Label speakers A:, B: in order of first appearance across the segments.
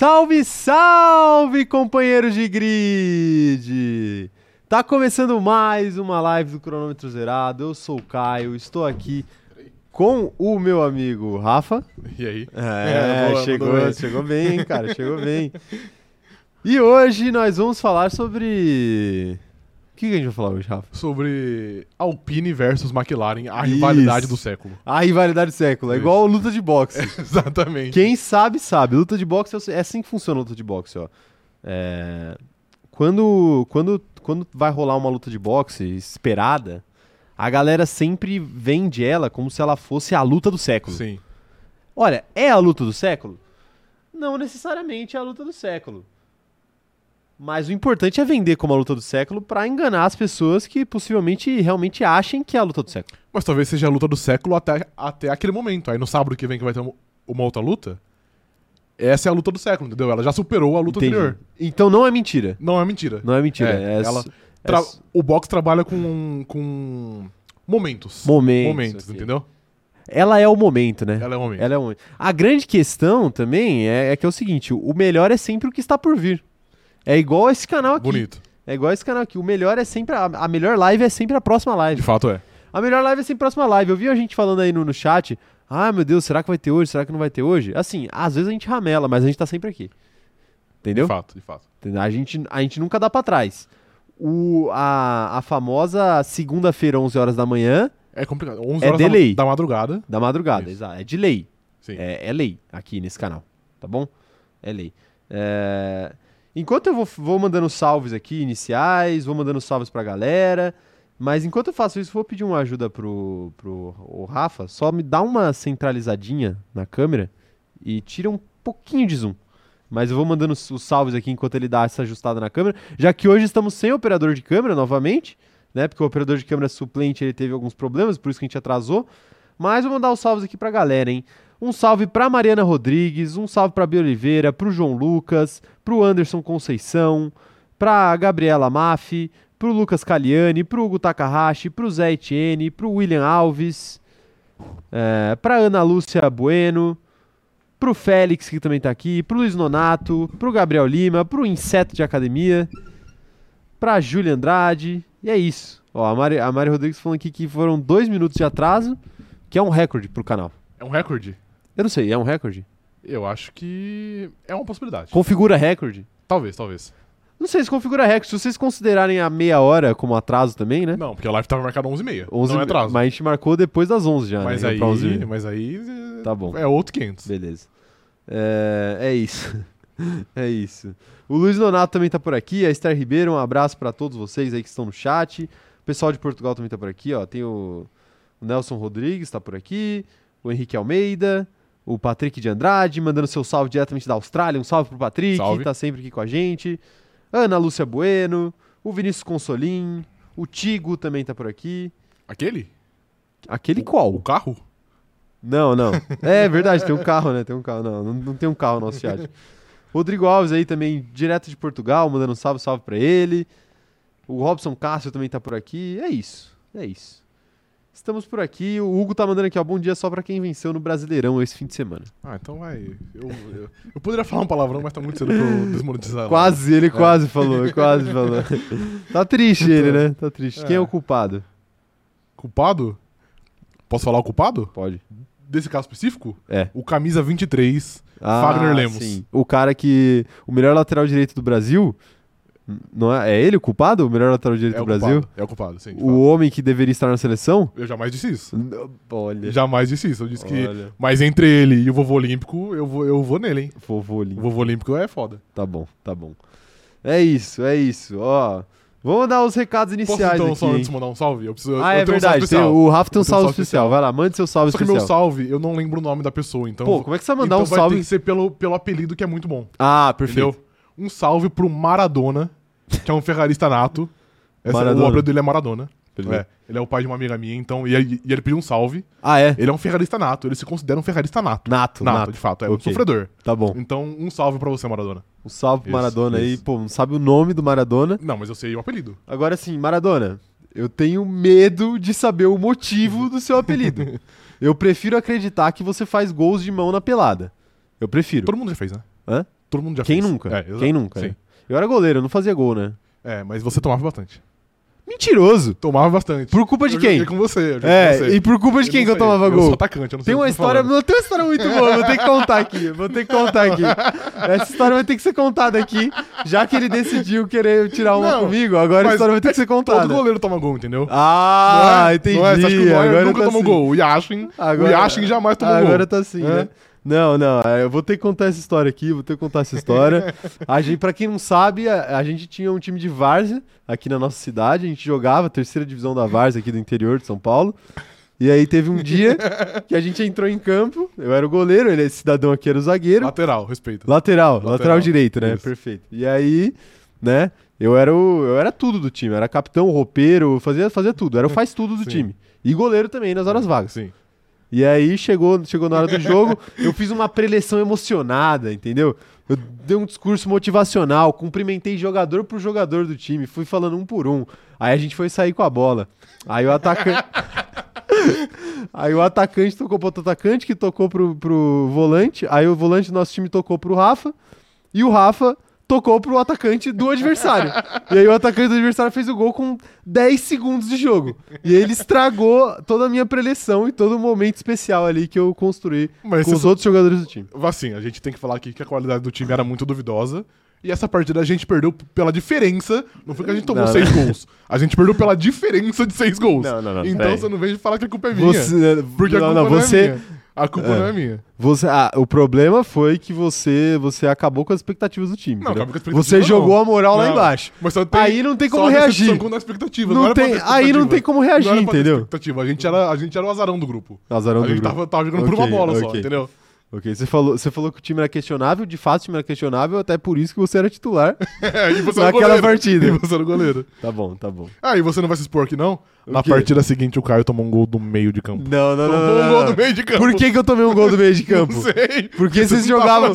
A: Salve, salve, companheiros de grid! Tá começando mais uma live do Cronômetro Zerado. Eu sou o Caio, estou aqui com o meu amigo Rafa.
B: E aí?
A: É,
B: É, boa,
A: chegou, chegou bem, cara, chegou bem. E hoje nós vamos falar sobre. O que a gente vai falar hoje, Rafa?
B: Sobre Alpine versus McLaren, a rivalidade
A: Isso.
B: do século.
A: A rivalidade do século, é
B: Isso.
A: igual luta de boxe.
B: Exatamente.
A: Quem sabe, sabe. Luta de boxe é assim que funciona a luta de boxe, ó. É, Quando, quando, quando vai rolar uma luta de boxe esperada, a galera sempre vende ela como se ela fosse a luta do século.
B: Sim.
A: Olha, é a luta do século? Não necessariamente é a luta do século. Mas o importante é vender como a luta do século pra enganar as pessoas que possivelmente realmente achem que é a luta do século.
B: Mas talvez seja a luta do século até, até aquele momento. Aí no sábado que vem que vai ter uma, outra luta, essa é a luta do século, entendeu? Ela já superou a luta
A: Entendi.
B: anterior.
A: Então não é mentira.
B: Não é mentira.
A: Não é mentira.
B: É,
A: É,
B: ela
A: é
B: Tra- O box trabalha com, com momentos.
A: Momentos,
B: Momentos,
A: ok.
B: entendeu?
A: Ela é o momento, né?
B: Ela é um momento.
A: Ela é o momento. A grande questão também é, é que é o seguinte: o melhor é sempre o que está por vir. É igual esse canal aqui.
B: Bonito.
A: É igual esse canal aqui. O melhor é sempre. A, a melhor live é sempre a próxima
B: De
A: live.
B: fato é.
A: A melhor live é sempre a próxima live. Eu vi a gente falando aí no, no chat. Ah, meu Deus, será que vai ter hoje? Será que não vai ter hoje? Assim, às vezes a gente ramela, mas a gente tá sempre aqui. Entendeu?
B: De fato, de fato.
A: Entendeu? A gente, a gente nunca dá pra trás. O, a, a famosa segunda-feira, 11 horas da manhã,
B: É complicado. 11
A: É
B: horas
A: de
B: da,
A: lei.
B: da madrugada.
A: da madrugada.
B: Isso.
A: Exato. É de lei.
B: Sim.
A: É, é lei aqui nesse canal, tá bom? É lei. É, Enquanto eu vou, vou mandando salves aqui, iniciais, vou mandando salves pra galera, mas enquanto eu faço isso, vou pedir uma ajuda pro, pro o Rafa, só me dá uma centralizadinha na câmera e tira um pouquinho de zoom. Mas eu vou mandando os salves aqui enquanto ele dá essa ajustada na câmera, já que hoje estamos sem operador de câmera novamente, né? Porque o operador de câmera suplente ele teve alguns problemas, por isso que a gente atrasou. Mas vou mandar os salves aqui pra galera, hein? Um salve pra Mariana Rodrigues, um salve pra Bia Oliveira, pro João Lucas, pro Anderson Conceição, pra Gabriela Maffi, pro Lucas Caliani, pro Hugo Takahashi, pro Zé Etienne, pro William Alves, é, pra Ana Lúcia Bueno, pro Félix, que também tá aqui, pro Luiz Nonato, pro Gabriel Lima, pro Inseto de Academia, pra Júlia Andrade, e é isso. Ó, a Mari, a Mari Rodrigues falando aqui que foram dois minutos de atraso, que é um recorde pro canal.
B: É um recorde.
A: Eu não sei, é um recorde?
B: Eu acho que é uma possibilidade.
A: Configura recorde?
B: Talvez, talvez.
A: Não sei se configura recorde. Se vocês considerarem a meia hora como atraso também, né?
B: Não, porque a live tava marcada 11h30.
A: 11
B: não é atraso.
A: Mas a gente marcou depois das 11 já,
B: Mas
A: né?
B: aí,
A: Pra 11.
B: mas aí
A: Tá bom.
B: é outro 500.
A: Beleza. É, é isso. é isso. O Luiz Donato também tá por aqui. A Esther Ribeiro, um abraço pra todos vocês aí que estão no chat. O pessoal de Portugal também tá por aqui, ó. Tem o, o Nelson Rodrigues, tá por aqui. O Henrique Almeida. O Patrick de Andrade, mandando seu salve diretamente da Austrália. Um salve pro Patrick,
B: Salve.
A: tá sempre aqui com a gente. Ana Lúcia Bueno. O Vinícius Consolim. O Tigo também tá por aqui.
B: Aquele?
A: Aquele
B: O
A: qual?
B: carro?
A: Não, não. É verdade, tem um carro, né? Tem um carro. Não, não, não tem um carro no nosso chat. Rodrigo Alves aí também, direto de Portugal, mandando um salve, salve pra ele. O Robson Cássio também tá por aqui. É isso, é isso. Estamos por aqui. O Hugo tá mandando aqui, ó. Bom dia só pra quem venceu no Brasileirão esse fim de semana.
B: Ah, então vai. Eu, eu, eu poderia falar um palavrão, mas tá muito cedo pra eu desmonetizar.
A: Quase, ele quase falou, quase falou. Tá triste ele, né? Tá triste. Quem é o
B: É.
A: culpado?
B: Culpado? Posso falar o culpado?
A: Pode.
B: Desse caso específico?
A: É.
B: O camisa 23, Fagner Lemos.
A: Ah, sim. O cara que. O melhor lateral direito do Brasil. Não é, é ele o culpado? O melhor lateral direito
B: É
A: do
B: o
A: Brasil?
B: culpado. É o culpado, sim.
A: O
B: fato.
A: homem que deveria estar na seleção?
B: Eu jamais disse isso.
A: Olha.
B: Jamais disse isso. Eu disse que.
A: Olha.
B: Mas entre ele e o vovô olímpico, eu vou, eu vou nele, hein?
A: Vovô
B: O
A: lindo.
B: vovô olímpico é foda.
A: Tá bom, tá bom. É isso, é isso. Ó. Vamos dar os recados
B: Posso
A: iniciais
B: então
A: aqui.
B: só antes mandar um salve? Eu preciso,
A: Ah,
B: eu
A: é
B: tenho um
A: verdade. tem-
B: especial.
A: o Rafa tem um
B: um
A: salve
B: salve
A: especial. Vai lá, mande seu salve
B: Só que
A: especial.
B: meu salve, eu não lembro o nome da pessoa, então.
A: Pô, como é que você vai mandar
B: então
A: um
B: vai
A: salve?
B: ter que ser pelo, pelo apelido que é muito bom.
A: Ah, perfeito.
B: Entendeu? Um salve pro Maradona, que é um ferrarista nato. Essa,
A: Maradona.
B: o apelido dele é Maradona. É, ele é o pai de uma amiga minha, então. E, ele- e ele pediu um salve.
A: Ah, é?
B: Ele é um ferrarista nato, ele se considera um ferrarista nato.
A: Nato,
B: Nato,
A: nato.
B: de fato, é um
A: Ok.
B: sofredor.
A: Tá bom.
B: Então, um salve pra você, Maradona.
A: Um salve pro
B: Isso,
A: Maradona aí. Pô, não sabe o nome do Maradona.
B: Não, mas eu sei o apelido.
A: Agora sim, Maradona, eu tenho medo de saber o motivo do seu apelido. eu prefiro acreditar que você faz gols de mão na pelada. Eu prefiro.
B: Todo mundo já fez, né?
A: Hã?
B: Todo mundo já
A: Quem
B: fez.
A: nunca?
B: É.
A: Quem nunca?
B: Sim.
A: né? Eu era goleiro, eu não fazia gol, né?
B: É, mas você tomava bastante.
A: Mentiroso!
B: Tomava bastante.
A: Por culpa de
B: eu
A: quem?
B: joguei com você. Eu joguei com
A: É,
B: você.
A: e por culpa de
B: Eu
A: quem que eu tomava
B: Eu
A: gol?
B: sou atacante, eu não sei
A: Tem uma história,
B: falando.
A: não tem uma história muito boa, vou ter que contar aqui, vou ter que contar aqui. Essa história vai ter que ser contada aqui, já que ele decidiu querer tirar uma
B: Não,
A: comigo, agora a história vai ter que ser contada.
B: Todo goleiro toma gol, entendeu?
A: Ah,
B: Não é?
A: entendi.
B: Não é? Você acha que o Neuer
A: agora
B: nunca
A: tá
B: tomou
A: assim.
B: gol. O Yashin,
A: Agora-
B: o Yashin jamais tomou gol.
A: Agora tá assim,
B: É.
A: né? Não, não, é, eu vou ter que contar essa história aqui, vou ter que contar essa história. a gente, pra quem não sabe, a, a gente tinha um time de várzea aqui na nossa cidade, a gente jogava a terceira divisão da várzea aqui do interior de São Paulo. E aí teve um dia que a gente entrou em campo, eu era o goleiro, ele, esse cidadão aqui era o zagueiro.
B: Lateral, respeito.
A: Lateral, lateral,
B: Lateral,
A: direito, né?
B: isso.
A: Perfeito. E aí, né, eu era o, eu era tudo do time, eu era capitão, roupeiro, fazia, fazia tudo, era o faz tudo do
B: Sim.
A: time. E goleiro também nas horas vagas.
B: Sim.
A: E aí chegou, chegou na hora do jogo, eu fiz uma preleção emocionada, entendeu? Eu dei um discurso motivacional, cumprimentei jogador por jogador do time, fui falando um por um. Aí a gente foi sair com a bola. Aí o atacante. aí o atacante tocou pro outro atacante, que tocou pro, pro volante. Aí o volante do nosso time tocou pro Rafa. E o Rafa tocou pro atacante do adversário. e aí o atacante do adversário fez o gol com 10 segundos de jogo. E ele estragou toda a minha preleção e todo o momento especial ali que eu construí
B: Mas
A: com os outros jogadores do time.
B: Assim, a gente tem que falar aqui que a qualidade do time era muito duvidosa. E essa partida a gente perdeu pela diferença. Não foi que a gente tomou
A: Não,
B: seis gols. A gente perdeu pela diferença de seis gols.
A: Não, não, não,
B: Então
A: peraí.
B: você não vem falar que a culpa é minha.
A: Você,
B: Porque a
A: não,
B: culpa
A: não,
B: não,
A: você,
B: é minha. A culpa
A: É.
B: não é minha.
A: Você, ah, o problema foi que você, você acabou com as expectativas do time.
B: Não, com expectativas,
A: Você
B: não.
A: jogou a moral lá
B: Não.
A: embaixo.
B: Só tem,
A: Aí não tem como
B: só a
A: reagir.
B: a expectativa.
A: Não
B: pra
A: tem-
B: ter
A: aí não
B: expectativa.
A: tem como reagir,
B: não
A: entendeu?
B: expectativa. A gente, era, a gente era o azarão do grupo.
A: Azarão
B: a
A: do
B: gente
A: grupo.
B: tava, tava jogando por uma bola só,
A: ok.
B: entendeu?
A: Ok, você falou, você falou que o time era questionável, de fato o time era questionável, até por isso que você era titular
B: e você
A: naquela
B: goleiro.
A: partida.
B: E você era o goleiro.
A: Tá bom, tá bom.
B: Ah, e você não vai se expor aqui, não? Na partida seguinte, o Caio tomou um gol do meio de campo.
A: Não, não, não.
B: Tomou
A: não,
B: um gol
A: não.
B: do meio de campo.
A: Por que, que eu tomei um gol do meio de campo?
B: Não sei.
A: Porque vocês jogavam-.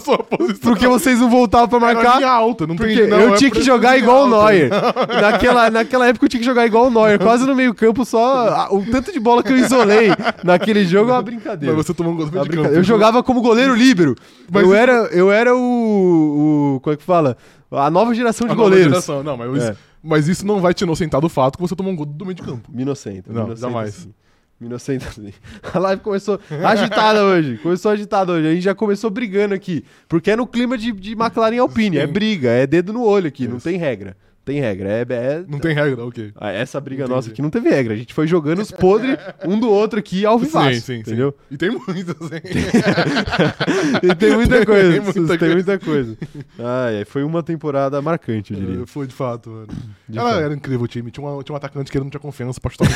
A: Porque vocês não voltavam pra
B: Era
A: marcar.
B: linha alta, não
A: Porque
B: tem não,
A: eu
B: é
A: tinha que jogar igual o. Neuer. Naquela, naquela época eu tinha que jogar igual o Neuer. Quase no meio campo, só a- o tanto de bola que eu isolei naquele jogo é uma brincadeira.
B: Mas você tomou um gol do
A: É
B: meio de campo.
A: brincadeira. Eu jogava como goleiro líbero.
B: Mas
A: eu,
B: isso-
A: era, eu era o, o. Como é que fala? A nova geração de
B: A nova
A: goleiros.
B: geração. Não, mas,
A: É.
B: mas isso não vai te inocentar do fato que você tomou um gol do meio de campo.
A: Me inocenta.
B: Não,
A: me inocenta
B: jamais.
A: Sim. Me inocenta sim. A live começou agitada hoje. Começou agitada hoje. A gente já começou brigando aqui. Porque é no clima de, de McLaren e Alpine. É
B: Sim.
A: briga, é dedo no olho aqui. Não
B: Isso.
A: tem regra. Tem regra. É, é-
B: Não tem regra, ok.
A: Ah, Essa briga
B: Entendi.
A: nossa aqui não teve regra. A gente foi jogando os podres um do outro aqui ao vivaço.
B: sim, sim,
A: entendeu?
B: sim. E tem muitas, hein?
A: E tem muita
B: Tem
A: coisa.
B: muita
A: tem muita coisa. Foi uma temporada marcante, eu diria.
B: É, Foi de fato, mano.
A: De
B: Ela
A: fato.
B: era incrível o time. Tinha, uma, tinha um atacante que ele não tinha confiança pra chutar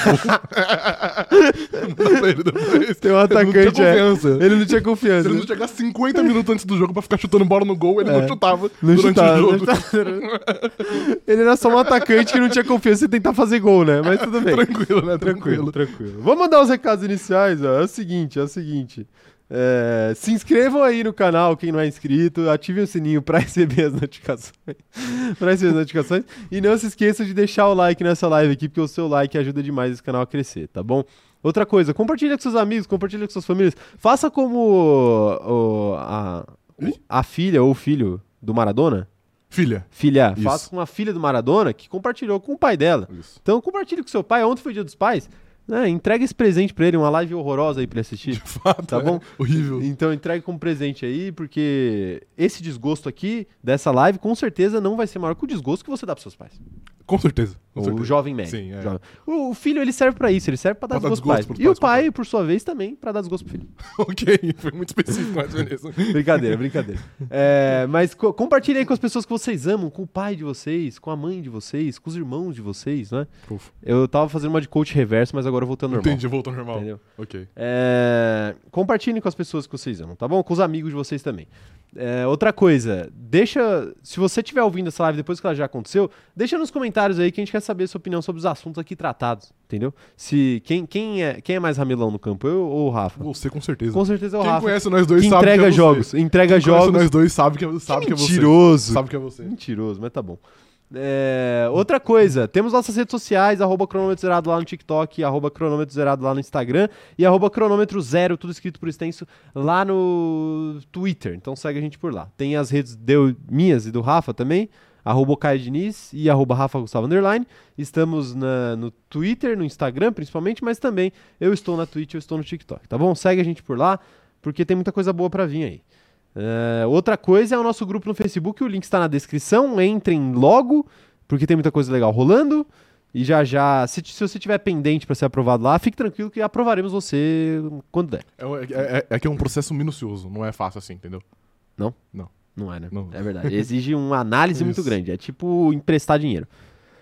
B: pra ele depois.
A: Tem um
B: Ele não
A: atacante,
B: tinha
A: é. Ele não tinha confiança.
B: Se ele não chegar 50 minutos antes do jogo pra ficar chutando bola no gol, ele
A: É.
B: não chutava
A: Não
B: durante
A: chutava,
B: o
A: não
B: jogo.
A: chutava. Ele era só um atacante que não tinha confiança em tentar fazer gol, né? Mas tudo bem.
B: Tranquilo, né?
A: Tranquilo,
B: Tranquilo.
A: Vamos mandar os recados iniciais, ó. É o seguinte, é o seguinte. É, se inscrevam aí no canal, quem não é inscrito, ativem o sininho para receber as notificações. para receber as notificações. E não se esqueça de deixar o like nessa live aqui, porque o seu like ajuda demais esse canal a crescer, tá bom? Outra coisa, compartilha com seus amigos, compartilha com suas famílias. Faça como o- o- a, a filha ou o filho do Maradona.
B: Filha.
A: Filha,
B: Isso.
A: faça com a filha do Maradona que compartilhou com o pai dela.
B: Isso.
A: Então compartilhe com seu pai. Ontem foi dia dos pais. Né? Entrega esse presente pra ele, uma live horrorosa aí pra ele assistir.
B: De fato.
A: Tá
B: é
A: bom?
B: Horrível.
A: Então entregue como presente aí, porque esse desgosto aqui dessa live com certeza não vai ser maior que o desgosto que você dá pros seus pais.
B: Com certeza. Com
A: o
B: certeza.
A: jovem médio.
B: Sim, é.
A: Jovem. O, filho ele serve pra isso, ele serve pra dar desgosto
B: desgosto pros
A: E o
B: pais,
A: pai, por sua vez, também pra dar desgosto pro filho.
B: ok, foi muito específico, mas beleza.
A: Brincadeira, brincadeira. É, mas co compartilhe aí com as pessoas que vocês amam, com o pai de vocês, com a mãe de vocês, com os irmãos de vocês, né?
B: Ufa.
A: Eu tava fazendo uma de coach reverso, mas agora eu voltando normal.
B: Entendi, voltou ao normal.
A: Entendeu?
B: Ok.
A: É, compartilhem com as pessoas que vocês amam, tá bom? Com os amigos de vocês também. É, outra coisa, deixa. Se você estiver ouvindo essa live depois que ela já aconteceu, deixa nos comentários aí que a gente quer saber a sua opinião sobre os assuntos aqui tratados, entendeu? Se quem, quem, é, quem é mais ramelão no campo, eu ou o Rafa?
B: Você com certeza.
A: Com certeza é o
B: Quem
A: Rafa.
B: conhece nós dois
A: Que
B: sabe
A: entrega
B: que é você.
A: jogos, entrega
B: Quem conhece
A: jogos.
B: nós dois sabe que, é- sabe que, é você.
A: mentiroso.
B: Sabe que é você.
A: Mentiroso, mas tá bom. É, outra coisa, temos nossas redes sociais, arroba cronômetro zerado lá no TikTok, arroba cronômetro zerado lá no Instagram e arroba cronômetro zero, tudo escrito por extenso, lá no Twitter. Então segue a gente por lá. Tem as redes de, minhas e do Rafa também, arroba Caio Diniz e arroba Rafa Gustavo Underline. Estamos na- no Twitter, no Instagram principalmente, mas também eu estou na Twitch, eu estou no TikTok, tá bom? Segue a gente por lá, porque tem muita coisa boa pra vir aí. É, outra coisa é o nosso grupo no Facebook, o link está na descrição. Entrem logo, porque tem muita coisa legal rolando. E já já, se, se você tiver pendente para ser aprovado lá, fique tranquilo que aprovaremos você quando der.
B: É, é- é- é que é um processo minucioso, não é fácil assim, entendeu?
A: Não é, né?
B: Não.
A: É verdade. Exige uma análise muito grande. É tipo emprestar dinheiro.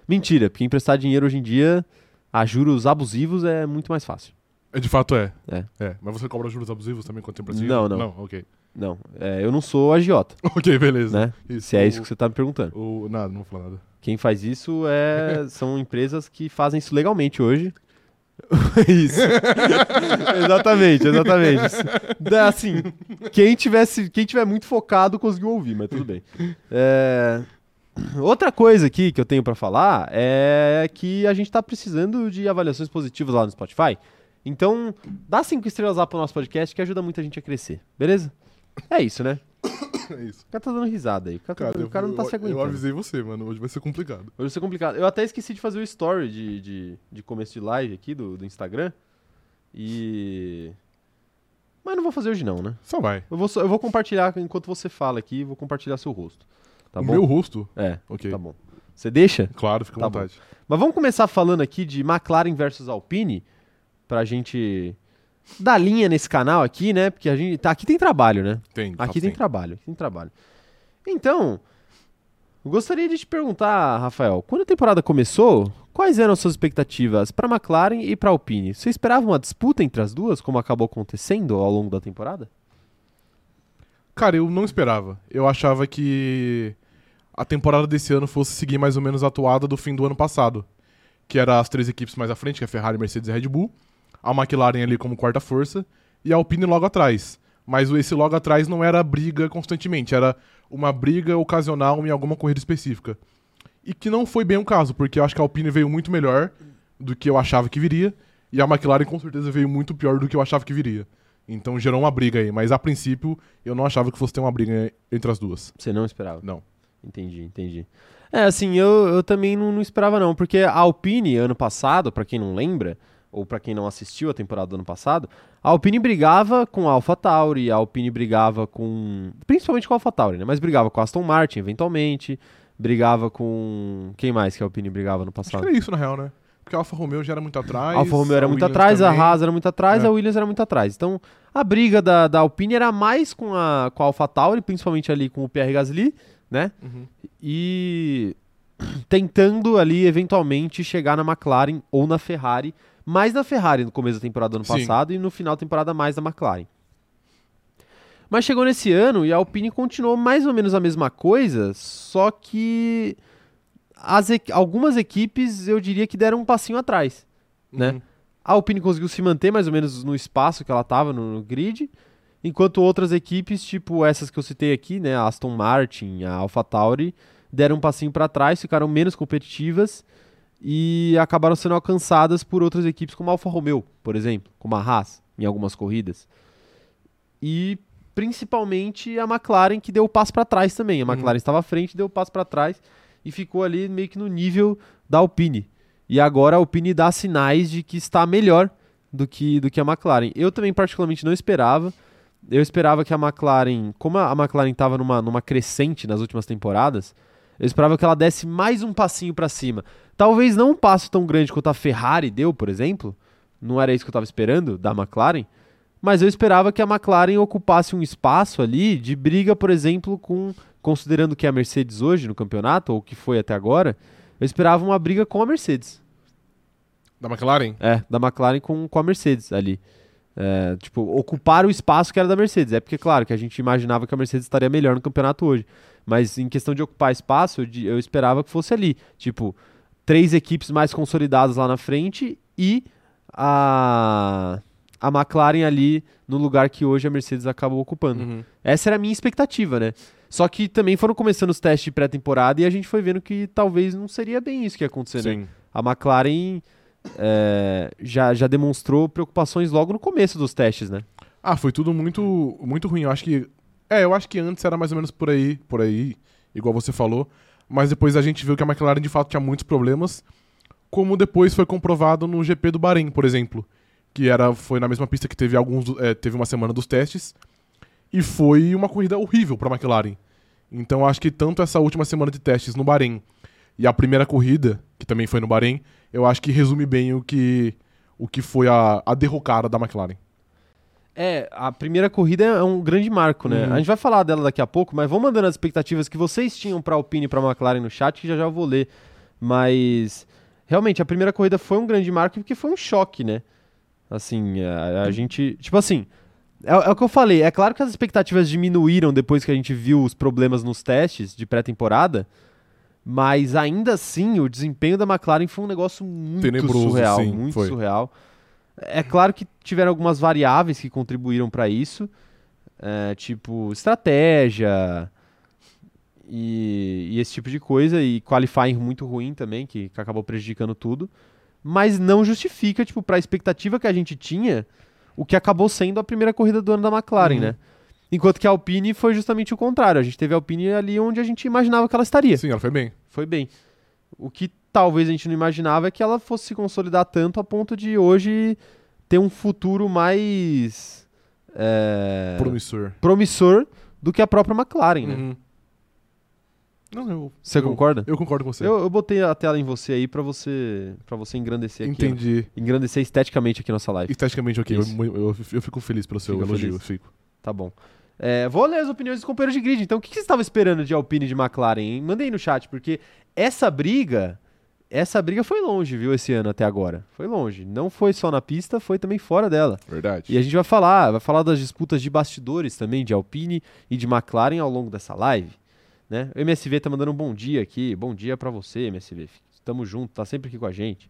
A: Mentira, porque emprestar dinheiro hoje em dia, a juros abusivos, é muito mais fácil.
B: É, de fato é.
A: É.
B: Mas você cobra juros abusivos também quando tem Brasil?
A: Não, não.
B: Não, ok.
A: Não, é, eu não sou agiota,
B: ok, beleza.
A: né?
B: Isso,
A: Se é isso
B: o-
A: que você tá me perguntando.
B: o- Nada, não vou falar nada.
A: Quem faz isso é, são empresas que fazem isso legalmente hoje. isso. exatamente, exatamente. Isso. Assim, quem tivesse, quem tiver muito focado conseguiu ouvir, mas tudo bem. É, Outra coisa aqui que eu tenho pra falar é que a gente tá precisando de avaliações positivas lá no Spotify. Então, dá cinco estrelas lá pro nosso podcast que ajuda muito a gente a crescer, beleza? É isso, né?
B: É isso.
A: O cara tá dando risada aí. O cara, tá-
B: Cara,
A: o cara não tá
B: eu,
A: se
B: eu
A: aguentando.
B: avisei você, mano. Hoje vai ser complicado.
A: Hoje vai ser complicado. Eu até esqueci de fazer o story de, de, de começo de live aqui do, do Instagram. E. Mas não vou fazer hoje não, né?
B: Só vai.
A: Eu vou, só- eu vou compartilhar enquanto você fala aqui, vou compartilhar seu rosto. Tá
B: o
A: bom?
B: meu rosto?
A: É,
B: Ok.
A: tá bom. Você deixa?
B: Claro, fica à
A: Tá bom.
B: vontade.
A: Mas vamos começar falando aqui de McLaren versus Alpine, pra gente dar linha nesse canal aqui, né? Porque a gente. Tá, aqui tem trabalho, né?
B: Tem.
A: Aqui
B: fato
A: tem trabalho, tem trabalho. Então, gostaria de te perguntar, Rafael, quando a temporada começou, quais eram as suas expectativas para McLaren e para Alpine? Você esperava uma disputa entre as duas, como acabou acontecendo ao longo da temporada?
B: Cara, eu não esperava. Eu achava que a temporada desse ano fosse seguir mais ou menos a atuada do fim do ano passado. Que era as três equipes mais à frente, que é Ferrari, Mercedes e Red Bull. A McLaren ali como quarta força. E a Alpine logo atrás. Mas esse logo atrás não era briga constantemente, era uma briga ocasional em alguma corrida específica. E que não foi bem o caso, porque eu acho que a Alpine veio muito melhor do que eu achava que viria. E a McLaren com certeza veio muito pior do que eu achava que viria. Então gerou uma briga aí. Mas a princípio eu não achava que fosse ter uma briga entre as duas.
A: Você não esperava?
B: Não.
A: Entendi, entendi. É, assim, eu, eu também não, não esperava não, porque a Alpine, ano passado, pra quem não lembra, ou pra quem não assistiu a temporada do ano passado, a Alpine brigava com a AlphaTauri, a Alpine brigava com... principalmente com a AlphaTauri, né? Mas brigava com a Aston Martin, eventualmente, brigava com... quem mais que a Alpine brigava no
B: Acho que
A: passado?
B: era isso, na real, né? Porque a Alfa Romeo já era muito atrás.
A: A Alfa Romeo era
B: a
A: muito
B: Williams
A: atrás, a
B: também.
A: Haas era muito atrás,
B: É.
A: a Williams era muito atrás. Então, a briga da, da Alpine era mais com a, com a AlphaTauri, principalmente ali com o Pierre Gasly, né?
B: Uhum.
A: e tentando ali eventualmente chegar na McLaren ou na Ferrari, mais na Ferrari no começo da temporada do ano
B: Sim.
A: passado e no final da temporada mais da McLaren. Mas chegou nesse ano e a Alpine continuou mais ou menos a mesma coisa, só que as algumas equipes eu diria que deram um passinho atrás. Né?
B: Uhum.
A: A Alpine conseguiu se manter mais ou menos no espaço que ela estava no, no grid, enquanto outras equipes, tipo essas que eu citei aqui, né, a Aston Martin, a AlphaTauri, deram um passinho para trás, ficaram menos competitivas e acabaram sendo alcançadas por outras equipes como a Alfa Romeo, por exemplo, como a Haas em algumas corridas. E principalmente a McLaren que deu o passo para trás também. A
B: Uhum.
A: McLaren estava à frente, deu o passo para trás e ficou ali meio que no nível da Alpine. E agora a Alpine dá sinais de que está melhor do que, do que a McLaren. Eu também particularmente não esperava. Eu esperava que a McLaren, como a a McLaren estava numa, numa crescente nas últimas temporadas, eu esperava que ela desse mais um passinho para cima. Talvez não um passo tão grande quanto a Ferrari deu, por exemplo. Não era isso que eu estava esperando da McLaren. Mas eu esperava que a McLaren ocupasse um espaço ali de briga, por exemplo, com. Considerando que é a Mercedes hoje no campeonato, ou que foi até agora, eu esperava uma briga com a Mercedes.
B: Da McLaren?
A: É, da McLaren com, com a Mercedes ali. É, tipo, ocupar o espaço que era da Mercedes. É porque, claro, que a gente imaginava que a Mercedes estaria melhor no campeonato hoje. Mas em questão de ocupar espaço, eu, eu esperava que fosse ali. Tipo, três equipes mais consolidadas lá na frente e a, a McLaren ali no lugar que hoje a Mercedes acabou ocupando.
B: Uhum.
A: Essa era a minha expectativa, né? Só que também foram começando os testes de pré-temporada e a gente foi vendo que talvez não seria bem isso que ia acontecer, né?
B: Sim.
A: A McLaren é, já, já demonstrou preocupações logo no começo dos testes, né?
B: Ah, foi tudo muito, muito ruim. Eu acho que. É, eu acho que antes era mais ou menos por aí, por aí, igual você falou. Mas depois a gente viu que a McLaren de fato tinha muitos problemas. Como depois foi comprovado no GP do Bahrein, por exemplo. Que era, foi na mesma pista que teve alguns. é, teve uma semana dos testes. E foi uma corrida horrível para a McLaren. Então acho que tanto essa última semana de testes no Bahrein e a primeira corrida, que também foi no Bahrein, eu acho que resume bem o que, o que foi a, a derrocada da McLaren.
A: É, a primeira corrida é um grande marco, né?
B: Uhum.
A: A gente vai falar dela daqui a pouco, mas vamos mandando as expectativas que vocês tinham pra Alpine e pra McLaren no chat, que já já eu vou ler. Mas, realmente, a primeira corrida foi um grande marco porque foi um choque, né? Assim, a, a gente... Tipo assim, é, é o que eu falei, é claro que as expectativas diminuíram depois que a gente viu os problemas nos testes de pré-temporada, mas ainda assim, o desempenho da McLaren foi um negócio muito
B: Tenebroso,
A: surreal,
B: sim,
A: muito
B: foi.
A: surreal. É claro que tiveram algumas variáveis que contribuíram para isso, é, tipo estratégia e, e esse tipo de coisa, e qualifying muito ruim também, que, que acabou prejudicando tudo, mas não justifica, tipo, para a expectativa que a gente tinha, o que acabou sendo a primeira corrida do ano da McLaren,
B: Uhum.
A: né? Enquanto que a Alpine foi justamente o contrário, a gente teve a Alpine ali onde a gente imaginava que ela estaria
B: Sim, ela foi bem.
A: foi bem. O que talvez a gente não imaginava é que ela fosse se consolidar tanto a ponto de hoje ter um futuro mais é,
B: Promissor.
A: promissor do que a própria McLaren, né?
B: Uhum. Não, eu.
A: Você
B: eu-
A: concorda?
B: Eu concordo com você.
A: Eu, eu botei a tela em você aí pra você para você engrandecer aqui.
B: Entendi.
A: Engrandecer esteticamente aqui nossa live.
B: Esteticamente, ok. Eu, eu- eu fico feliz pelo seu
A: Fica
B: elogio. Fico.
A: Tá bom. É, vou ler as opiniões dos companheiros de grid. Então, o que, que você estava esperando de Alpine e de McLaren? Hein? Manda aí no chat, porque essa briga, essa briga foi longe, viu, esse ano até agora. Foi longe. Não foi só na pista, foi também fora dela.
B: Verdade.
A: E a gente vai falar, vai falar das disputas de bastidores também de Alpine e de McLaren ao longo dessa live. Né? O MSV tá mandando um bom dia aqui. Bom dia pra você, MSV. Tamo junto, tá sempre aqui com a gente.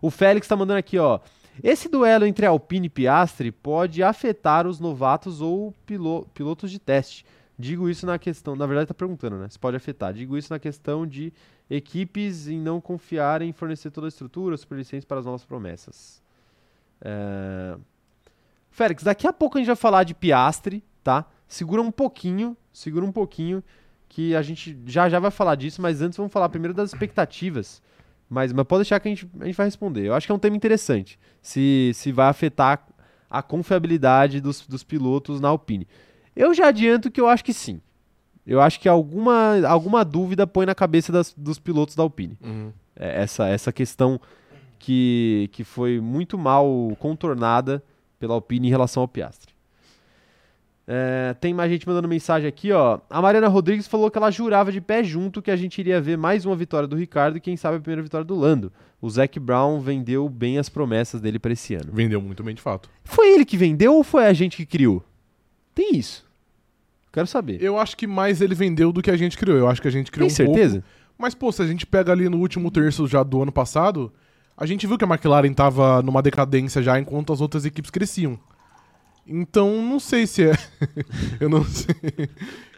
A: O Félix tá mandando aqui, ó. Esse duelo entre Alpine e Piastri pode afetar os novatos ou pilo- pilotos de teste. Digo isso na questão, na verdade tá perguntando, né? Se pode afetar. Digo isso na questão de equipes em não confiarem em fornecer toda a estrutura, superlicença para as novas promessas. É... Félix, daqui a pouco a gente vai falar de Piastre, tá? Segura um pouquinho, segura um pouquinho, que a gente já já vai falar disso, mas antes vamos falar primeiro das expectativas. Mas, mas pode deixar que a gente, a gente vai responder. Eu acho que é um tema interessante, se, se vai afetar a confiabilidade dos, dos pilotos na Alpine. Eu já adianto que eu acho que sim. Eu acho que alguma, alguma dúvida põe na cabeça das- dos pilotos da Alpine.
B: Uhum.
A: É, essa, essa questão que, que foi muito mal contornada pela Alpine em relação ao Piastre. É, tem mais gente mandando mensagem aqui, ó. A Mariana Rodrigues falou que ela jurava de pé junto que a gente iria ver mais uma vitória do Ricardo e quem sabe a primeira vitória do Lando. O Zac Brown vendeu bem as promessas dele para esse ano.
B: Vendeu muito bem, de fato.
A: Foi ele que vendeu ou foi a gente que criou? Tem isso. Quero saber.
B: Eu acho que mais ele vendeu do que a gente criou. Eu acho que a gente criou
A: Tem
B: um
A: certeza?
B: pouco. Mas, pô, se a gente pega ali no último terço já do ano passado, a gente viu que a McLaren tava numa decadência já enquanto as outras equipes cresciam. Então, não sei se é. eu, não sei...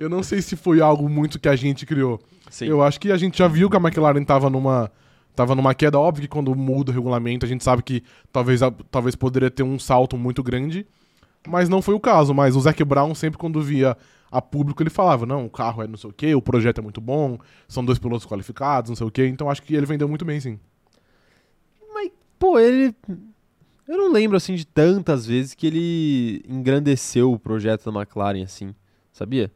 B: eu não sei se foi algo muito que a gente criou.
A: Sim.
B: Eu acho que a gente já viu que a McLaren tava numa, tava numa queda. Óbvio que quando muda o regulamento, a gente sabe que talvez, talvez poderia ter um salto muito grande. Mas não foi o caso. Mas o Zac Brown, sempre quando via a público, ele falava: não, o carro é não sei o quê, o projeto é muito bom, são dois pilotos qualificados, não sei o quê. Então acho que ele vendeu muito bem, sim.
A: Mas, pô, ele. Eu não lembro, assim, de tantas vezes que ele engrandeceu o projeto da McLaren, assim. Sabia?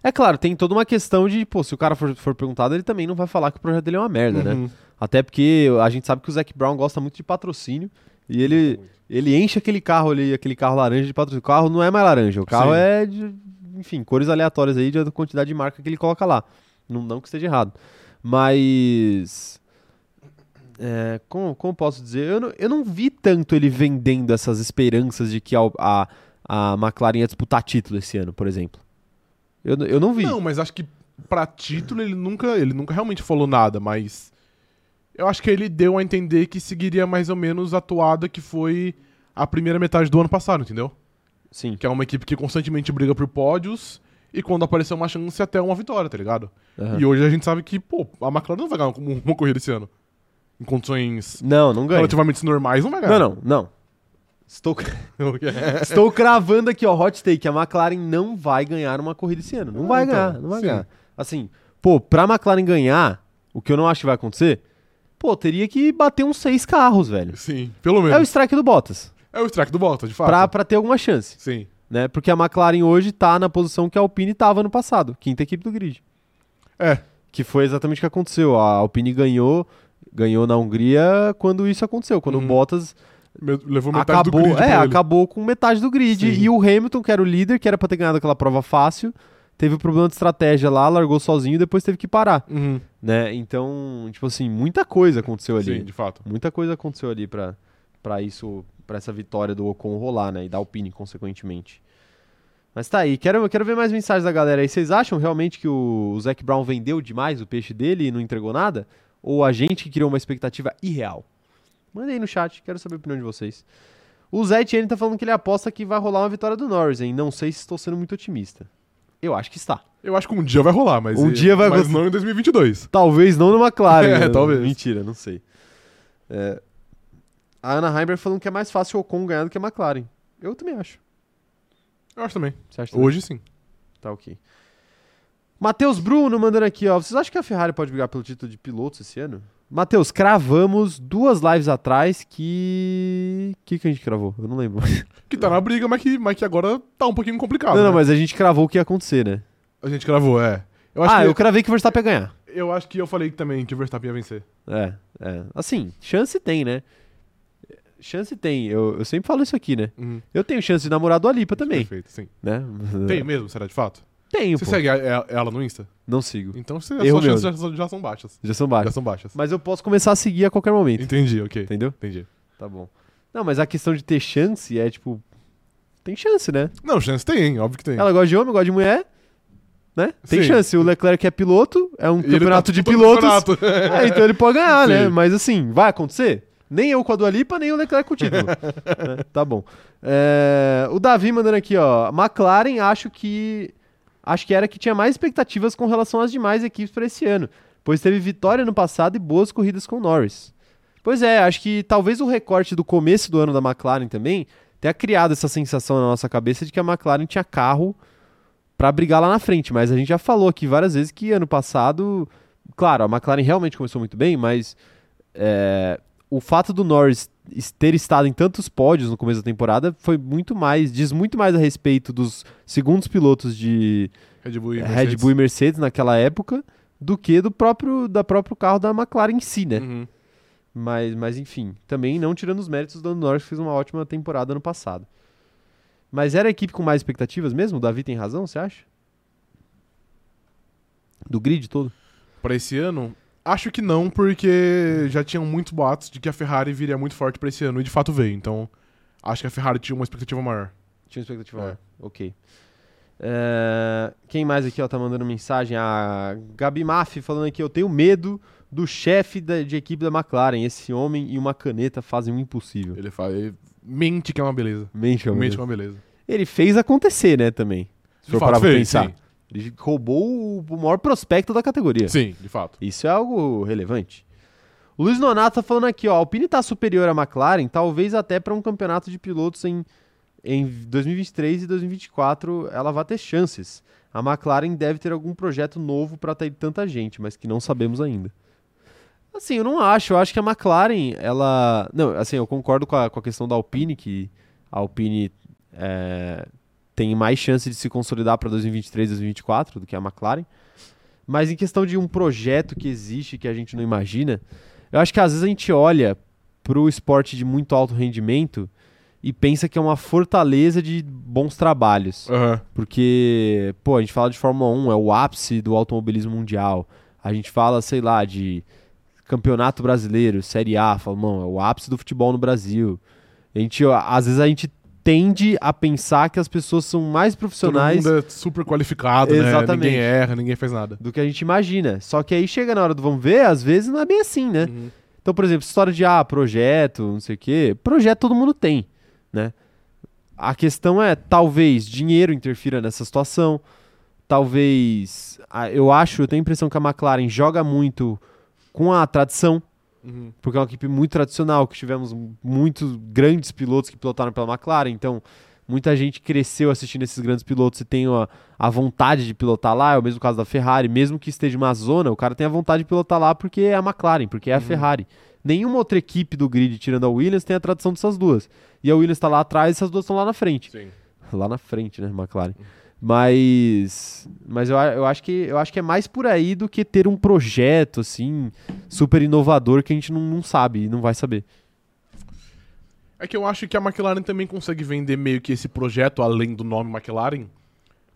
A: É claro, tem toda uma questão de, pô, se o cara for, for perguntado, ele também não vai falar que o projeto dele é uma merda, né?
B: Uhum.
A: Até porque a gente sabe que o Zac Brown gosta muito de patrocínio e ele, ele enche aquele carro ali, aquele carro laranja de patrocínio. O carro não é mais laranja, o carro
B: Sim.
A: é de, enfim, cores aleatórias aí da quantidade de marca que ele coloca lá. Não, não que esteja errado. Mas. é, como, como posso dizer? Eu não, eu não vi tanto ele vendendo essas esperanças de que a, a, a McLaren ia disputar título esse ano, por exemplo. Eu, eu não vi.
B: Não, mas acho que pra título ele nunca, ele nunca realmente falou nada, mas eu acho que ele deu a entender que seguiria mais ou menos a toada que foi a primeira metade do ano passado, entendeu?
A: Sim.
B: Que é uma equipe que constantemente briga por pódios e quando aparecer uma chance, até uma vitória, tá ligado?
A: Aham.
B: E hoje a gente sabe que, pô, a McLaren não vai ganhar uma, uma corrida esse ano. Em condições
A: Não, não ganha.
B: relativamente normais, não vai ganhar.
A: Não, não, não. Estou, estou cravando aqui, ó, hot take. A McLaren não vai ganhar uma corrida esse ano. Não
B: Ah,
A: vai
B: então,
A: ganhar, não vai
B: sim.
A: ganhar. Assim, pô, pra McLaren ganhar, o que eu não acho que vai acontecer, pô, teria que bater uns seis carros, velho.
B: Sim, pelo
A: É o
B: menos.
A: strike do Bottas.
B: É o strike do Bottas, de fato.
A: Pra, pra ter alguma chance,
B: Sim.
A: né? Porque a McLaren hoje tá na posição que a Alpine tava no passado, quinta equipe do grid.
B: É.
A: Que foi exatamente o que aconteceu. A Alpine ganhou, ganhou na Hungria quando isso aconteceu, quando
B: Uhum.
A: o Bottas
B: Me- Levou metade
A: acabou,
B: do grid
A: é, acabou com metade do grid.
B: Sim.
A: E o Hamilton, que era o líder, que era pra ter ganhado aquela prova fácil, teve um problema de estratégia lá, largou sozinho e depois teve que parar,
B: Uhum.
A: né? Então, tipo assim, muita coisa aconteceu ali.
B: Sim, de fato.
A: Muita coisa aconteceu ali pra, pra isso, pra essa vitória do Ocon rolar, né? E da Alpine, consequentemente. Mas tá aí, quero, quero ver mais mensagens da galera aí. Vocês acham realmente que o, o Zac Brown vendeu demais o peixe dele e não entregou nada? Ou a gente que criou uma expectativa irreal? Mandei aí no chat, quero saber a opinião de vocês. O Zé Etienne tá falando que ele aposta que vai rolar uma vitória do Norris, hein? Não sei se estou sendo muito otimista. Eu acho que está.
B: Eu acho que um dia vai rolar, mas.
A: Um dia vai
B: Mas não em 2022.
A: Talvez não no McLaren.
B: É,
A: né?
B: talvez.
A: Mentira, não sei. É, A Ana Heimberg falando que é mais fácil o Ocon ganhar do que a McLaren. Eu também acho.
B: Eu acho também.
A: Você acha também?
B: Hoje sim.
A: Tá ok. Matheus Bruno mandando aqui, ó. Vocês acham que a Ferrari pode brigar pelo título de pilotos esse ano? Matheus, cravamos duas lives atrás que. O que, que a gente cravou? Eu não lembro.
B: Que tá na briga, mas que, mas que agora tá um pouquinho complicado.
A: não, não,
B: né?
A: mas a gente cravou o que ia acontecer, né?
B: A gente gravou, é. Eu acho,
A: ah,
B: que,
A: eu cravei que o Verstappen ia ganhar.
B: eu acho que eu falei também que o Verstappen ia vencer.
A: É, é. Assim, chance tem, né? Chance tem. Eu, eu sempre falo isso aqui, né?
B: Uhum.
A: Eu tenho chance de namorar do Alipa também,
B: Perfeito, sim.
A: né?
B: Tem mesmo, será de fato?
A: Tenho,
B: Você
A: pô.
B: segue a- ela no Insta?
A: Não sigo.
B: Então você,
A: Erro
B: as
A: meu.
B: suas chances já, já são baixas.
A: Já são
B: Já
A: baixos.
B: são baixas.
A: Mas eu posso começar a seguir a qualquer momento,
B: Entendi, ok.
A: entendeu?
B: Entendi.
A: Tá bom. Não, mas a questão de ter chance é tipo. Tem chance, né?
B: Não, chance tem, hein? Óbvio que tem.
A: Ela gosta de homem, gosta de mulher, né? Tem
B: Sim.
A: chance. O Leclerc é piloto, é um
B: E ele tá
A: campeonato de
B: disputando
A: pilotos.
B: campeonato.
A: É, então ele pode ganhar, né?
B: Sim.
A: Mas assim, vai acontecer? Nem eu com a Dua Lipa, nem o Leclerc com o título. É, tá bom. É, o Davi mandando aqui, ó. McLaren, acho que. Acho que era que tinha mais expectativas com relação às demais equipes para esse ano. Pois teve vitória no passado e boas corridas com o Norris. Pois é, acho que talvez o recorte do começo do ano da McLaren também tenha criado essa sensação na nossa cabeça de que a McLaren tinha carro pra brigar lá na frente. Mas a gente já falou aqui várias vezes que ano passado, claro, a McLaren realmente começou muito bem, mas é, o fato do Norris ter estado em tantos pódios no começo da temporada foi muito mais, diz muito mais a respeito dos segundos pilotos de
B: Red Bull e
A: Red
B: Mercedes.
A: Bull e Mercedes naquela época do que do próprio, da próprio carro da McLaren em si, né?
B: Uhum.
A: Mas, mas enfim, também não tirando os méritos do Lando Norris, que fez uma ótima temporada ano passado. Mas era a equipe com mais expectativas mesmo? O Davi tem razão, você acha? Do grid todo?
B: Pra esse ano, acho que não, porque já tinham muitos boatos de que a Ferrari viria muito forte pra esse ano, e de fato veio. Então, acho que a Ferrari tinha uma expectativa maior.
A: Tinha uma expectativa
B: É.
A: maior. Ok. É, Quem mais aqui ó, tá mandando mensagem? A Gabi Maff falando aqui, eu tenho medo do chefe de equipe da McLaren. Esse homem e uma caneta fazem o impossível.
B: Ele fala, ele mente que é uma beleza.
A: Mente, meu
B: Mente que é uma beleza.
A: Ele fez acontecer, né, também. Se for parar pra pensar.
B: sim.
A: Ele roubou o- maior prospecto da categoria.
B: Sim, de fato.
A: Isso é algo relevante. O Luiz Nonato tá falando aqui, ó, a Alpine tá superior à McLaren, talvez até para um campeonato de pilotos em, em 2023 e 2024 ela vai ter chances. A McLaren deve ter algum projeto novo para atrair tanta gente, mas que não sabemos ainda. Assim, eu não acho, eu acho que a McLaren, ela... Não, assim, eu concordo com a, com a questão da Alpine, que a Alpine é, tem mais chance de se consolidar para 2023 e 2024 do que a McLaren. Mas em questão de um projeto que existe que a gente não imagina, eu acho que às vezes a gente olha pro esporte de muito alto rendimento e pensa que é uma fortaleza de bons trabalhos.
B: Aham.
A: Porque, pô, a gente fala de Fórmula 1, é o ápice do automobilismo mundial. A gente fala, sei lá, de Campeonato Brasileiro, Série A, fala, não, é o ápice do futebol no Brasil. A gente, às vezes a gente tende a pensar que as pessoas são mais
B: Todo
A: profissionais
B: mundo é super qualificado, né?
A: Exatamente.
B: Ninguém erra, ninguém faz nada.
A: do que a gente imagina. Só que aí chega na hora do vamos ver, às vezes não é bem assim, né?
B: Uhum.
A: Então, por exemplo, história de ah, projeto, não sei o quê. Projeto todo mundo tem, né? A questão é, talvez dinheiro interfira nessa situação. talvez. ah, Eu acho, eu tenho a impressão que a McLaren joga muito com a tradição,
B: Uhum.
A: porque é uma equipe muito tradicional, que tivemos muitos grandes pilotos que pilotaram pela McLaren, então muita gente cresceu assistindo esses grandes pilotos e tem a, a vontade de pilotar lá, é o mesmo caso da Ferrari, mesmo que esteja uma zona, o cara tem a vontade de pilotar lá porque é a McLaren, porque é a
B: Uhum.
A: Ferrari. Nenhuma outra equipe do grid, tirando a Williams, tem a tradição dessas duas. E a Williams está lá atrás e essas duas estão lá na frente
B: Sim.
A: lá na frente, né, McLaren. Mas, mas eu, eu, acho que, eu acho que é mais por aí do que ter um projeto, assim, super inovador que a gente não, não sabe e não vai saber.
B: É que eu acho que a McLaren também consegue vender meio que esse projeto além do nome McLaren.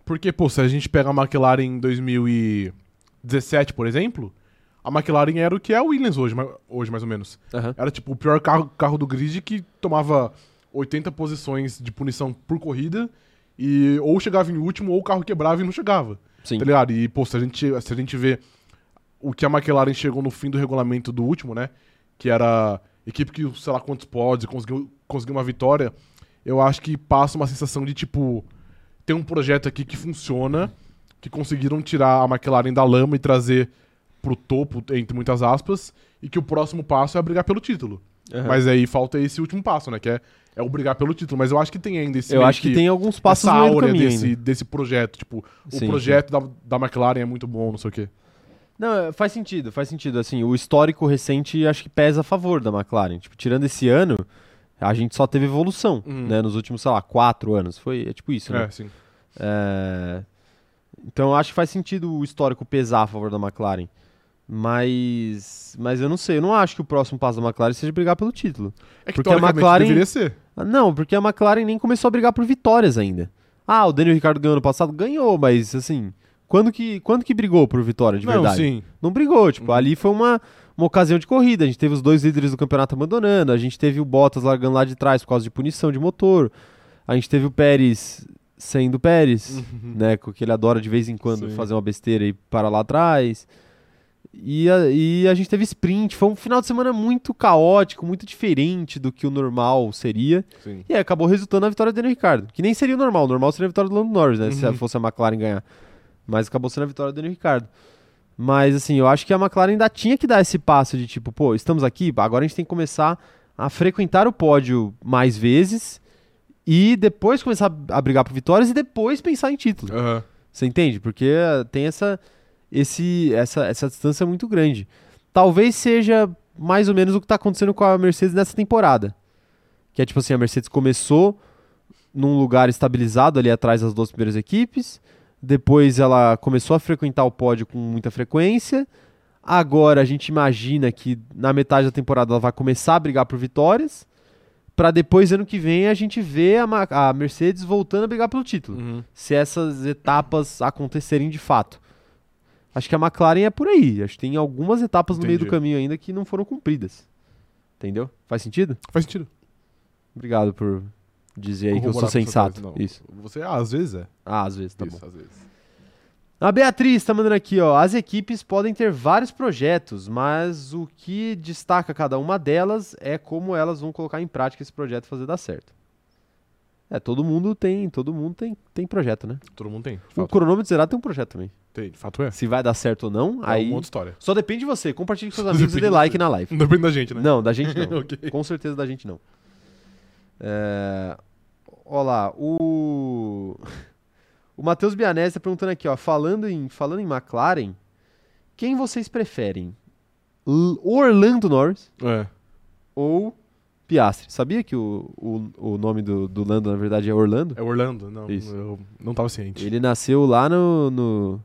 B: Porque, pô, se a gente pega a McLaren em 2017, por exemplo, a McLaren era o que é a Williams hoje, hoje mais ou menos. Era tipo o pior carro, carro do grid que tomava 80 posições de punição por corrida e ou chegava em último ou o carro quebrava e não chegava.
A: Sim.
B: Tá ligado? E, pô, se a gente, se a gente vê o que a McLaren chegou no fim do regulamento do último, né? Que era equipe que, sei lá quantos pods, conseguiu, conseguiu uma vitória. Eu acho que passa uma sensação de, tipo, tem um projeto aqui que funciona, que conseguiram tirar a McLaren da lama e trazer pro topo, entre muitas aspas, e que o próximo passo é brigar pelo título.
A: Aham.
B: Mas aí falta esse último passo, né? Que é, é o brigar pelo título. Mas eu acho que tem ainda esse
A: eu acho que, tem alguns passos
B: essa áurea desse,
A: ainda.
B: desse projeto. Tipo,
A: Sim,
B: o projeto da, da McLaren é muito bom, não sei o quê.
A: Não, é, faz sentido, faz sentido. Assim, o histórico recente acho que pesa a favor da McLaren. Tipo, tirando esse ano, a gente só teve evolução,
B: Uhum.
A: né? Nos últimos, sei lá, quatro anos. Foi, é tipo isso, né?
B: É, sim.
A: É, Então eu acho que faz sentido o histórico pesar a favor da McLaren. Mas. Mas eu não sei, eu não acho que o próximo passo da McLaren seja brigar pelo título.
B: É que
A: Porque a McLaren-
B: deveria ser.
A: Não, porque a McLaren nem começou a brigar por vitórias ainda. Ah, o Daniel Ricciardo ganhou ano passado? Ganhou, mas assim. Quando que, quando que brigou por vitória de
B: não,
A: verdade?
B: sim.
A: Não brigou, tipo,
B: Uhum.
A: ali foi uma, uma ocasião de corrida. A gente teve os dois líderes do campeonato abandonando, a gente teve o Bottas largando lá de trás por causa de punição de motor, a gente teve o Pérez sendo Pérez,
B: Uhum.
A: né? Que ele adora de vez em quando
B: Sim.
A: fazer uma besteira e parar lá atrás. E a, e a gente teve sprint. Foi um final de semana muito caótico, muito diferente do que o normal seria.
B: Sim.
A: E aí acabou resultando na vitória do Daniel Ricciardo. Que nem seria o normal. O normal seria a vitória do Lando Norris, né? Se
B: Uhum.
A: fosse a McLaren ganhar. Mas acabou sendo a vitória do Daniel Ricciardo. Mas assim, eu acho que a McLaren ainda tinha que dar esse passo de tipo, pô, estamos aqui, agora a gente tem que começar a frequentar o pódio mais vezes e depois começar a brigar por vitórias e depois pensar em título.
B: Aham.
A: Você entende? Porque eh, tem essa, esse, essa, essa distância muito grande. Talvez seja mais ou menos o que está acontecendo com a Mercedes nessa temporada. Que é tipo assim, a Mercedes começou num lugar estabilizado ali atrás das duas primeiras equipes. Depois ela começou a frequentar o pódio com muita frequência. Agora a gente imagina que na metade da temporada ela vai começar a brigar por vitórias. Pra depois, ano que vem, a gente ver a, a Mercedes voltando a brigar pelo título
B: Uhum.
A: se essas etapas acontecerem de fato. Acho que a McLaren é por aí. Acho que tem algumas etapas no meio do
B: Entendi.
A: caminho ainda que não foram cumpridas. Entendeu? Faz sentido?
B: Faz sentido.
A: Obrigado por dizer aí que eu sou sensato. Isso.
B: Você, ah, às vezes é.
A: Ah, às vezes, tá
B: Isso,
A: bom.
B: vezes.
A: A Beatriz tá mandando aqui, ó. As equipes podem ter vários projetos, mas o que destaca cada uma delas é como elas vão colocar em prática esse projeto e fazer dar certo. É, todo mundo tem, todo mundo tem, tem projeto, né?
B: Todo mundo tem.
A: O cronômetro zerado tem um projeto também.
B: tem, de fato é.
A: Se vai dar certo ou não,
B: É
A: aí
B: uma outra história.
A: Só depende de você. Compartilhe com seus amigos e
B: Depende
A: dê
B: de
A: like na live.
B: Não depende da gente, né?
A: Não, da gente não.
B: ok.
A: Com certeza da gente não. É... Ó lá, o... O Matheus Bianese tá perguntando aqui, ó. Falando em, falando em McLaren, quem vocês preferem? L- Orlando Norris
B: É.
A: ou Piastri? Sabia que o, o, o nome do, do Lando, na verdade, é Orlando?
B: É Orlando? Não,
A: Isso.
B: eu não tava ciente.
A: Ele nasceu lá no, no-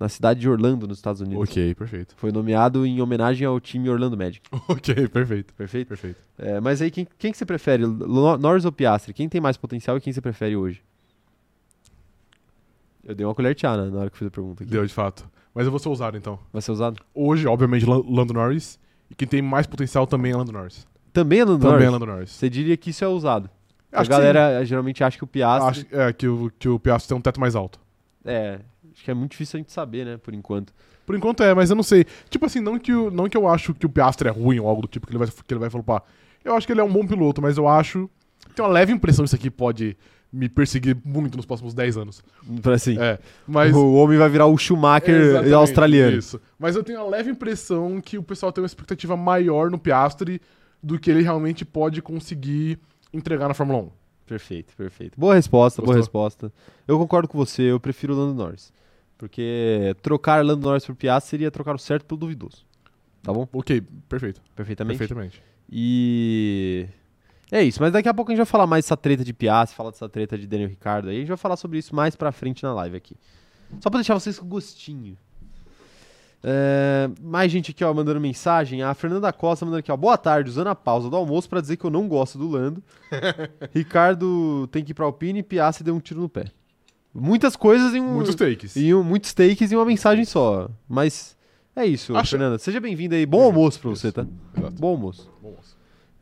A: na cidade de Orlando, nos Estados Unidos.
B: Ok, perfeito.
A: Foi nomeado em homenagem ao time Orlando Magic.
B: ok, perfeito.
A: Perfeito?
B: Perfeito.
A: É, mas aí, quem, quem que você prefere? Norris ou Piastri? Quem tem mais potencial e quem você prefere hoje? Eu dei uma colher de chá né, na hora que eu fiz a pergunta aqui.
B: Deu, de fato. Mas eu vou ser ousado, então.
A: Vai ser usado?
B: Hoje, obviamente, Lan- Lando Norris. E quem tem mais potencial também é Lando Norris.
A: Também é Lando
B: Também é
A: Norris?
B: Lando Norris.
A: Você diria que isso é usado? a
B: sim.
A: galera eh, geralmente acha que o Piastri...
B: Acho é, que, o, que o Piastri tem um teto mais alto.
A: É, acho que é muito difícil a gente saber, né, por enquanto.
B: Por enquanto é, mas eu não sei. Tipo assim, não que, o- não que eu acho que o Piastri é ruim ou algo do tipo que ele vai, que ele vai flopar. Eu acho que ele é um bom piloto, mas eu acho. Tem uma leve impressão que isso aqui pode me perseguir muito nos próximos 10 anos.
A: Assim,
B: É, mas
A: o homem vai virar o Schumacher australiano.
B: Isso. Mas eu tenho a leve impressão que o pessoal tem uma expectativa maior no Piastri do que ele realmente pode conseguir entregar na Fórmula 1.
A: Perfeito, perfeito. Boa resposta, boa
B: Gostou?
A: resposta. Eu concordo com você, eu prefiro o Lando Norris. Porque trocar Lando Norris por Piastri seria trocar o certo pelo duvidoso. Tá bom?
B: Ok, perfeito.
A: Perfeitamente.
B: Perfeitamente.
A: E é isso, mas daqui a pouco a gente vai falar mais dessa treta de Piastri, falar dessa treta de Daniel Ricciardo aí, a gente vai falar sobre isso mais pra frente na live aqui. Só pra deixar vocês com gostinho. É, mais gente aqui, ó, mandando mensagem. A Fernanda Costa mandando aqui, ó. Boa tarde, usando a pausa do almoço pra dizer que eu não gosto do Lando. Ricardo tem que ir pra Alpine e deu um tiro no pé. Muitas coisas em um,
B: Muitos takes.
A: em um- muitos takes em uma mensagem só. Mas é isso,
B: Acho-
A: Fernanda. Seja bem-vinda aí. Bom almoço pra você, tá?
B: Exato.
A: Bom almoço.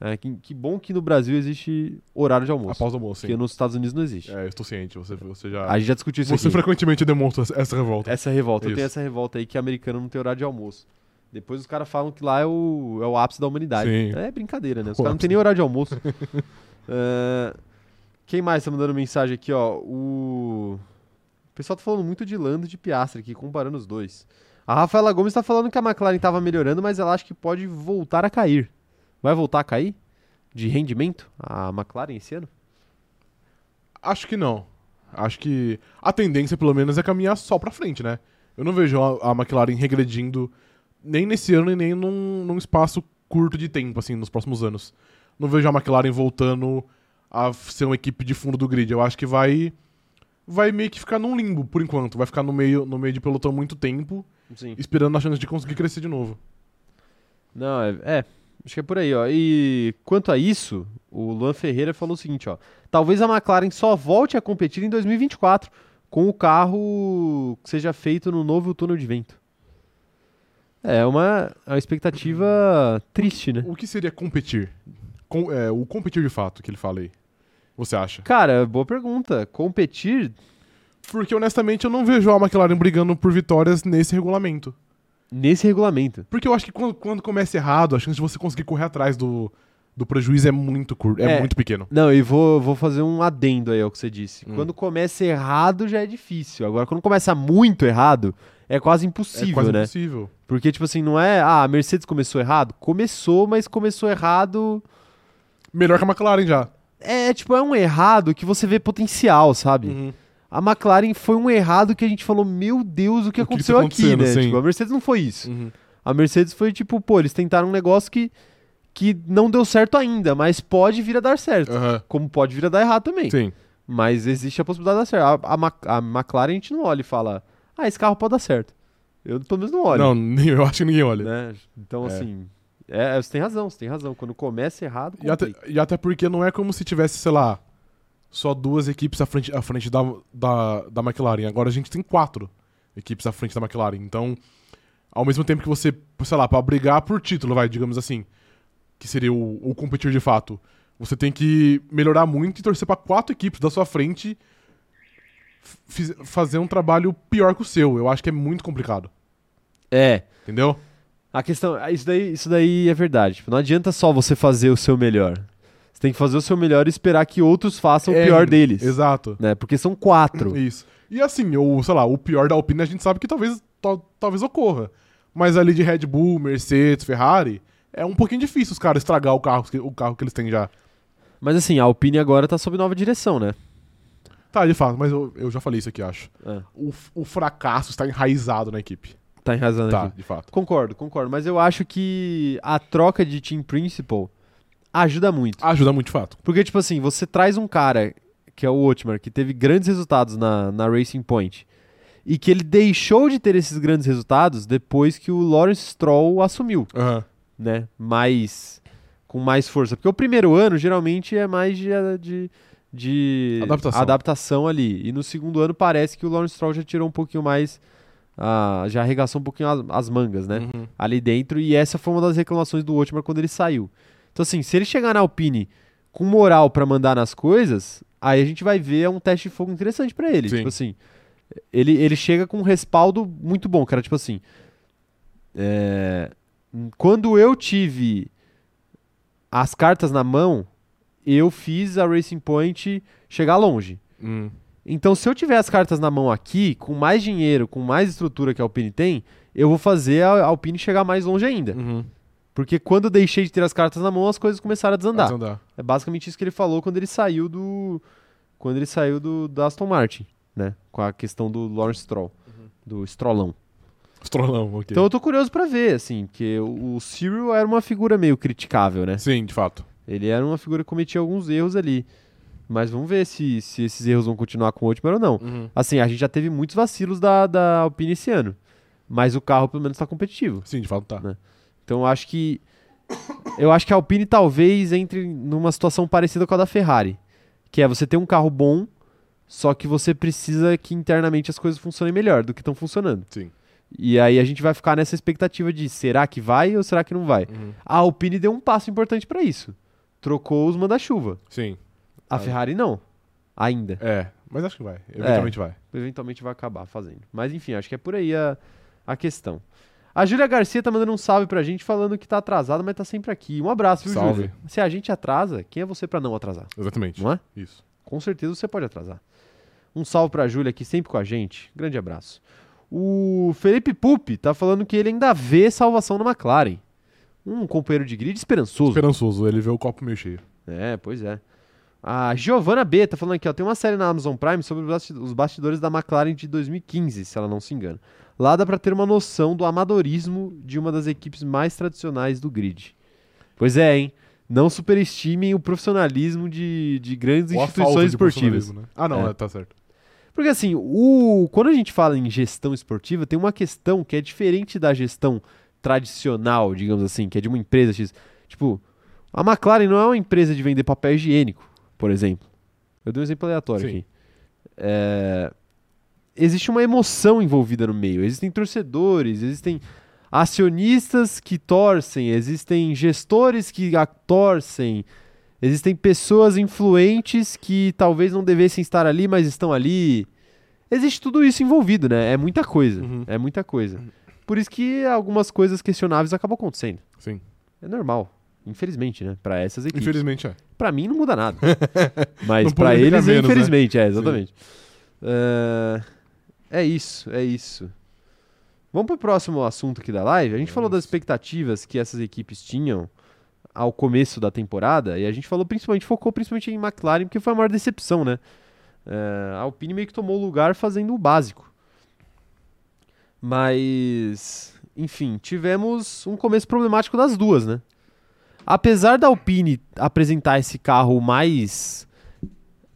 A: É, que, que bom que no Brasil existe horário de almoço.
B: do almoço,
A: Porque
B: sim.
A: nos Estados Unidos não existe.
B: É, eu estou ciente. Você, você já.
A: A gente já discutiu isso
B: você
A: aqui.
B: frequentemente demonstra essa revolta.
A: Essa revolta. Eu
B: Isso.
A: tenho essa revolta aí que americano não tem horário de almoço. Depois os caras falam que lá é o, é o ápice da humanidade.
B: Sim.
A: É brincadeira, né? Os caras não têm nem horário de almoço. É, Quem mais tá mandando mensagem aqui, ó? O... o pessoal tá falando muito de Lando e de Piastri aqui, comparando os dois. A Rafaela Gomes tá falando que a McLaren tava melhorando, mas ela acha que pode voltar a cair. Vai voltar a cair? De rendimento? A McLaren esse ano?
B: Acho que não. Acho que a tendência, pelo menos, é caminhar só pra frente, né? Eu não vejo a, a McLaren regredindo nem nesse ano e nem num, num espaço curto de tempo, assim, nos próximos anos. Não vejo a McLaren voltando a ser uma equipe de fundo do grid. Eu acho que vai vai meio que ficar num limbo por enquanto. Vai ficar no meio, no meio de pelotão muito tempo,
A: Sim.
B: esperando a chance de conseguir crescer de novo.
A: Não, é, é, acho que é por aí, ó. E quanto a isso, o Luan Ferreira falou o seguinte, ó. Talvez a McLaren só volte a competir em 2024 com o carro que seja feito no novo túnel de vento. É uma, uma expectativa triste, né?
B: O que seria competir? Com- é, o competir de fato que ele fala aí. Você acha?
A: Cara, boa pergunta. Competir
B: Porque honestamente eu não vejo a McLaren brigando por vitórias nesse regulamento.
A: Nesse regulamento.
B: Porque eu acho que quando, quando começa errado, a chance de você conseguir correr atrás do, do prejuízo é muito curto, é,
A: É.
B: muito pequeno.
A: Não, e vou, vou fazer um adendo aí ao que você disse.
B: Hum.
A: Quando começa errado já é difícil. Agora, quando começa muito errado, é quase impossível,
B: é quase
A: né?
B: impossível.
A: Porque, tipo assim, não é. Ah, a Mercedes começou errado? Começou, mas começou errado.
B: Melhor que a McLaren já.
A: É, tipo, é um errado que você vê potencial, sabe?
B: Uhum.
A: A McLaren foi um errado que a gente falou, meu Deus, o que
B: O que
A: aconteceu
B: tá
A: aqui, né?
B: sim.
A: Tipo, a Mercedes não foi isso.
B: Uhum.
A: A Mercedes foi tipo, pô, eles tentaram um negócio que, que não deu certo ainda, mas pode vir a dar certo.
B: Aham.
A: Como pode vir a dar errado também.
B: Sim.
A: Mas existe a possibilidade de dar certo. A, a, a McLaren a gente não olha e fala, ah, esse carro pode dar certo. Eu pelo menos não olho.
B: Não, nem- eu acho que ninguém olha.
A: né? Então,
B: É.
A: assim, é, você tem razão, você tem razão. Quando começa errado,
B: E até, e até porque não é como se tivesse, sei lá, só duas equipes à frente, à frente da, da, da McLaren. Agora a gente tem quatro equipes à frente da McLaren. Então, ao mesmo tempo que você, sei lá, pra brigar por título, vai, digamos assim, que seria o, o competir de fato, você tem que melhorar muito e torcer pra quatro equipes da sua frente fazer um trabalho pior que o seu. Eu acho que é muito complicado.
A: É.
B: Entendeu?
A: A questão, isso daí, isso daí é verdade. Tipo, não adianta só você fazer o seu melhor. Você tem que fazer o seu melhor e esperar que outros façam o
B: É,
A: pior deles.
B: Exato.
A: Né? Porque são quatro.
B: Isso. E assim, o, sei lá, o pior da Alpine a gente sabe que talvez, tal- talvez ocorra. Mas ali de Red Bull, Mercedes, Ferrari, é um pouquinho difícil os caras estragar o carro, que- o carro que eles têm já.
A: Mas assim, a Alpine agora tá sob nova direção, né?
B: Tá, de fato, mas eu, eu já falei isso aqui, acho.
A: É,
B: O, o fracasso está enraizado na equipe.
A: tá enrasando
B: Tá,
A: aqui.
B: de fato.
A: Concordo, concordo. Mas eu acho que a troca de team principal ajuda muito.
B: Ajuda muito de fato.
A: Porque, tipo assim, você traz um cara, que é o Otmar, que teve grandes resultados na, na Racing Point, e que ele deixou de ter esses grandes resultados depois que o Lawrence Stroll assumiu,
B: Aham.
A: né? Mais. com mais força. Porque o primeiro ano, geralmente, é mais de. de de
B: Adaptação.
A: adaptação ali. E no segundo ano parece que o Lawrence Stroll já tirou um pouquinho mais. ah, já arregaçou um pouquinho as, as mangas, né?
B: Uhum.
A: ali dentro, e essa foi uma das reclamações do Otmar quando ele saiu. Então, assim, se ele chegar na Alpine com moral pra mandar nas coisas, aí a gente vai ver um teste de fogo interessante pra ele.
B: Sim.
A: Tipo assim, ele, ele chega com um respaldo muito bom, cara. Tipo assim, é, quando eu tive as cartas na mão, eu fiz a Racing Point chegar longe.
B: Hum.
A: Então, se eu tiver as cartas na mão aqui, com mais dinheiro, com mais estrutura que a Alpine tem, eu vou fazer a Alpine chegar mais longe ainda.
B: Uhum.
A: Porque quando eu deixei de ter as cartas na mão, as coisas começaram a desandar.
B: Desandar.
A: É basicamente isso que ele falou quando ele saiu do. Quando ele saiu do, da Aston Martin, né? Com a questão do Lawrence Stroll, do Strollão.
B: Estrolão, ok.
A: Então eu tô curioso pra ver, assim, porque o, o Cyril era uma figura meio criticável, né?
B: Sim, de fato.
A: Ele era uma figura que cometia alguns erros ali. Mas vamos ver se, se esses erros vão continuar com o Otmar ou não.
B: Uhum.
A: Assim, a gente já teve muitos vacilos da, da Alpine esse ano. Mas o carro pelo menos tá competitivo.
B: Sim, de fato tá.
A: Né? Então acho que. Eu acho que a Alpine talvez entre numa situação parecida com a da Ferrari. Que é você ter um carro bom, só que você precisa que internamente as coisas funcionem melhor do que estão funcionando.
B: Sim.
A: E aí a gente vai ficar nessa expectativa de será que vai ou será que não vai?
B: Uhum.
A: A Alpine deu um passo importante pra isso. Trocou os manda-chuva.
B: Sim.
A: A
B: Ah.
A: Ferrari não. Ainda.
B: É, mas acho que vai. Eventualmente vai.
A: Eventualmente vai acabar fazendo. Mas enfim, acho que é por aí a, a questão. A Júlia Garcia tá mandando um salve pra gente falando que tá atrasada, mas tá sempre aqui. Um abraço, viu,
B: Salve.
A: Júlia? Se a gente atrasa, quem é você pra não atrasar?
B: Exatamente.
A: Não é?
B: Isso.
A: Com certeza você pode atrasar. Um salve pra Júlia aqui, sempre com a gente. Grande abraço. O Felipe Pupi tá falando que ele ainda vê salvação na McLaren. Um companheiro de grid esperançoso.
B: Esperançoso, ele vê o copo meio cheio.
A: É, pois é. A Giovanna B tá falando aqui, ó, tem uma série na Amazon Prime sobre os basti- os bastidores da McLaren de 2015, se ela não se engana. Lá dá pra ter uma noção do amadorismo de uma das equipes mais tradicionais do grid. Pois é, hein? Não superestimem o profissionalismo de, de grandes
B: Ou
A: instituições
B: de
A: esportivas.
B: né? Ah, não,
A: É.
B: é, tá certo.
A: Porque assim, o... quando a gente fala em gestão esportiva, tem uma questão que é diferente da gestão tradicional, digamos assim, que é de uma empresa X. Tipo, a McLaren não é uma empresa de vender papel higiênico, por exemplo. Eu dei um exemplo aleatório
B: Sim.
A: aqui. É, Existe uma emoção envolvida no meio. Existem torcedores, existem acionistas que torcem, existem gestores que torcem, existem pessoas influentes que talvez não devessem estar ali, mas estão ali. Existe tudo isso envolvido, né? É muita coisa.
B: Uhum.
A: É muita coisa. Por isso que algumas coisas questionáveis acabam acontecendo.
B: Sim.
A: É normal. Infelizmente, né? Pra essas equipes.
B: Infelizmente é.
A: Pra mim não muda nada. Mas
B: pode
A: eles, é
B: menos, né?
A: infelizmente, é, exatamente. É... é isso, é isso. Vamos pro próximo assunto aqui da live. A gente falou das
B: Vamos.
A: expectativas que essas equipes tinham ao começo da temporada e a gente falou principalmente, focou principalmente em McLaren, porque foi a maior decepção, né? É, a Alpine meio que tomou o lugar fazendo o básico. Mas, enfim, tivemos um começo problemático das duas, né? Apesar da Alpine apresentar esse carro mais.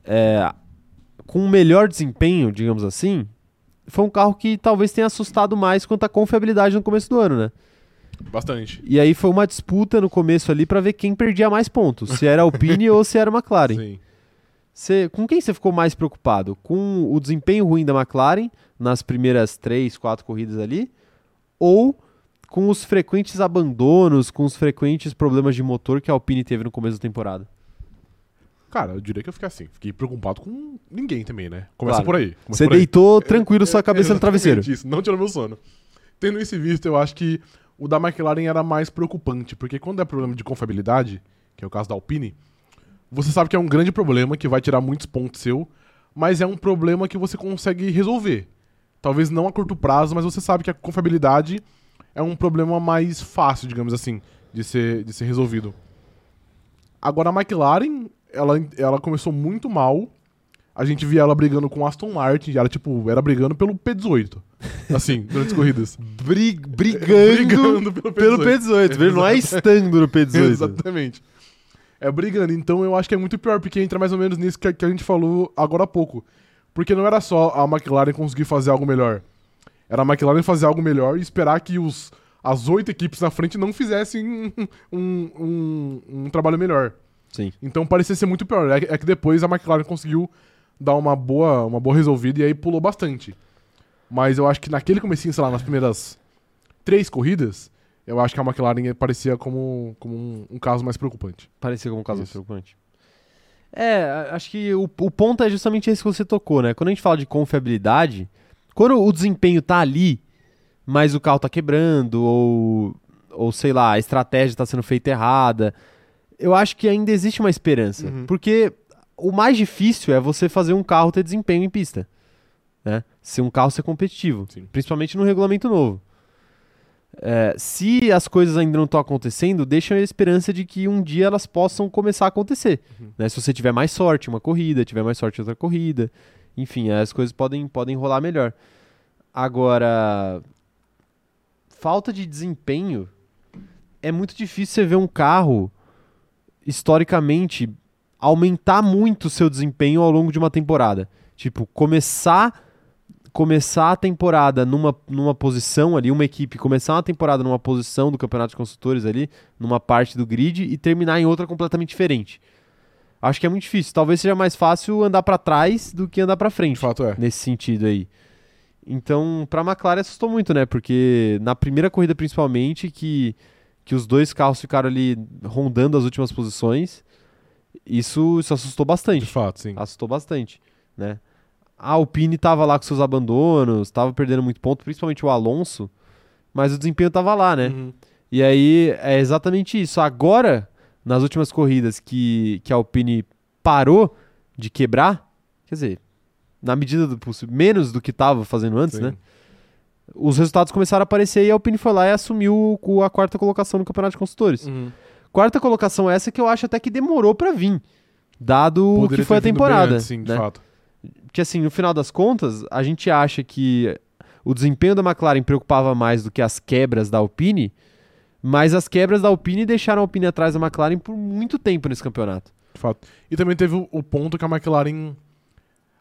A: é, com um melhor desempenho, digamos assim, foi um carro que talvez tenha assustado mais quanto à confiabilidade no começo do ano, né?
B: Bastante.
A: E aí foi uma disputa no começo ali pra ver quem perdia mais pontos, se era a Alpine ou se era a McLaren.
B: Sim.
A: Cê- com quem você ficou mais preocupado? Com o desempenho ruim da McLaren nas primeiras três, quatro corridas ali? Ou com os frequentes abandonos, com os frequentes problemas de motor que a Alpine teve no começo da temporada?
B: Cara, eu diria que eu fiquei assim. Fiquei preocupado com ninguém também, né? Começa
A: Claro.
B: por aí. Começa
A: Você
B: por aí.
A: deitou tranquilo sua
B: É,
A: cabeça no
B: exatamente
A: travesseiro.
B: Isso, não tirou meu sono. Tendo isso visto, eu acho que o da McLaren era mais preocupante, porque quando é problema de confiabilidade, que é o caso da Alpine, você sabe que é um grande problema que vai tirar muitos pontos seu, mas é um problema que você consegue resolver. Talvez não a curto prazo, mas você sabe que a confiabilidade é um problema mais fácil, digamos assim, de ser, de ser resolvido. Agora a McLaren, ela, ela começou muito mal. A gente via ela brigando com a Aston Martin, e ela, tipo, era brigando pelo P18. Assim, durante as corridas.
A: Bri- brigando,
B: pelo
A: pelo P18. Ele não é estando no P18.
B: Exatamente. É brigando. Então eu acho que é muito pior, porque entra mais ou menos nisso que, que a gente falou agora há pouco. Porque não era só a McLaren conseguir fazer algo melhor. Era a McLaren fazer algo melhor e esperar que os, as oito equipes na frente não fizessem um, um, um- um trabalho melhor.
A: Sim.
B: Então parecia ser muito pior. É, que- é que depois a McLaren conseguiu dar uma boa, uma boa resolvida e aí pulou bastante. Mas eu acho que naquele comecinho, sei lá, nas primeiras três corridas, eu acho que a McLaren parecia como, como um, um caso mais preocupante.
A: Parecia como um caso
B: Isso.
A: preocupante. É, acho que o, o ponto é justamente esse que você tocou, né? Quando a gente fala de confiabilidade, quando o desempenho tá ali, mas o carro tá quebrando, ou, ou sei lá, a estratégia tá sendo feita errada, eu acho que ainda existe uma esperança.
B: Uhum.
A: Porque o mais difícil é você fazer um carro ter desempenho em pista. Né? Se um carro ser competitivo.
B: Sim.
A: Principalmente no regulamento novo. É, se as coisas ainda não estão acontecendo, deixa a esperança de que um dia elas possam começar a acontecer.
B: Uhum.
A: né? Se você tiver mais sorte uma corrida, tiver mais sorte outra corrida. Enfim, as coisas podem, podem rolar melhor. Agora, falta de desempenho é muito difícil você ver um carro historicamente aumentar muito o seu desempenho ao longo de uma temporada. Tipo, começar começar a temporada numa, numa posição ali, uma equipe começar uma temporada numa posição do Campeonato de Construtores ali, numa parte do grid e terminar em outra completamente diferente. Acho que é muito difícil. Talvez seja mais fácil andar pra trás do que andar
B: De
A: frente
B: fato é.
A: nesse sentido aí. Então, pra McLaren assustou muito, né? Porque na primeira corrida, principalmente, que, que os dois carros ficaram ali rondando as últimas posições, isso, isso assustou
B: De
A: bastante.
B: fato, sim.
A: Assustou bastante, né? A Alpine tava lá com seus abandonos, tava perdendo muito ponto, principalmente o Alonso, mas o desempenho tava lá, né?
B: Uhum.
A: E aí é exatamente isso. Agora, nas últimas corridas que, que a Alpine parou de quebrar, quer dizer, na medida do possível, menos do que estava fazendo antes,
B: Sim.
A: né? Os resultados começaram a aparecer e a Alpine foi lá e assumiu a quarta colocação no Campeonato de Construtores.
B: Uhum.
A: Quarta colocação essa que eu acho até que demorou pra vir, dado o
B: Poderia
A: que foi a temporada.
B: antes, sim, de
A: né?
B: fato.
A: que assim, no final das contas, a gente acha que o desempenho da McLaren preocupava mais do que as quebras da Alpine, mas as quebras da Alpine deixaram a Alpine atrás da McLaren por muito tempo nesse campeonato.
B: De fato. E também teve o, o ponto que a McLaren,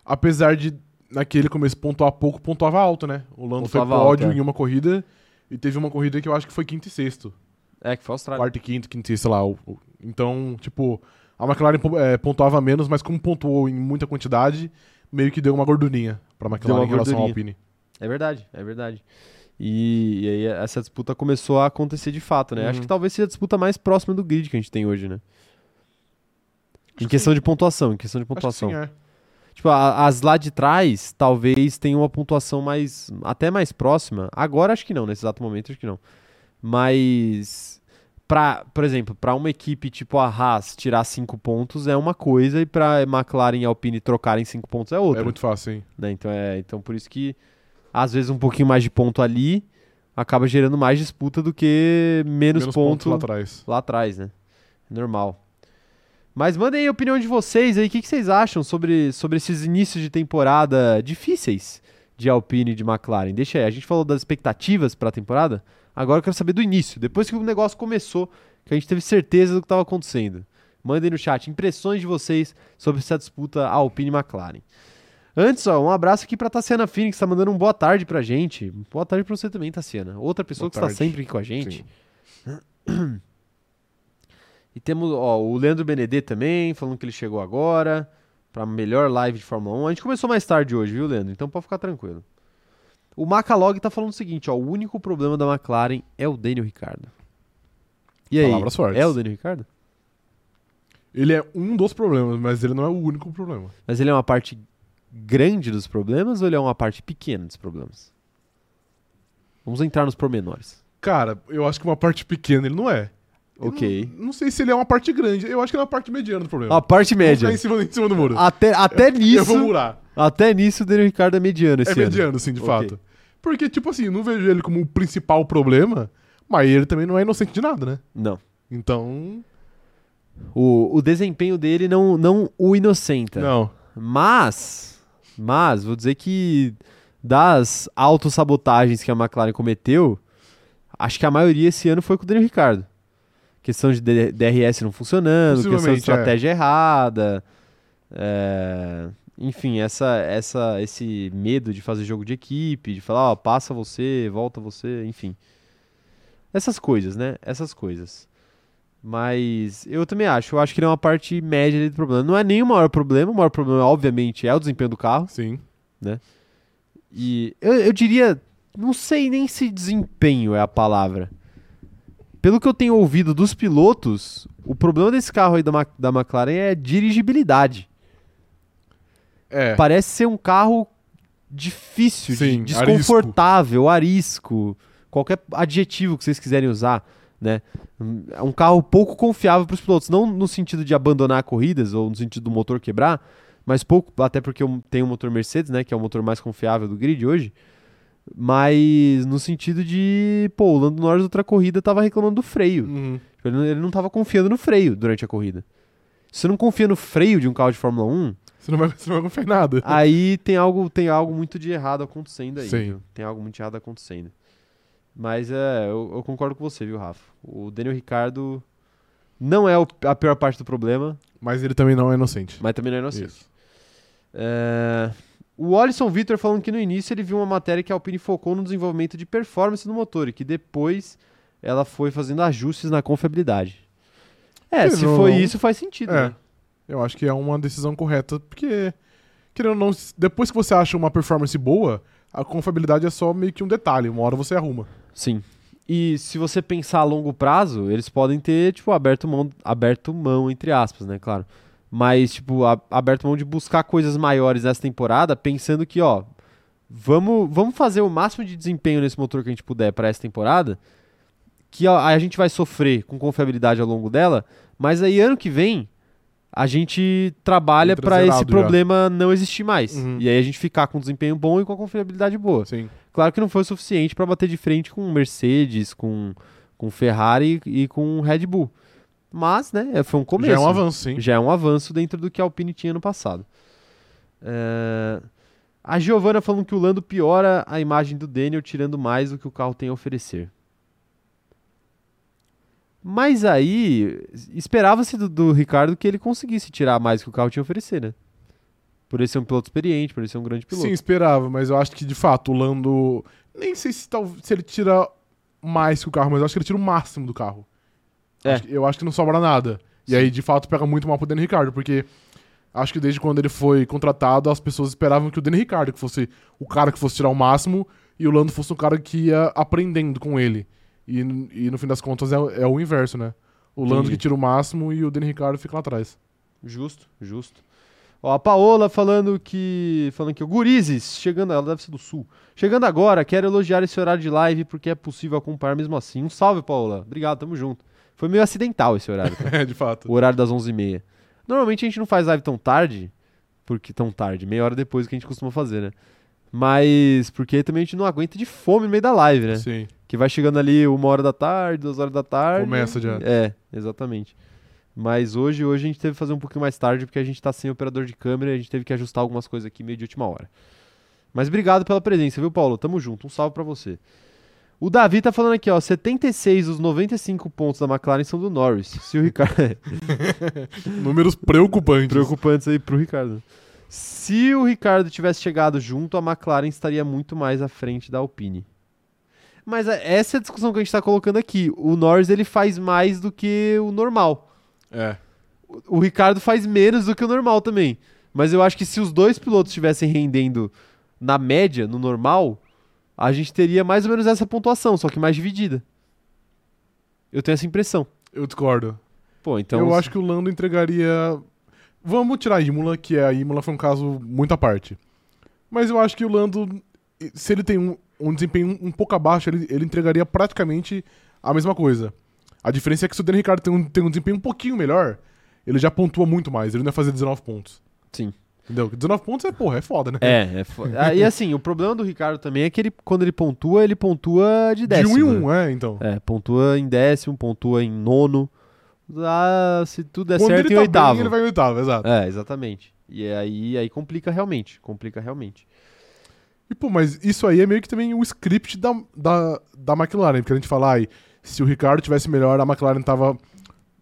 B: apesar de naquele começo pontuar pouco, pontuava alto, né? O Lando foi
A: Pontuava
B: pódio
A: alto, é.
B: em uma corrida e teve uma corrida que eu acho que foi quinto e sexto.
A: É, que foi a Austrália.
B: Quarto e quinto, quinto e sexto, sei lá. o- o- Então, tipo, a McLaren é, pontuava menos, mas como pontuou em muita quantidade, meio que deu uma gordurinha pra McLaren em relação à. Alpine.
A: É verdade, é verdade. E, e aí essa disputa começou a acontecer de fato, né?
B: Uhum.
A: Acho que talvez seja a disputa mais próxima do grid que a gente tem hoje, né?
B: Acho
A: em
B: que
A: questão de pontuação, em questão de
B: Acho que
A: pontuação.
B: sim, é.
A: Tipo, a- as lá de trás talvez tenham uma pontuação mais. até mais próxima. Agora acho que não, nesse exato momento acho que não. Mas. Pra, por exemplo, para uma equipe tipo a Haas tirar 5 pontos é uma coisa e pra McLaren e Alpine trocarem 5 pontos é outra.
B: É muito fácil, sim.
A: né? Então, é, então por isso que às vezes um pouquinho mais de ponto ali acaba gerando mais disputa do que menos,
B: Menos
A: ponto
B: pontos lá atrás.
A: lá atrás, né? Normal. Mas mandem aí a opinião de vocês aí, o que, que vocês acham sobre, sobre esses inícios de temporada difíceis de Alpine e de McLaren? Deixa aí, a gente falou das expectativas para a temporada, agora eu quero saber do início, depois que o negócio começou, que a gente teve certeza do que estava acontecendo. Mandem no chat impressões de vocês sobre essa disputa Alpine e McLaren. Antes, ó, um abraço aqui pra Tassiana Phoenix, tá mandando um boa tarde pra gente. Boa tarde pra você também, Tassiana. Outra pessoa
B: Boa
A: que
B: tarde.
A: está sempre aqui com a gente. E temos ó, o Leandro Benedet também, falando que ele chegou agora para melhor live de Fórmula 1. A gente começou mais tarde hoje, viu, Leandro? Então pode ficar tranquilo. O Macalog tá falando o seguinte, ó, o único problema da McLaren é o Daniel Ricardo. E aí?
B: Palavras fortes.
A: É o Daniel Ricardo?
B: Ele é um dos problemas, mas ele não é o único problema.
A: Mas ele é uma parte grande dos problemas ou ele é uma parte pequena dos problemas? Vamos entrar nos pormenores.
B: Cara, eu acho que uma parte pequena ele não é. Eu
A: Ok.
B: Não, não sei se ele é uma parte grande. Eu acho que ele é uma parte mediana do problema.
A: A parte média.
B: em cima, em cima do muro.
A: Até, até
B: Eu
A: nisso,
B: vou murar.
A: até nisso o Daniel Ricardo é mediano esse
B: É
A: ano.
B: mediano, sim, de
A: Ok.
B: fato. Porque, tipo assim, não vejo ele como o principal problema, mas ele também não é inocente de nada, né?
A: Não.
B: Então.
A: O, o desempenho dele não, não o inocenta.
B: Não.
A: Mas, mas, vou dizer que das autossabotagens que a McLaren cometeu, acho que a maioria esse ano foi com o Daniel Ricardo. Questão de DRS não funcionando, questão de
B: Possivelmente,
A: estratégia errada. é, Enfim, essa, essa, esse medo de fazer jogo de equipe, de falar, ó, passa você, volta você, enfim. Essas coisas, né? Essas coisas. Mas eu também acho, eu acho que ele é uma parte média ali do problema. Não é nem o maior problema, o maior problema, obviamente, é o desempenho do carro.
B: Sim.
A: E eu, eu diria, não sei nem se desempenho é a palavra. Pelo que eu tenho ouvido dos pilotos, o problema desse carro aí da, Ma- da McLaren é dirigibilidade.
B: É.
A: Parece ser um carro difícil,
B: Sim,
A: desconfortável, arisco. qualquer adjetivo que vocês quiserem usar. Né? É um carro pouco confiável para os pilotos, não no sentido de abandonar corridas ou no sentido do motor quebrar, mas pouco, até porque eu tenho o motor Mercedes, né, que é o motor mais confiável do grid hoje, mas no sentido de, pô, o Lando Norris outra corrida tava reclamando do freio.
B: Uhum.
A: Ele não, ele não tava confiando no freio durante a corrida. Se você não confia no freio de um carro de Fórmula 1,
B: Você não vai, você não vai confiar em nada.
A: aí tem algo, tem algo muito de errado acontecendo aí. Tem algo muito de errado acontecendo. Mas é, eu, eu concordo com você, viu, Rafa? O Daniel Ricardo não é o- a pior parte do problema,
B: Mas ele também não é inocente.
A: mas também não é inocente. É, O Alisson Vitor falando que no início ele viu uma matéria que a Alpine focou no desenvolvimento de performance do motor e que depois ela foi fazendo ajustes na confiabilidade. É, se
B: não-
A: foi isso, faz sentido,
B: É.
A: né?
B: Eu acho que é uma decisão correta, porque, querendo ou não, depois que você acha uma performance boa, a confiabilidade é só meio que um detalhe. Uma hora você arruma.
A: Sim. E se você pensar a longo prazo, eles podem ter, tipo, aberto mão, aberto mão entre aspas, né, claro. Mas, tipo, a- aberto mão de buscar coisas maiores nessa temporada, pensando que, ó, vamos, vamos fazer o máximo de desempenho nesse motor que a gente puder para essa temporada, que ó, a gente vai sofrer com confiabilidade ao longo dela, mas aí ano que vem a gente trabalha para esse
B: já.
A: problema não existir mais.
B: Uhum.
A: E aí a gente ficar com desempenho bom e com a confiabilidade boa.
B: Sim.
A: Claro que não foi o suficiente para bater de frente com Mercedes, com, com Ferrari e com Red Bull. Mas, né, é- foi um começo.
B: Já é um avanço, sim.
A: Já é um avanço dentro do que a Alpine tinha no passado. É, A Giovanna falando que o Lando piora a imagem do Daniel, tirando mais do que o carro tem a oferecer. Mas aí, esperava-se do, do Ricardo que ele conseguisse tirar mais do que o carro tinha a oferecer, né? Por ele ser um piloto experiente, por ele ser um grande piloto.
B: Sim, esperava, mas eu acho que de fato o Lando. Nem sei se, tal, se ele tira mais que o carro, mas eu acho que ele tira o máximo do carro.
A: É.
B: Acho eu acho que não sobra nada. E aí, de fato, pega muito mal pro Daniel Ricardo, porque acho que desde quando ele foi contratado, as pessoas esperavam que o Daniel Ricardo que fosse o cara que fosse tirar o máximo e o Lando fosse o cara que ia aprendendo com ele. E, e no fim das contas é, é o inverso, né? O Lando
A: Entendi.
B: que tira o máximo e o Daniel Ricardo fica lá atrás.
A: Justo, justo. Ó, a Paola falando que. Falando que o Gurizes, chegando. Ela deve ser do sul. Chegando agora, quero elogiar esse horário de live porque é possível acompanhar mesmo assim. Um salve, Paola. Obrigado, tamo junto. Foi meio acidental esse horário?
B: É, de fato.
A: o horário das 11h30. Normalmente a gente não faz live tão tarde, porque tão tarde, meia hora depois que a gente costuma fazer, né? Mas porque também a gente não aguenta de fome no meio da live, né?
B: Sim.
A: Que vai chegando ali uma hora da tarde, duas horas da tarde.
B: Começa já.
A: É, exatamente. Mas hoje, hoje a gente teve que fazer um pouquinho mais tarde, porque a gente tá sem operador de câmera e a gente teve que ajustar algumas coisas aqui meio de última hora. Mas obrigado pela presença, viu, Paulo? Tamo junto. Um salve pra você. O Davi tá falando aqui, ó, 76 dos 95 pontos da McLaren são do Norris. Se o Ricardo
B: Números preocupantes.
A: preocupantes aí pro Ricardo. Se o Ricardo tivesse chegado junto, a McLaren estaria muito mais à frente da Alpine. Mas a- essa é a discussão que a gente tá colocando aqui. O Norris ele faz mais do que o normal.
B: É.
A: O- O Ricardo faz menos do que o normal também. Mas eu acho que se os dois pilotos estivessem rendendo na média, no normal, a gente teria mais ou menos essa pontuação, só que mais dividida. Eu tenho essa impressão.
B: Eu discordo.
A: Pô, então.
B: eu acho que o Lando entregaria. Vamos tirar a Imola, que a Imola foi um caso muito à parte. Mas eu acho que o Lando, se ele tem um, um desempenho um pouco abaixo, ele, ele entregaria praticamente a mesma coisa. A diferença é que se o Daniel Ricciardo tem um, tem um desempenho um pouquinho melhor, ele já pontua muito mais. Ele não ia fazer 19 pontos.
A: Sim.
B: Entendeu? 19 pontos é, porra, é foda, né?
A: É, é fo- ah, E assim, o problema do Ricardo também é que ele, quando ele pontua, ele pontua de
B: De
A: décimo.
B: um em
A: né?
B: um, é, então.
A: É, pontua em décimo, pontua em nono. Ah, se tudo der
B: Quando
A: certo,
B: ele
A: em
B: tá
A: oitavo.
B: bem, ele vai em oitavo, exato.
A: É, exatamente. E aí, aí complica realmente. Complica realmente.
B: E, pô, mas isso aí é meio que também o script da, da, da McLaren, porque a gente fala, ai, se o Ricardo tivesse melhor, a McLaren tava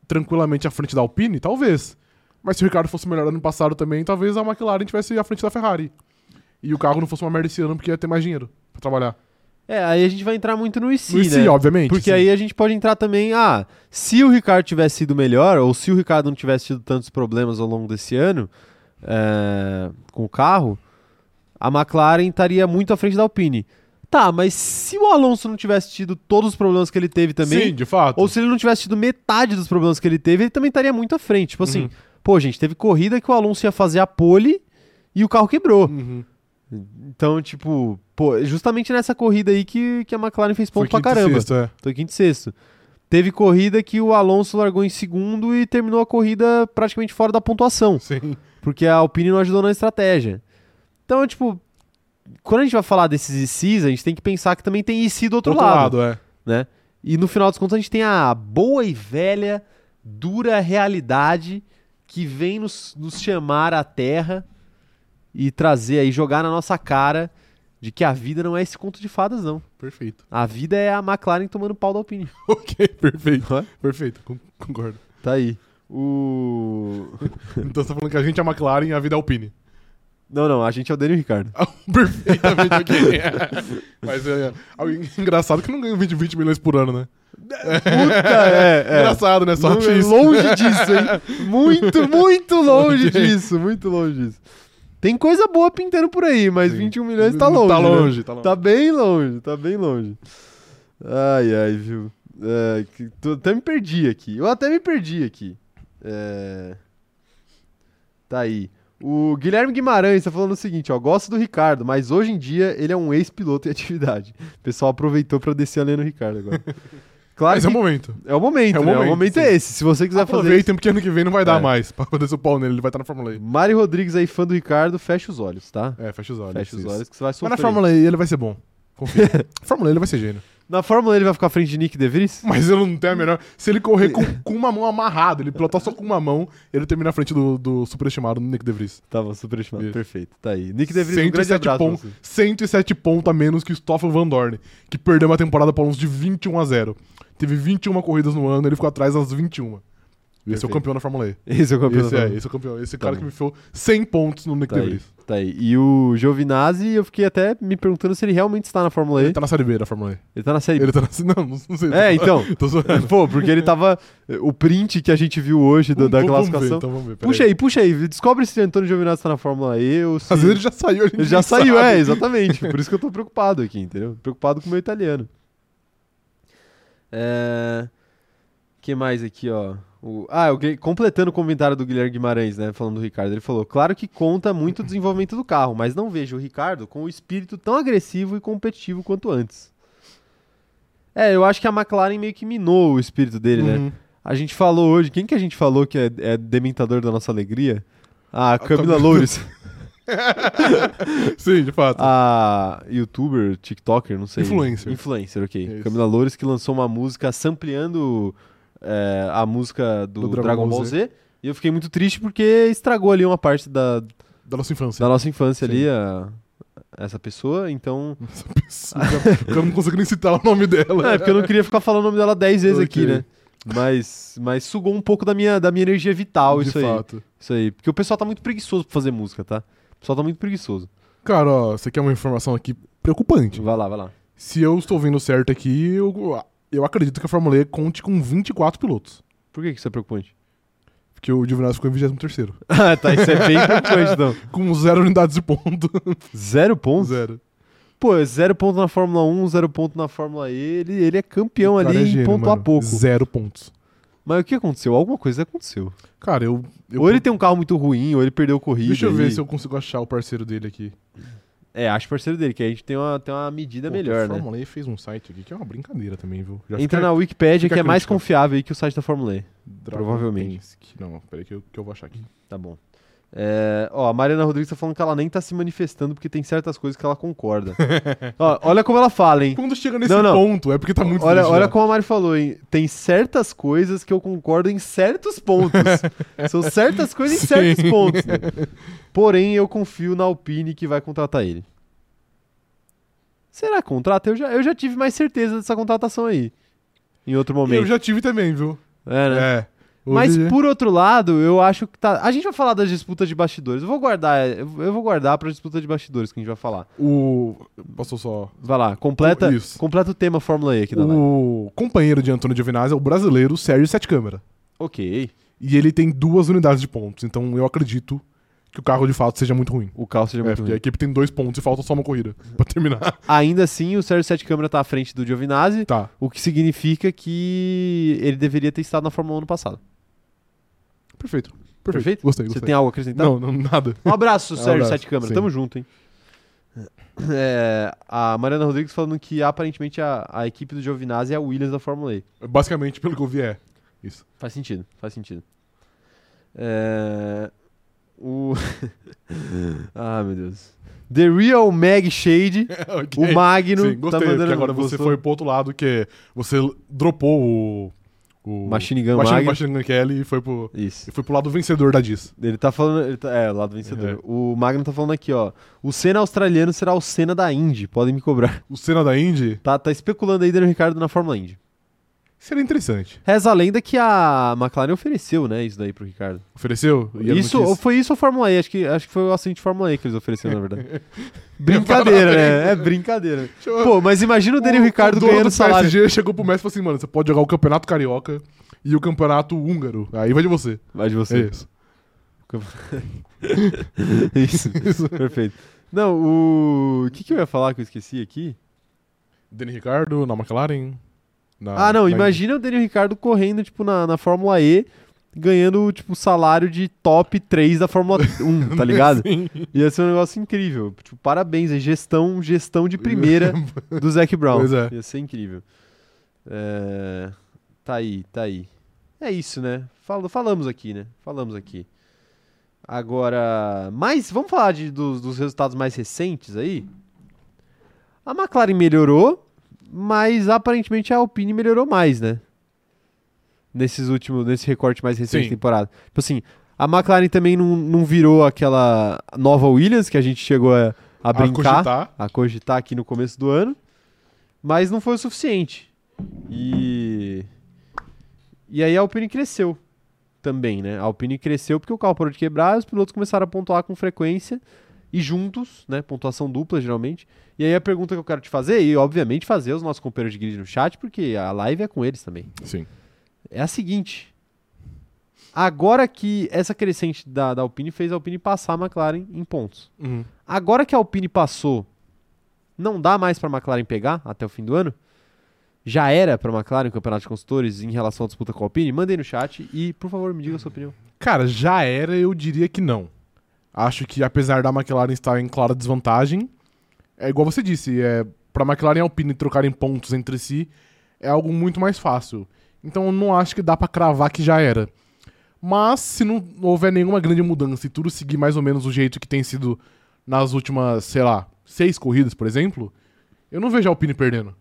B: tranquilamente à frente da Alpine, talvez. Mas se o Ricardo fosse melhor ano passado também, talvez a McLaren tivesse à frente da Ferrari. E o carro não fosse uma merda esse ano porque ia ter mais dinheiro pra trabalhar.
A: É, aí a gente vai entrar muito no IC,
B: no IC,
A: né?
B: obviamente.
A: Porque
B: sim.
A: aí a gente pode entrar também, ah, se o Ricardo tivesse sido melhor, ou se o Ricardo não tivesse tido tantos problemas ao longo desse ano é, com o carro, a McLaren estaria muito à frente da Alpine. Tá, mas se o Alonso não tivesse tido todos os problemas que ele teve também,
B: Sim, de fato.
A: ou se ele não tivesse tido metade dos problemas que ele teve, ele também estaria muito à frente. Tipo assim,
B: Uhum.
A: pô, gente, teve corrida que o Alonso ia fazer a pole e o carro quebrou.
B: Uhum.
A: Então, tipo, pô, justamente nessa corrida aí que, que a McLaren fez ponto
B: Foi
A: pra
B: e
A: caramba.
B: sexto, é.
A: Foi quinto e sexto. teve corrida que o Alonso largou em segundo e terminou a corrida praticamente fora da pontuação,
B: Sim.
A: porque a Alpine não ajudou na estratégia. Então, tipo, quando a gente vai falar desses ICs, a gente tem que pensar que também tem IC do outro, lado,
B: é.
A: né? E no final dos contos a gente tem a boa e velha, dura realidade que vem nos, nos chamar à terra e trazer aí, jogar na nossa cara de que a vida não é esse conto de fadas, não.
B: Perfeito.
A: A vida é a McLaren tomando pau da Alpine.
B: Ok, perfeito.
A: Ué?
B: Perfeito, con- concordo.
A: Tá aí. O.
B: Então você tá falando que a gente é a McLaren e a vida é Alpine.
A: Não, não, a gente é o Daniel Ricardo.
B: Perfeitamente ok. Mas é, é engraçado que não ganha 20, 20 milhões por ano, né?
A: Puta, é, é.
B: Engraçado, né? Só
A: Não-
B: X.
A: longe disso, hein? Muito, muito longe disso, muito longe disso. Tem coisa boa pintando por aí, mas
B: Sim.
A: 21 milhões tá longe.
B: Tá
A: né?
B: longe, tá longe.
A: Tá bem longe, tá bem longe. Ai, ai, viu? É, tô- até me perdi aqui. Eu até me perdi aqui. É, Tá aí. O Guilherme Guimarães tá falando o seguinte, ó. Gosto do Ricardo, mas hoje em dia ele é um ex-piloto em atividade. O pessoal aproveitou pra descer a lenha no Ricardo agora. Claro
B: Mas é o momento.
A: é o momento,
B: É o
A: né? o
B: momento,
A: momento é esse. Se você quiser fazer isso.
B: Aproveitem, porque ano que vem não vai dar
A: É.
B: mais. Pra poder o pau nele, ele vai estar na Fórmula E.
A: Mari Rodrigues aí, fã do Ricardo, fecha os olhos, tá?
B: É, fecha os olhos.
A: Fecha os
B: isso.
A: olhos que você vai
B: Mas
A: sofrer.
B: na Fórmula E ele vai ser bom. Confia. Fórmula E ele vai ser gênio.
A: Na Fórmula ele vai ficar à frente de Nick De Vries?
B: Mas eu não tenho a menor. Se ele correr com, com uma mão amarrada, ele pilotar só com uma mão, ele termina na frente do, do superestimado Nick De Vries.
A: Tava super estimado.
B: Isso.
A: Perfeito. Tá aí. Nick De Vries, um grande
B: 107
A: abraço você.
B: 107 pontos a menos que o Stoffel Van Dorn, que perdeu uma temporada para uns de 21 a 0. Teve 21 corridas no ano, ele ficou atrás das 21. Esse é o
A: Perfeito.
B: campeão da Fórmula E.
A: Esse é o campeão
B: Esse
A: da
B: é, esse é o campeão. Esse
A: Tá
B: cara
A: bom.
B: que me enfiou 100 pontos no Nick
A: Tá
B: De
A: aí. Tá aí. E o Giovinazzi, eu fiquei até me perguntando se ele realmente está na Fórmula E.
B: Ele tá na Série B da Fórmula E.
A: Ele tá na série
B: Ele tá na. Não, não sei.
A: É, então.
B: Tô zoando.
A: Pô, porque ele tava. O print que a gente viu hoje da
B: vamos ver,
A: classificação.
B: então vamos ver.
A: Puxa aí, puxa aí. Descobre se o Antônio Giovinazzi tá na Fórmula E ou se.
B: Às vezes ele já saiu,
A: Ele já saiu,
B: sabe.
A: é, exatamente. Por isso que eu tô preocupado aqui, entendeu? Preocupado com o meu italiano. É... que mais aqui, ó? O- Ah, completando o comentário do Guilherme Guimarães, né? Falando do Ricardo. Ele falou: claro que conta muito o desenvolvimento do carro, mas não vejo o Ricardo com o espírito tão agressivo e competitivo quanto antes. É, eu acho que a McLaren meio que minou o espírito dele, né?
B: Uhum.
A: A gente falou hoje, quem que a gente falou que é, é dementador da nossa alegria? A Camila
B: Camila.
A: Loures.
B: Sim, de fato.
A: a youtuber, tiktoker, não sei.
B: Influencer.
A: Influencer, ok.
B: Isso.
A: Camila Loures que lançou uma música sampleando é, a música do,
B: Do Dragon
A: Dragon,
B: Ball
A: Ball Z. E eu fiquei muito triste porque estragou ali uma parte da,
B: Da nossa infância.
A: da nossa infância
B: Sim.
A: ali, a- essa pessoa. Então.
B: Essa pessoa. eu não consigo nem citar o nome dela.
A: É, porque eu não queria ficar falando o nome dela dez vezes aqui,
B: Ok.
A: né? Mas, mas sugou um pouco da minha, da minha energia vital,
B: De
A: isso aí.
B: fato.
A: Isso aí. Porque o pessoal tá muito preguiçoso pra fazer música, tá? O pessoal tá muito preguiçoso.
B: Cara, ó, você quer uma informação aqui preocupante.
A: Vai lá, vai lá.
B: Se eu estou vendo certo aqui, eu, eu acredito que a Fórmula E conte com 24 pilotos.
A: Por que, que isso é preocupante?
B: Porque o Giovinazzi ficou em 23
A: ah, tá. Isso é bem preocupante, então.
B: Com zero unidades de ponto.
A: Zero pontos?
B: zero.
A: Pô, zero ponto na Fórmula 1, zero ponto na Fórmula E. Ele, ele é campeão ali
B: é
A: em
B: gênio,
A: ponto a
B: mano.
A: pouco.
B: Zero pontos.
A: Mas o que aconteceu? Alguma coisa aconteceu.
B: Cara, eu. eu
A: ou ele tem um carro muito ruim, ou ele perdeu corrida.
B: Deixa eu ver
A: e-
B: se eu consigo achar o parceiro dele aqui.
A: É, acho parceiro dele, que a gente tem uma, tem uma medida
B: Pô,
A: melhor,
B: A
A: né?
B: Fórmula E fez um site aqui que é uma brincadeira também, viu? Já
A: Entra
B: fica-
A: na Wikipedia, que é mais confiável aí que o site da Fórmula E.
B: Dragon
A: provavelmente.
B: Penske. Não, peraí que eu, que eu vou achar aqui.
A: Tá bom. É, ó, a Mariana Rodrigues tá falando que ela nem tá se manifestando porque tem certas coisas que ela concorda. ó, olha como ela fala, hein?
B: Quando chega nesse
A: Não, não.
B: ponto, é porque tá muito
A: Olha, olha
B: já.
A: como a Mari falou, hein? Tem certas coisas que eu concordo em certos pontos. São certas coisas em
B: Sim.
A: certos pontos. né? Porém, eu confio na Alpine que vai contratar ele. Será que contrata? Eu já, eu já tive mais certeza dessa contratação aí. Em outro momento.
B: Eu já tive também, viu?
A: É, né?
B: É.
A: Mas
B: Hoje-
A: por outro lado, eu acho que tá. A gente vai falar das disputas de bastidores. Eu vou guardar, eu vou guardar pra disputa de bastidores que a gente vai falar.
B: O. Posso só.
A: Vai lá, completa,
B: Isso.
A: completa o tema Fórmula E aqui da live.
B: O companheiro de Antônio Giovinazzi é o brasileiro Sérgio Sete Câmara.
A: Ok.
B: E ele tem duas unidades de pontos. Então eu acredito que o carro de fato seja muito ruim.
A: O carro seja
B: É,
A: muito
B: porque
A: ruim.
B: a equipe tem dois pontos e falta só uma corrida pra terminar.
A: Ainda assim, o Sérgio Sete Câmara tá à frente do Giovinazzi,
B: tá.
A: o que significa que ele deveria ter estado na Fórmula 1 ano passado.
B: Perfeito. Perfeito.
A: Perfeito?
B: Gostei,
A: Você
B: gostei.
A: tem algo a acrescentar?
B: Não, não, nada.
A: Um abraço, Sérgio
B: abraço,
A: Sete Câmara.
B: sim.
A: Tamo junto, hein? É, a Mariana Rodrigues falando que aparentemente a, a equipe do Giovinazzi é a Williams da Fórmula E.
B: Basicamente, pelo que eu vi, é. Isso.
A: Faz sentido, faz sentido. É, o. ah, meu Deus. The Real Mag Shade,
B: Ok.
A: o Magno.
B: Sim, gostei,
A: tá mandando,
B: agora você
A: gostou?
B: foi pro outro lado, que você dropou o... o
A: Machine Gun
B: Machine. Machine Gun Kelly e foi pro,
A: Isso.
B: e foi pro lado vencedor da Diz.
A: Ele tá falando. Ele tá, é, o lado vencedor. O Magno tá falando aqui, ó. O Senna australiano será o Senna da Indy. Podem me cobrar.
B: O Senna da Indy
A: Tá, tá especulando aí Daniel Ricardo na Fórmula Indy.
B: Seria interessante.
A: Reza a lenda que a McLaren ofereceu, né? Isso daí pro Ricardo.
B: Ofereceu? E
A: Isso, foi isso ou Fórmula E? Acho que, acho que foi o acidente de Fórmula E que eles ofereceram, na verdade. brincadeira, né? É brincadeira. Pô, mas imagina o Daniel Ricardo
B: dono
A: ganhando
B: do
A: salário.
B: PSG chegou pro Messi e falou assim, mano, você pode jogar o Campeonato Carioca e o Campeonato Húngaro. Aí vai de você.
A: Vai de
B: É
A: você.
B: isso.
A: isso.
B: Isso.
A: Perfeito. Não, o. O que, que eu ia falar que eu esqueci aqui?
B: Danny Ricardo na McLaren. Na-
A: Ah, não,
B: na-
A: imagina o Daniel Ricardo correndo, tipo, na, na Fórmula E, ganhando, tipo, salário de top 3 da Fórmula 1, tá ligado?
B: Sim.
A: Ia ser um negócio incrível. Tipo, parabéns, aí, gestão, gestão de primeira do Zac Brown.
B: Pois é.
A: Ia ser incrível. É, Tá aí, tá aí. É isso, né? Fal- Falamos aqui, né? Falamos aqui. Agora, mas vamos falar de, dos, dos resultados mais recentes aí? A McLaren melhorou, mas aparentemente a Alpine melhorou mais, né? Nesses últimos, nesse recorte mais recente
B: Sim.
A: da temporada. Tipo assim, a McLaren também não, não virou aquela nova Williams que a gente chegou a, a brincar
B: cogitar.
A: a cogitar aqui no começo do ano, mas não foi o suficiente. E e aí a Alpine cresceu também, né? A Alpine cresceu porque o carro parou de quebrar, os pilotos começaram a pontuar com frequência e juntos, né? Pontuação dupla geralmente. E aí a pergunta que eu quero te fazer e obviamente fazer os nossos companheiros de grid no chat, porque a live é com eles também.
B: Sim.
A: É a seguinte: agora que essa crescente da, da Alpine fez a Alpine passar a McLaren em pontos.
B: Uhum.
A: Agora que a Alpine passou, não dá mais para a McLaren pegar até o fim do ano? Já era para a McLaren o Campeonato de Construtores em relação à disputa com a Alpine? Mandei no chat e, por favor, me diga a sua opinião.
B: Cara, já era, eu diria que não. Acho que apesar da McLaren estar em clara desvantagem, é igual você disse, é para McLaren e Alpine trocarem pontos entre si é algo muito mais fácil. Então eu não acho que dá pra cravar que já era. Mas se não houver nenhuma grande mudança e tudo seguir mais ou menos o jeito que tem sido nas últimas, sei lá, seis corridas, por exemplo, eu não vejo a Alpine perdendo.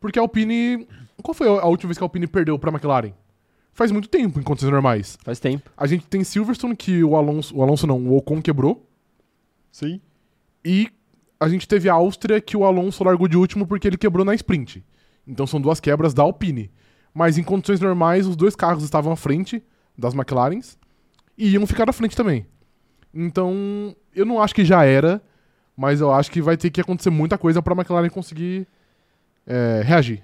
B: Porque a Alpine. Qual foi a última vez que a Alpine perdeu pra McLaren? Faz muito tempo, em condições normais.
A: Faz tempo.
B: A gente tem Silverstone, que o Alonso. O Alonso não, o Ocon quebrou.
A: Sim.
B: E a gente teve a Áustria, que o Alonso largou de último porque ele quebrou na sprint. Então são duas quebras da Alpine. Mas em condições normais, os dois carros estavam à frente das McLarens e iam ficar à frente também. Então, eu não acho que já era, mas eu acho que vai ter que acontecer muita coisa pra McLaren conseguir é, reagir.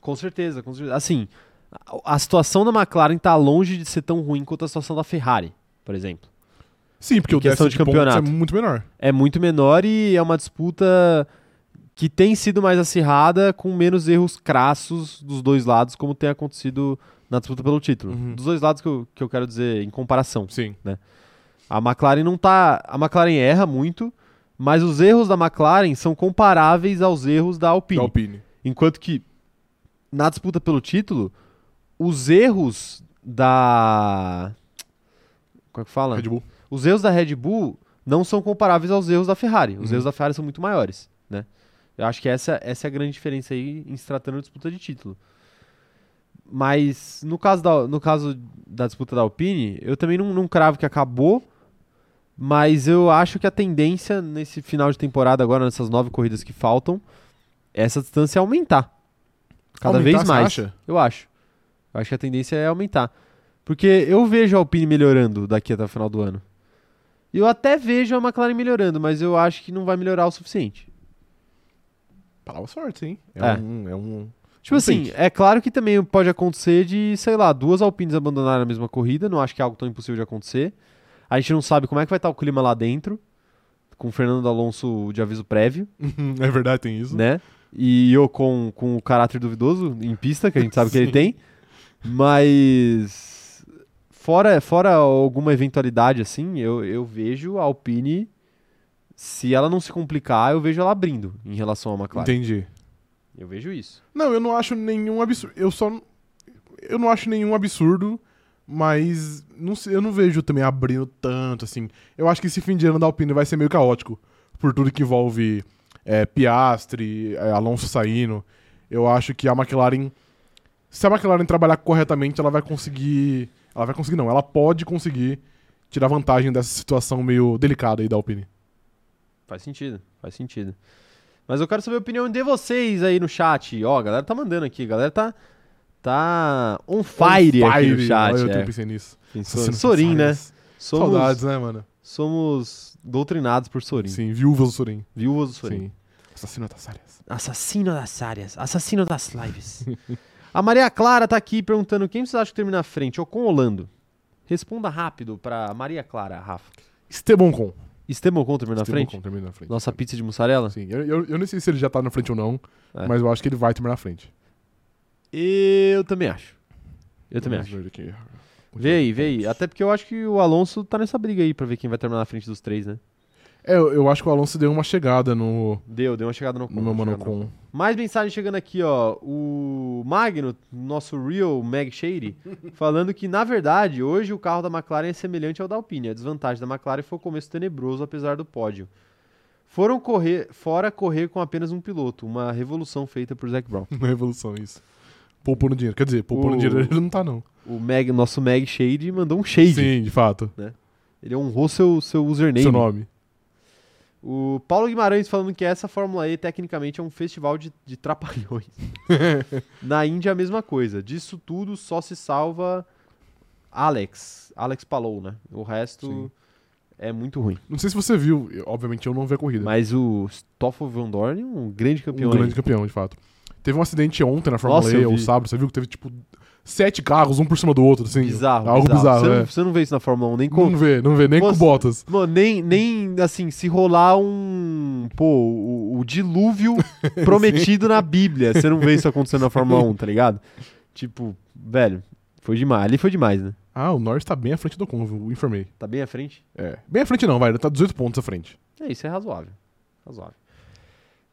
A: Com certeza, com certeza. Assim, a, situação da McLaren tá longe de ser tão ruim quanto a situação da Ferrari, por exemplo.
B: Sim, porque
A: Em
B: o
A: questão de
B: de é
A: campeonato.
B: muito menor.
A: É muito menor e é uma disputa que tem sido mais acirrada com menos erros crassos dos dois lados, como tem acontecido na disputa pelo título.
B: Uhum.
A: Dos dois lados que eu, que eu quero dizer em comparação.
B: Sim.
A: A McLaren não tá. A McLaren erra muito, mas os erros da McLaren são comparáveis aos erros da Alpine.
B: Da Alpine.
A: Enquanto que na disputa pelo título, os erros da. Como é que fala?
B: Red Bull.
A: Os erros da Red Bull não são comparáveis aos erros da Ferrari. Os
B: Uhum.
A: erros da Ferrari são muito maiores, né? Eu acho que essa, essa é a grande diferença aí em se tratando de disputa de título. Mas no caso da, no caso da disputa da Alpine, eu também não, não cravo que acabou, mas eu acho que a tendência nesse final de temporada, agora nessas nove corridas que faltam, é essa distância aumentar. Cada
B: Aumentar,
A: vez mais.
B: acha?
A: Eu acho. Eu acho que a tendência é aumentar. Porque eu vejo a Alpine melhorando daqui até o final do ano. Eu até vejo a McLaren melhorando, mas eu acho que não vai melhorar o suficiente.
B: Palavra sorte, hein? É,
A: É.
B: um. É um
A: Tipo assim, é claro que também pode acontecer de, sei lá, duas Alpines abandonarem a mesma corrida, não acho que é algo tão impossível de acontecer. A gente não sabe como é que vai estar o clima lá dentro, com o Fernando Alonso de aviso prévio,
B: é verdade, tem isso.
A: né? E eu com, com o caráter duvidoso em pista, que a gente sabe que ele tem. Mas fora, fora alguma eventualidade assim, eu, eu vejo a Alpine Se ela não se complicar, eu vejo ela abrindo em relação à McLaren.
B: Entendi.
A: Eu vejo isso.
B: Não, eu não acho nenhum absurdo. Eu só. Eu não acho nenhum absurdo, mas não sei, eu não vejo também abrindo tanto, assim. Eu acho que esse fim de ano da Alpine vai ser meio caótico, por tudo que envolve é, Piastri, é, Alonso saindo. Eu acho que a McLaren. Se a McLaren trabalhar corretamente, ela vai conseguir. Ela vai conseguir, não. Ela pode conseguir tirar vantagem dessa situação meio delicada aí da Alpine.
A: Faz sentido, faz sentido. Mas eu quero saber a opinião de vocês aí no chat. Ó, a galera tá mandando aqui, a galera tá tá on fire,
B: On
A: aqui no
B: fire.
A: chat.
B: Olha, eu
A: é.
B: pensei nisso.
A: Pensou- Sorin, né? Somos,
B: Saudades, né, mano?
A: somos doutrinados por Sorin.
B: Sim, viúvas do Sorin.
A: Viúvas do Sorin.
B: Sim. Assassino das áreas.
A: Assassino das áreas, assassino das lives. a Maria Clara tá aqui perguntando quem você acha que termina na frente, Ocon ou Lando? Responda rápido pra Maria Clara, Rafa.
B: Esteban Con.
A: Esteban Ocon termina na
B: Esteban
A: frente?
B: Ocon termina na frente.
A: Nossa pizza de mussarela?
B: Sim, eu, eu, eu nem sei se ele já tá na frente ou não,
A: É.
B: mas eu acho que ele vai terminar na frente.
A: Eu também acho. Eu também
B: Vamos
A: acho.
B: aqui.
A: Vê aí, vê aí. Até porque eu acho que o Alonso tá nessa briga aí pra ver quem vai terminar na frente dos três, né?
B: É, eu, eu acho que o Alonso deu uma chegada no,
A: Deu, deu uma chegada no
B: no meu
A: no
B: com.
A: Mais mensagem chegando aqui, ó. O Magno, nosso real Mag Shady, falando que, na verdade, hoje o carro da McLaren é semelhante ao da Alpine. A desvantagem da McLaren foi o começo tenebroso, apesar do pódio. Foram correr, fora correr com apenas um piloto, uma revolução feita por Zac Brown.
B: Uma revolução, isso. Poupando dinheiro. Quer dizer, poupando
A: O-
B: dinheiro ele não tá, não.
A: O Mag, nosso Mag Shady mandou um shade.
B: Sim, de fato.
A: Ele honrou seu, seu username.
B: Seu nome.
A: O Paulo Guimarães falando que essa Fórmula E tecnicamente é um festival de, de trapalhões. Na Índia a mesma coisa. Disso tudo só se salva Alex. Alex Palou, né? O resto
B: Sim.
A: é muito ruim.
B: Não sei se você viu, obviamente eu não vi a corrida.
A: Mas o Stoffel Van Dorn, um grande campeão.
B: um
A: aí.
B: grande campeão, de fato. Teve um acidente ontem na Fórmula
A: Nossa,
B: E, ou sábado, você viu que teve tipo sete carros, um por cima do outro, assim.
A: Bizarro.
B: Algo bizarro,
A: você,
B: é.
A: não, você não vê isso na Fórmula 1 nem com.
B: Não vê, não vê, nem com
A: Nossa.
B: botas.
A: Mano, nem, nem assim, se rolar um. Pô, o, o dilúvio prometido na Bíblia. Você não vê isso acontecendo na Fórmula 1, tá ligado? Tipo, velho, foi demais. Ali foi demais, né?
B: Ah, o Norris tá bem à frente do Ocon, eu informei.
A: Tá bem à frente?
B: É. Bem à frente não, vai, ele tá 18 pontos à frente.
A: É, isso é razoável. Razoável.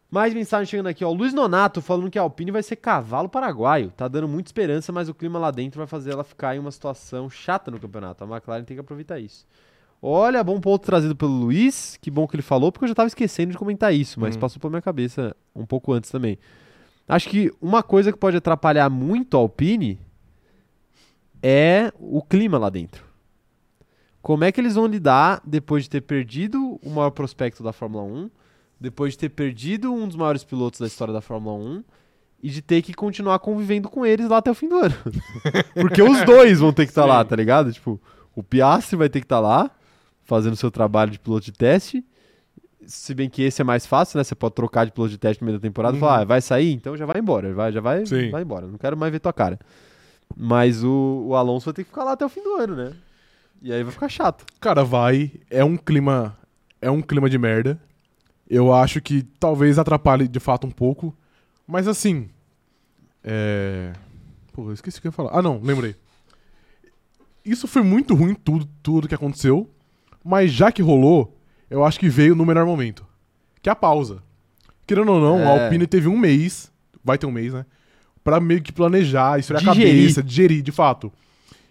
A: Mais mensagem chegando aqui, ó. Luiz Nonato falando que a Alpine vai ser cavalo paraguaio. Tá dando muita esperança, mas o clima lá dentro vai fazer ela ficar em uma situação chata no campeonato. A McLaren tem que aproveitar isso. Olha, bom ponto trazido pelo Luiz. Que bom que ele falou, porque eu já tava esquecendo de comentar isso, mas
B: Hum.
A: passou pela minha cabeça um pouco antes também. Acho que uma coisa que pode atrapalhar muito a Alpine é o clima lá dentro. Como é que eles vão lidar depois de ter perdido o maior prospecto da Fórmula 1, depois de ter perdido um dos maiores pilotos da história da Fórmula 1 e de ter que continuar convivendo com eles lá até o fim do ano? Porque os dois vão ter que estar lá,
B: Sim.
A: tá ligado? Tipo, o Piastri vai ter que estar lá, fazendo seu trabalho de piloto de teste. Se bem que esse é mais fácil, né? Você pode trocar de piloto de teste no meio da temporada e falar,
B: Uhum.
A: ah, vai sair? Então já vai embora. Vai, já vai,
B: Sim.
A: vai embora. Não quero mais ver tua cara. Mas o, o Alonso vai ter que ficar lá até o fim do ano, né? E aí vai ficar chato.
B: Cara, vai. É um clima. É um clima de merda. Eu acho que talvez atrapalhe de fato um pouco. Mas assim. É. Pô, eu esqueci o que eu ia falar. Ah, não, lembrei. Isso foi muito ruim, tudo, tudo que aconteceu. Mas já que rolou, eu acho que veio no melhor momento. Que é a pausa. Querendo ou não, a
A: É.
B: Alpine teve um mês. Vai ter um mês, né? Pra meio que planejar, esfriar a cabeça, digerir, de fato.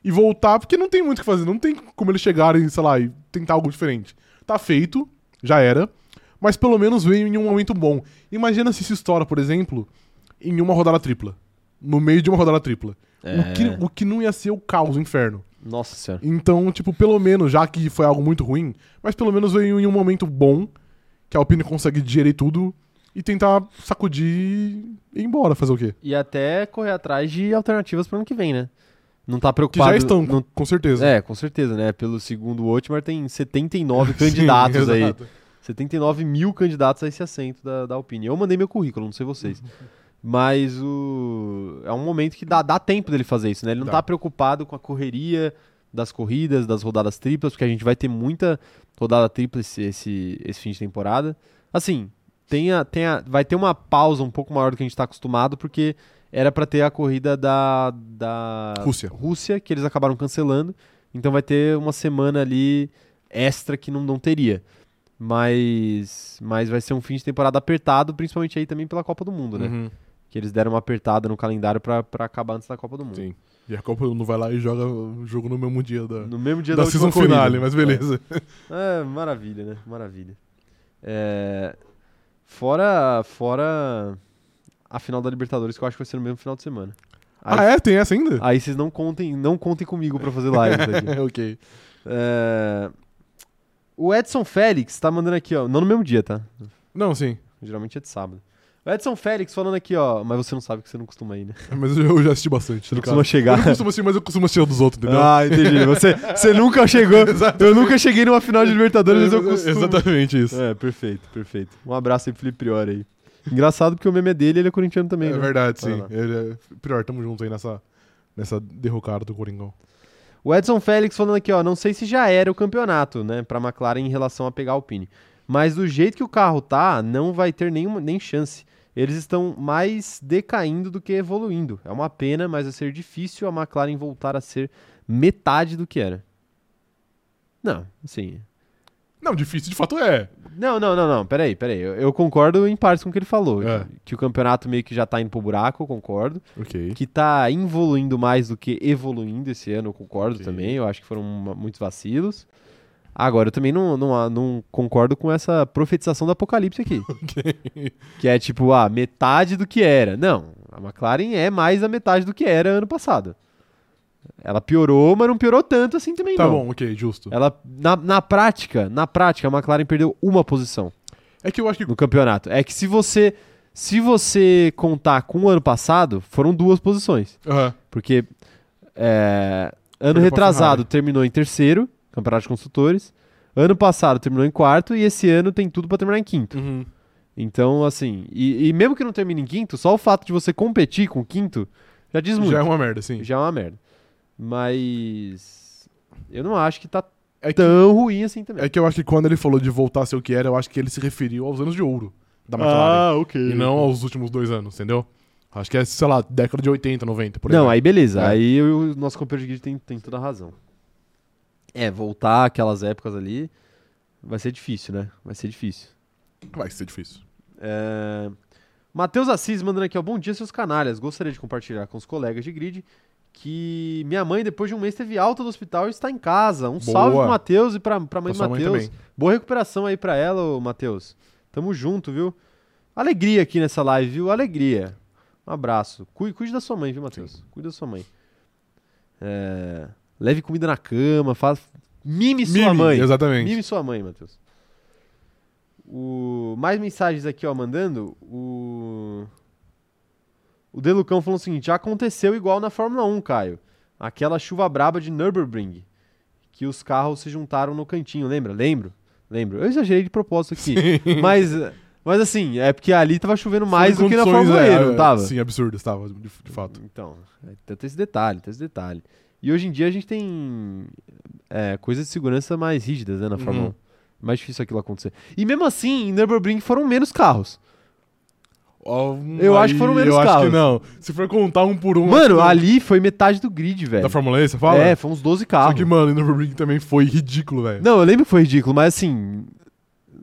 B: E voltar, porque não tem muito o que fazer. Não tem como eles chegarem, sei lá, e tentar algo diferente. Tá feito, já era. Mas pelo menos veio em um momento bom. Imagina se isso estoura, por exemplo, em uma rodada tripla. No meio de uma rodada tripla.
A: É.
B: O, que, o que não ia ser o caos, o inferno.
A: Nossa senhora.
B: Então, tipo, pelo menos, já que foi algo muito ruim, mas pelo menos veio em um momento bom, que a Alpine consegue digerir tudo e tentar sacudir e ir embora, fazer o quê?
A: E até correr atrás de alternativas para ano que vem, né? Não tá
B: Que
A: preocupado.
B: já estão,
A: não-
B: com certeza.
A: É, com certeza, né? Pelo segundo Otmar tem 79 candidatos
B: Sim,
A: aí.
B: exato.
A: 79 mil candidatos a esse assento da, da Alpine. Eu mandei meu currículo, não sei vocês. Mas o... é um momento que dá, dá tempo dele fazer isso, né? Ele não
B: Dá.
A: tá preocupado com a correria das corridas, das rodadas triplas, porque a gente vai ter muita rodada tripla esse, esse, esse fim de temporada. Assim, tem a, tem a, vai ter uma pausa um pouco maior do que a gente tá acostumado, porque era para ter a corrida da, da
B: Rússia.
A: Rússia, que eles acabaram cancelando. Então vai ter uma semana ali extra que não, não teria. Mas, mas vai ser um fim de temporada apertado, principalmente aí também pela Copa do Mundo, né?
B: Uhum.
A: Que eles deram uma apertada no calendário pra, pra acabar antes da Copa do Mundo.
B: Sim. E a Copa não vai lá e joga o jogo no mesmo dia da,
A: No mesmo dia
B: da
A: da,
B: season finale, mas beleza.
A: É, maravilha, né? Maravilha. É, Fora, fora a final da Libertadores, que eu acho que vai ser no mesmo final de semana. Aí,
B: Ah, é? Tem essa ainda?
A: aí vocês não contem, não contem comigo pra fazer live
B: ok.
A: É, O Edson Félix tá mandando aqui, ó. Não no mesmo dia, tá?
B: Não, sim.
A: Geralmente é de sábado. O Edson Félix falando aqui, ó. Mas você não sabe que você não costuma ir, né?
B: Mas eu já assisti bastante.
A: Você não
B: tá ligado?
A: costuma chegar.
B: Eu não costumo assistir, mas eu costumo assistir dos outros, entendeu?
A: Ah, entendi. Você, você nunca chegou. eu nunca cheguei numa final de Libertadores, mas eu costumo.
B: Exatamente isso.
A: É, perfeito, perfeito. Um abraço aí pro Felipe Priori aí. Engraçado porque o meme é dele e ele é corintiano também,
B: É,
A: né?
B: verdade,
A: Olha
B: sim. Ele é... Pior, tamo junto aí nessa, nessa derrocada do Coringão.
A: O Edson Félix falando aqui, ó, não sei se já era o campeonato, né, pra McLaren em relação a pegar a Alpine. Mas do jeito que o carro tá, não vai ter nenhuma, nem chance. Eles estão mais decaindo do que evoluindo. É uma pena, mas vai ser difícil a McLaren voltar a ser metade do que era. Não, assim.
B: Não, difícil de fato é.
A: Não, não, não, não. Peraí, peraí. Eu, eu concordo em partes com o que ele falou.
B: É.
A: Que, que o campeonato meio que já tá indo pro buraco, eu concordo.
B: Ok.
A: que tá evoluindo mais do que evoluindo esse ano, eu concordo
B: Ok.
A: também. Eu acho que foram uma- muitos vacilos. Agora, eu também não, não, não concordo com essa profetização do apocalipse aqui. Que é tipo, ah, metade do que era. Não, a McLaren é mais a metade do que era ano passado. Ela piorou, mas não piorou tanto assim também,
B: Tá
A: não.
B: bom, ok, justo.
A: Ela, na, na prática, na prática, a McLaren perdeu uma posição
B: É que eu acho que.
A: no campeonato. É que se você, se você contar com o ano passado, foram duas posições.
B: Aham.
A: Porque é, ano
B: Perdeu
A: retrasado terminou em terceiro, campeonato de construtores. Ano passado terminou em quarto e esse ano tem tudo pra terminar em quinto.
B: Uhum.
A: Então, assim, e, e mesmo que não termine em quinto, só o fato de você competir com o quinto já diz muito.
B: Já é uma merda, sim.
A: Já é uma merda. Mas eu não acho que tá
B: É que,
A: tão ruim assim também.
B: é que eu acho que quando ele falou de voltar a ser o que era, eu acho que ele se referiu aos anos de ouro da McLaren.
A: ok.
B: e não aos últimos dois anos, entendeu? Acho que é, sei lá, década de 80, 90, por
A: Não,
B: exemplo.
A: aí beleza.
B: É.
A: Aí o nosso companheiro de grid tem, tem toda a razão. É, voltar aquelas épocas ali vai ser difícil, né? Vai ser difícil.
B: Vai ser difícil.
A: É... Matheus Assis mandando aqui, ó. Bom dia, seus canalhas. Gostaria de compartilhar com os colegas de grid que minha mãe, depois de um mês, teve alta do hospital e está em casa. Um
B: Boa.
A: salve pro Matheus e pra, pra mãe do
B: sua
A: Matheus. Boa recuperação aí pra ela, Matheus. Tamo junto, viu? Alegria aqui nessa live, viu? Alegria. Um abraço. Cuide, cuide da sua mãe, viu, Matheus? Cuide da sua mãe. É, Leve comida na cama, faz... mime sua
B: Mime,
A: mãe.
B: Exatamente.
A: Mime sua mãe, Matheus. O... Mais mensagens aqui, ó, mandando. O. O Delucão falou o seguinte: já aconteceu igual na Fórmula 1, Caio. Aquela chuva braba de Nürburgring. Que os carros se juntaram no cantinho, lembra? Lembro. Lembro. Eu exagerei de propósito aqui. mas, mas assim, é porque ali tava chovendo mais do que na Fórmula
B: é,
A: E, não tava?
B: Sim, absurdo, estava, de, de fato.
A: Então, é, tem tem esse detalhe, tem esse detalhe. E hoje em dia a gente tem é, coisas de segurança mais rígidas né, na Fórmula
B: Uhum.
A: 1. Mais difícil aquilo acontecer. E mesmo assim, em Nürburgring foram menos carros. Eu acho que foram menos
B: Eu acho
A: carros.
B: que não. Se for contar um por um.
A: Mano,
B: acho não.
A: ali foi metade do grid, velho.
B: Da Fórmula E, você fala?
A: É, foi uns 12
B: Só
A: carros.
B: que, mano, no Nürburgring também foi ridículo, velho.
A: Não, eu lembro que foi ridículo, mas assim.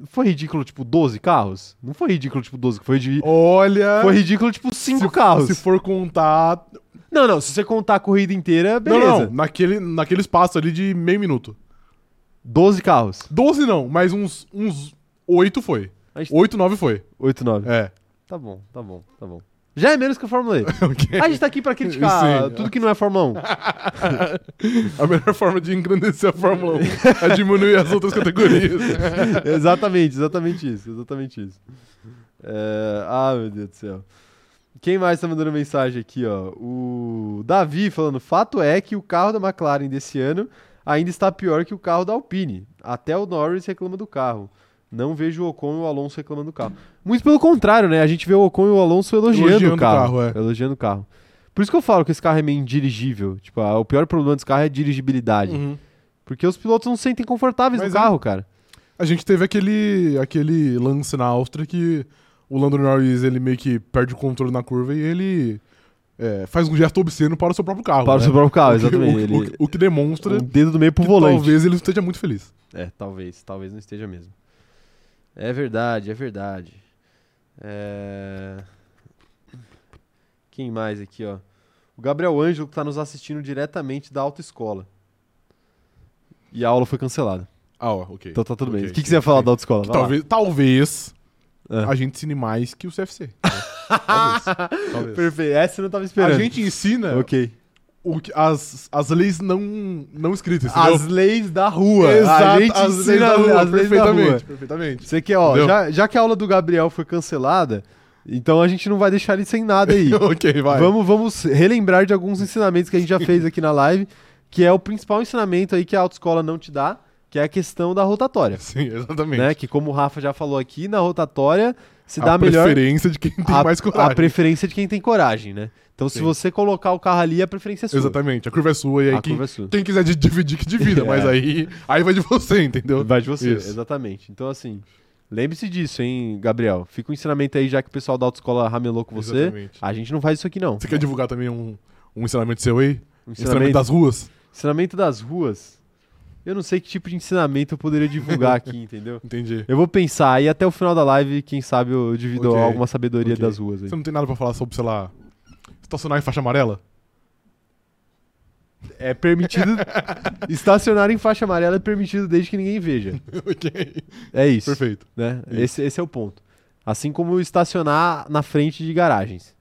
A: Foi ridículo, tipo, 12 carros? Não foi ridículo, tipo, 12, foi, de...
B: Olha.
A: foi ridículo, tipo, 5
B: se,
A: carros.
B: Se for contar.
A: Não, não, se você contar a corrida inteira, beleza.
B: Não, não. Naquele, naquele espaço ali de meio minuto.
A: 12 carros.
B: 12 não, mas uns, uns 8 foi.
A: A gente-
B: 8, 9 foi.
A: 8, 9.
B: É.
A: Tá bom, tá bom, tá bom. Já é menos que a Fórmula E.
B: Ok.
A: A gente tá aqui pra criticar
B: Sim.
A: tudo que não é Fórmula 1.
B: A melhor forma de engrandecer a Fórmula 1 é diminuir as outras categorias.
A: exatamente, exatamente isso, exatamente isso. É, Ah, meu Deus do céu. Quem mais tá mandando mensagem aqui, ó? O Davi falando: fato é que o carro da McLaren desse ano ainda está pior que o carro da Alpine. Até o Norris reclama do carro. Não vejo o Ocon e o Alonso reclamando do carro. Muito pelo contrário, né? A gente vê o Ocon e o Alonso elogiando,
B: Elogiando
A: o
B: o
A: carro.
B: carro, é.
A: Elogiando o carro. Por isso que eu falo que esse carro é meio indirigível. Tipo, ah, o pior problema desse carro é a dirigibilidade.
B: Uhum.
A: Porque os pilotos não se sentem confortáveis
B: Mas
A: no
B: é-
A: carro, cara.
B: A gente teve aquele, aquele lance na Áustria que o Lando Norris ele meio que perde o controle na curva e ele é, faz um gesto obsceno para o seu próprio carro.
A: Para o
B: né?
A: seu próprio carro,
B: O
A: exatamente.
B: O, que-
A: Ele,
B: o o que demonstra
A: dedo do meio pro
B: que
A: volante.
B: talvez ele esteja muito feliz.
A: É, talvez, talvez não esteja mesmo. É verdade, é verdade. É... Quem mais aqui, ó? O Gabriel Ângelo que tá nos assistindo diretamente da autoescola. E a aula foi cancelada.
B: Ah, ó, ok.
A: Então tá tudo bem.
B: Ok,
A: O que, que você ia falar
B: sim.
A: da autoescola? Lá.
B: talvez, talvez
A: Ah.
B: a gente ensine mais que o CFC. talvez. talvez.
A: Perfeito. Essa eu não tava esperando.
B: A gente ensina
A: Ok.
B: O que, as, as leis não, não escritas, entendeu?
A: As leis da rua.
B: Exato,
A: a gente
B: as
A: ensina
B: leis da rua,
A: as leis da
B: perfeitamente,
A: rua.
B: perfeitamente.
A: Você quer, ó, já, já que a aula do Gabriel foi cancelada, então a gente não vai deixar ele sem nada aí.
B: ok, vai.
A: Vamos, vamos relembrar de alguns ensinamentos que a gente já fez aqui na live, que é o principal ensinamento aí que a autoescola não te dá, que é a questão da rotatória.
B: Sim, exatamente.
A: Né? Que como o Rafa já falou aqui, na rotatória se
B: a
A: dá a melhor
B: preferência de quem tem
A: a,
B: mais coragem.
A: a preferência de quem tem coragem, né? Então se
B: Sim.
A: você colocar o carro ali, a preferência é sua.
B: Exatamente, a curva é sua e aí
A: A
B: quem,
A: é sua.
B: quem quiser dividir que divida,
A: É.
B: mas aí, aí vai de você, entendeu?
A: Vai de você,
B: Isso.
A: exatamente. Então, assim, lembre-se disso, hein, Gabriel? Fica o ensinamento aí, já que o pessoal da autoescola ramelou com você.
B: Exatamente.
A: A gente não faz isso aqui, não.
B: Você quer divulgar também um, um ensinamento seu aí?
A: O
B: Ensinamento das ruas?
A: ensinamento das ruas. Eu não sei que tipo de ensinamento eu poderia divulgar aqui, entendeu?
B: Entendi.
A: Eu vou pensar aí até o final da live, quem sabe eu divido
B: Ok,
A: alguma sabedoria
B: ok.
A: das ruas aí.
B: Você não tem nada pra falar sobre, sei lá, estacionar em faixa amarela?
A: É permitido. estacionar em faixa amarela é permitido desde que ninguém veja.
B: ok.
A: É isso.
B: Perfeito.
A: Né?
B: Isso.
A: Esse, esse é o ponto. Assim como estacionar na frente de garagens.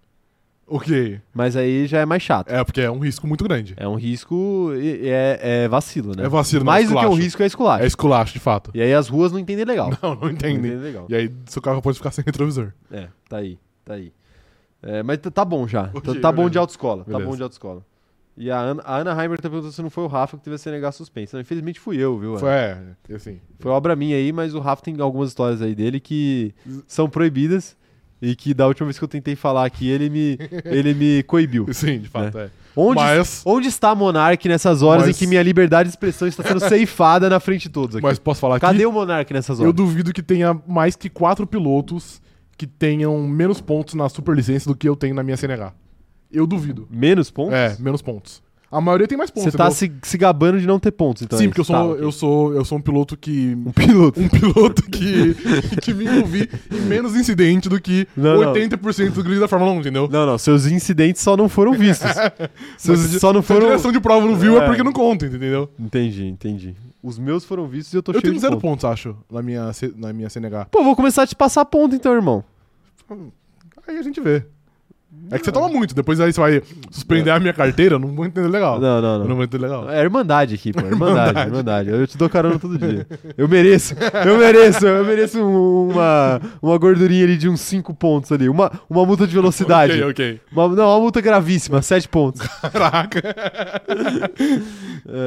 B: Ok.
A: Mas aí já é mais chato.
B: É, porque é um risco muito grande.
A: É um risco e- é, é vacilo, né?
B: É vacilo, não é
A: Mais do que um
B: esculacho.
A: risco é esculacho.
B: É esculacho, de fato.
A: E aí as ruas não entendem legal.
B: Não, não entendem.
A: entendem legal.
B: E aí seu carro pode ficar sem retrovisor.
A: É, tá aí, tá aí. É, mas tá- tá bom já.
B: Ok,
A: tá tá bom
B: beleza.
A: de autoescola. Tá
B: Beleza.
A: bom de autoescola. E a Ana, a Ana Heimer tá perguntando se não foi o Rafa que teve a CNH suspensa. Não, infelizmente fui eu, viu?
B: Foi, é, assim.
A: Foi obra minha aí, mas o Rafa tem algumas histórias aí dele que são proibidas e que da última vez que eu tentei falar aqui, ele me, ele me coibiu.
B: Sim, de fato, é.
A: Onde,
B: Mas,
A: onde está Monark nessas horas
B: Mas-
A: em que minha liberdade de expressão está sendo ceifada na frente de todos aqui?
B: mas posso falar
A: Cadê
B: aqui?
A: o Monark nessas
B: Eu
A: horas?
B: duvido que tenha mais que quatro pilotos que tenham menos pontos na superlicença do que eu tenho na minha CNH. Eu duvido.
A: Menos pontos?
B: É, menos pontos. A maioria tem mais pontos.
A: Você tá
B: entendeu?
A: se, se gabando de não ter pontos, então.
B: Sim,
A: é
B: porque eu sou,
A: Tá,
B: eu sou, eu sou um piloto que.
A: Um piloto.
B: Um piloto que, que me envolvi em menos incidente do que
A: Não, não.
B: 80% do grid da Fórmula 1, entendeu?
A: Não, não, seus incidentes só não foram vistos. seus,
B: Mas
A: só não
B: Se a
A: foram.
B: direção de prova não viu, é,
A: É.
B: porque não conta, entendeu?
A: Entendi, entendi. Os meus foram vistos e eu tô
B: Eu
A: cheio
B: tenho
A: de
B: zero
A: pontos.
B: pontos, acho, na minha, na minha CNH.
A: Pô, vou começar a te passar ponto então, irmão.
B: Aí a gente vê. É que você toma muito, depois aí você vai suspender a minha carteira, eu não vou entender legal.
A: Não, não,
B: Eu
A: não.
B: não vou entender legal.
A: É irmandade aqui, pô. Irmandade,
B: Irmandade.
A: irmandade. Eu te dou carona todo dia. Eu mereço, eu mereço, eu mereço um- uma, uma gordurinha ali de uns 5 pontos ali. Uma, uma multa de velocidade.
B: Ok, ok.
A: Uma- não, uma multa gravíssima, 7 pontos.
B: Caraca.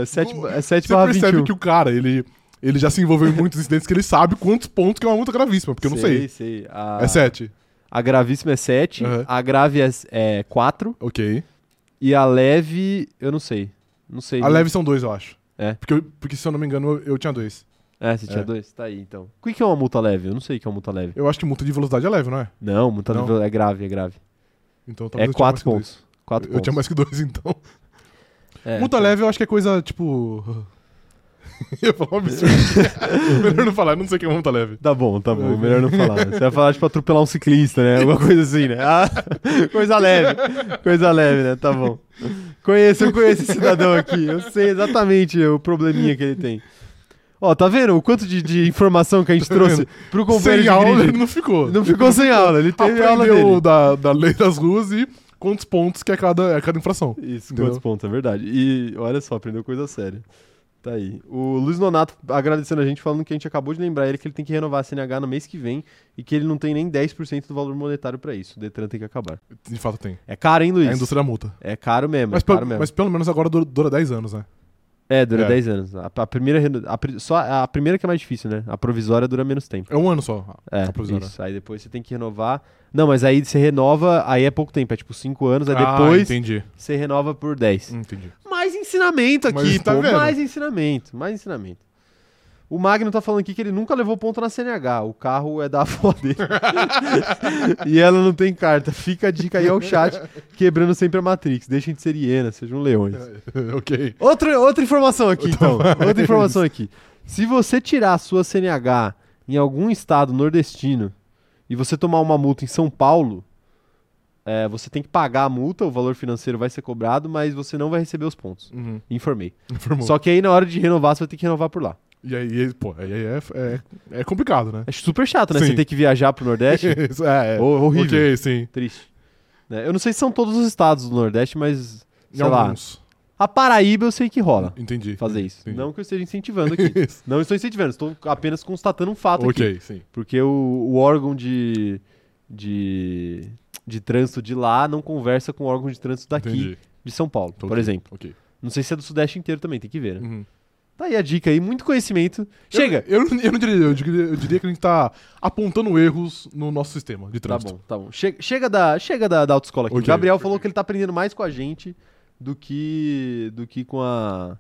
A: É 7 é sete
B: Você
A: barra
B: percebe
A: 21.
B: que o cara, ele, ele já se envolveu em muitos incidentes que ele sabe quantos pontos que é uma multa gravíssima, porque eu não sei.
A: sei. A,
B: É 7.
A: A gravíssima é 7,
B: Uhum.
A: a grave é 4
B: Ok.
A: e a leve, eu não sei. Não sei.
B: A leve são dois, eu acho.
A: É.
B: Porque, eu- porque se eu não me engano, eu, eu tinha dois.
A: É, você tinha
B: É.
A: dois? Tá aí, então. O que é uma multa leve? Eu não sei o que é uma multa leve.
B: Eu acho que multa de velocidade é leve, não é?
A: Não, multa
B: Não?
A: leve é grave, é grave.
B: Então
A: É
B: talvez eu tinha
A: 4
B: mais que dois.
A: pontos. 4
B: Eu
A: pontos.
B: tinha mais que dois, então.
A: É,
B: multa
A: então.
B: leve eu acho que é coisa, tipo... ia falar um absurdo. Melhor não falar, não sei que é multa leve.
A: Tá bom, tá bom. Melhor não falar. Você vai falar, tipo, atropelar um ciclista, né? Alguma coisa assim, né? Ah, coisa leve. Coisa leve, né? Tá bom. Conheço, eu conheço esse cidadão aqui. Eu sei exatamente o probleminha que ele tem. Ó, tá vendo o quanto de, de informação que a gente
B: Tá
A: trouxe
B: vendo?
A: pro companheiro
B: Sem aula ele não ficou.
A: Não ficou sem aula, ele teve aula
B: Aprendeu
A: dele.
B: da, da lei das ruas e quantos pontos que é cada, é cada infração.
A: Isso,
B: Entendeu?
A: quantos pontos, é verdade. E olha só, aprendeu coisa séria. Tá aí. O Luiz Nonato agradecendo a gente, falando que a gente acabou de lembrar ele que ele tem que renovar a CNH no mês que vem e que ele não tem nem 10% do valor monetário pra isso. O Detran tem que acabar.
B: De fato tem.
A: É caro, hein, Luiz?
B: É a indústria da multa.
A: É caro mesmo,
B: Mas,
A: é caro mesmo.
B: mas pelo menos agora dura, dura 10 anos, né?
A: É, dura
B: É.
A: 10 anos. A, a primeira, a, só a primeira que é mais difícil, né? A provisória dura menos tempo.
B: É um ano só.
A: É,
B: a provisória.
A: isso. Aí depois você tem que renovar. Não, mas aí você renova, aí é pouco tempo, é tipo 5 anos, aí
B: Ah,
A: depois
B: entendi.
A: você renova por 10.
B: Entendi.
A: Mais ensinamento aqui,
B: Mas tá
A: pô.
B: vendo?
A: Mais ensinamento, mais ensinamento. O Magno tá falando aqui que ele nunca levou ponto na CNH. O carro é da avó dele. e ela não tem carta. Fica a dica aí ao chat, quebrando sempre a Matrix. Deixem de ser hienas, sejam leões.
B: ok.
A: Outra, outra informação aqui, então. Outra informação aqui. Se você tirar a sua CNH em algum estado nordestino e você tomar uma multa em São Paulo, é, você tem que pagar a multa, o valor financeiro vai ser cobrado, mas você não vai receber os pontos.
B: Uhum.
A: Informei.
B: Informou.
A: Só que aí na hora de renovar, você vai ter que renovar por lá.
B: E aí, pô, aí é, é, é complicado, né?
A: É super chato, né?
B: Sim.
A: Você ter que viajar pro Nordeste.
B: É, é.
A: Ho- horrível.
B: Ok, sim.
A: Triste. Né? Eu não sei se são todos os estados do Nordeste, mas.
B: Em
A: Sei lá.
B: alguns.
A: A Paraíba eu sei que rola
B: Entendi.
A: fazer isso.
B: Entendi.
A: Não que eu esteja incentivando aqui. Não estou incentivando, estou apenas constatando um fato aqui.
B: ok, sim.
A: Porque o, o órgão de, de, de trânsito de lá não conversa com o órgão de trânsito daqui,
B: Entendi.
A: de São Paulo,
B: Tô
A: por exemplo.
B: Ok.
A: Não sei se é do Sudeste inteiro também, tem que ver, né?
B: Uhum.
A: Tá aí a dica aí, muito conhecimento. Chega!
B: Eu, eu, eu não diria, eu diria, eu diria que a gente tá apontando erros no nosso sistema de
A: Tá
B: trânsito.
A: bom, tá bom. Chega, chega da, chega da, da autoescola aqui.
B: Ok.
A: O Gabriel falou que ele tá aprendendo mais com a gente do que, do que com a,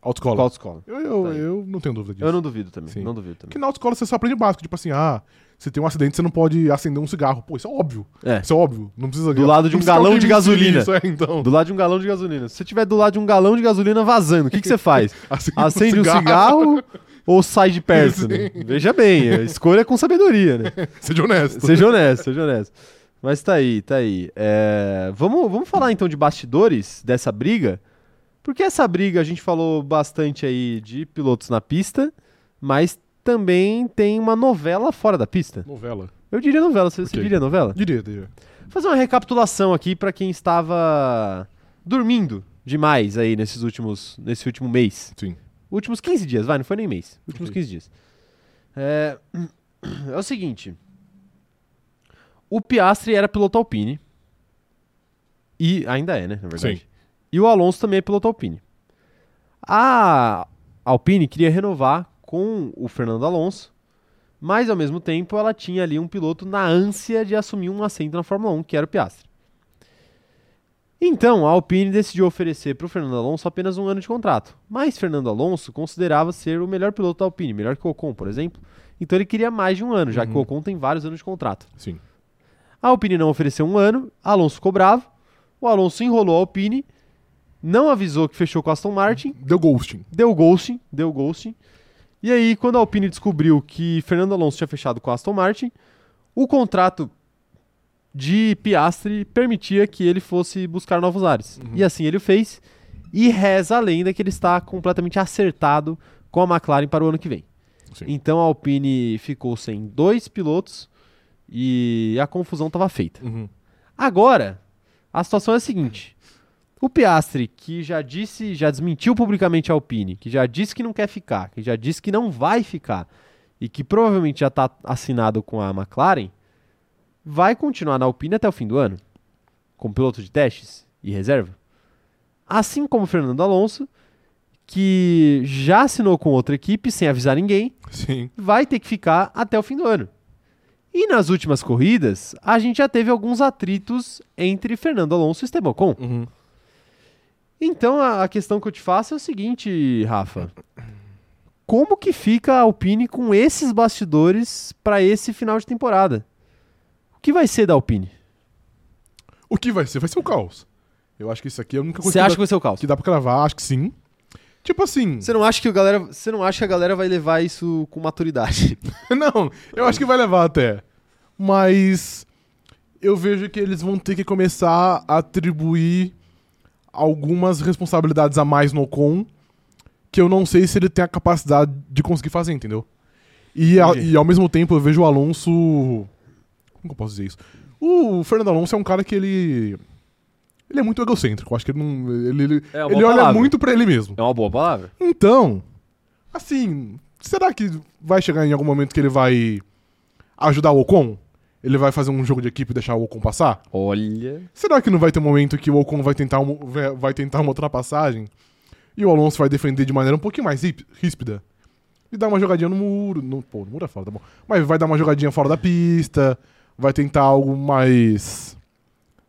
B: Autoescola.
A: com a autoescola.
B: Eu, eu,
A: Tá
B: eu não tenho dúvida disso.
A: Eu não duvido também,
B: Sim.
A: não duvido também.
B: Porque na autoescola você só aprende básico, tipo assim, ah, se tem um acidente você não pode acender um cigarro. Pô, isso é óbvio.
A: É,
B: Isso é óbvio. Não precisa
A: Do lado de um galão de gasolina.
B: Isso, é, então.
A: do lado de um galão de gasolina. Se você tiver do lado de um galão de gasolina vazando, o que, que você faz?
B: Acende,
A: Acende um cigarro ou sai de perto? Né? Veja bem, escolha é com sabedoria, né?
B: Seja honesto.
A: Seja honesto, seja honesto. Mas tá aí, tá aí. É, vamos, vamos falar então de bastidores dessa briga. Porque essa briga a gente falou bastante aí de pilotos na pista, mas também tem uma novela fora da pista.
B: Novela.
A: Eu diria novela, você, você
B: Ok.
A: diria novela?
B: Diria, diria.
A: Vou fazer uma recapitulação aqui pra quem estava dormindo demais aí nesses últimos, nesse último mês.
B: Sim.
A: Últimos 15 dias, vai, não foi nem mês. Últimos
B: Ok.
A: 15 dias. É, é o seguinte. O Piastri era piloto Alpine. E ainda é, né, na verdade.
B: Sim.
A: E o Alonso também é piloto Alpine. A Alpine queria renovar com o Fernando Alonso, mas ao mesmo tempo ela tinha ali um piloto na ânsia de assumir um assento na Fórmula 1, que era o Piastri. Então, a Alpine decidiu oferecer para o Fernando Alonso apenas um ano de contrato. Mas Fernando Alonso considerava ser o melhor piloto da Alpine, melhor que o Ocon, por exemplo. Então ele queria mais de um ano, já que o
B: Uhum.
A: Ocon tem vários anos de contrato.
B: Sim.
A: A Alpine não ofereceu um ano, Alonso ficou bravo. O Alonso enrolou a Alpine, não avisou que fechou com a Aston Martin,
B: Deu ghosting.
A: deu ghosting, deu ghosting. E aí, quando a Alpine descobriu que Fernando Alonso tinha fechado com a Aston Martin, o contrato de Piastri permitia que ele fosse buscar novos ares.
B: Uhum.
A: E assim ele o fez. E reza a lenda que ele está completamente acertado com a McLaren para o ano que vem.
B: Sim.
A: Então a Alpine ficou sem dois pilotos e a confusão estava feita.
B: Uhum.
A: Agora, a situação é a seguinte: o Piastri, que já disse, já desmentiu publicamente a Alpine, que já disse que não quer ficar, que já disse que não vai ficar e que provavelmente já está assinado com a McLaren, vai continuar na Alpine até o fim do ano, como piloto de testes e reserva. Assim como o Fernando Alonso, que já assinou com outra equipe sem avisar ninguém,
B: Sim.
A: vai ter que ficar até o fim do ano. E nas últimas corridas, a gente já teve alguns atritos entre Fernando Alonso e Esteban Ocon.
B: Uhum.
A: Então a, a questão que eu te faço é o seguinte, Rafa. Como que fica a Alpine com esses bastidores para esse final de temporada? O que vai ser da Alpine?
B: O que vai ser? Vai ser o caos. Eu acho que isso aqui é a única coisa
A: Você acha que vai ser o caos?
B: que dá pra cravar. Acho que sim. Tipo assim.
A: Você não acha que a galera, você não acha que a galera vai levar isso com maturidade?
B: Não, eu acho que vai levar até. Mas eu vejo que eles vão ter que começar a atribuir algumas responsabilidades a mais no Ocon que eu não sei se ele tem a capacidade de conseguir fazer, entendeu? E, a- e ao mesmo tempo eu vejo o Alonso. Como que eu posso dizer isso? O Fernando Alonso é um cara que ele. Ele é muito egocêntrico. Eu acho que ele não. Ele, ele,
A: É
B: ele olha
A: palavra.
B: muito pra ele mesmo.
A: É uma boa palavra.
B: Então, assim, será que vai chegar em algum momento que ele vai ajudar o Ocon? Ele vai fazer um jogo de equipe e deixar o Ocon passar?
A: Olha.
B: Será que não vai ter um momento que o Ocon vai tentar, um- vai- tentar uma ultrapassagem e o Alonso vai defender de maneira um pouquinho mais rí- ríspida? E dar uma jogadinha no muro. No, pô, no muro é fora, tá bom. Mas vai dar uma jogadinha fora da pista, vai tentar algo mais.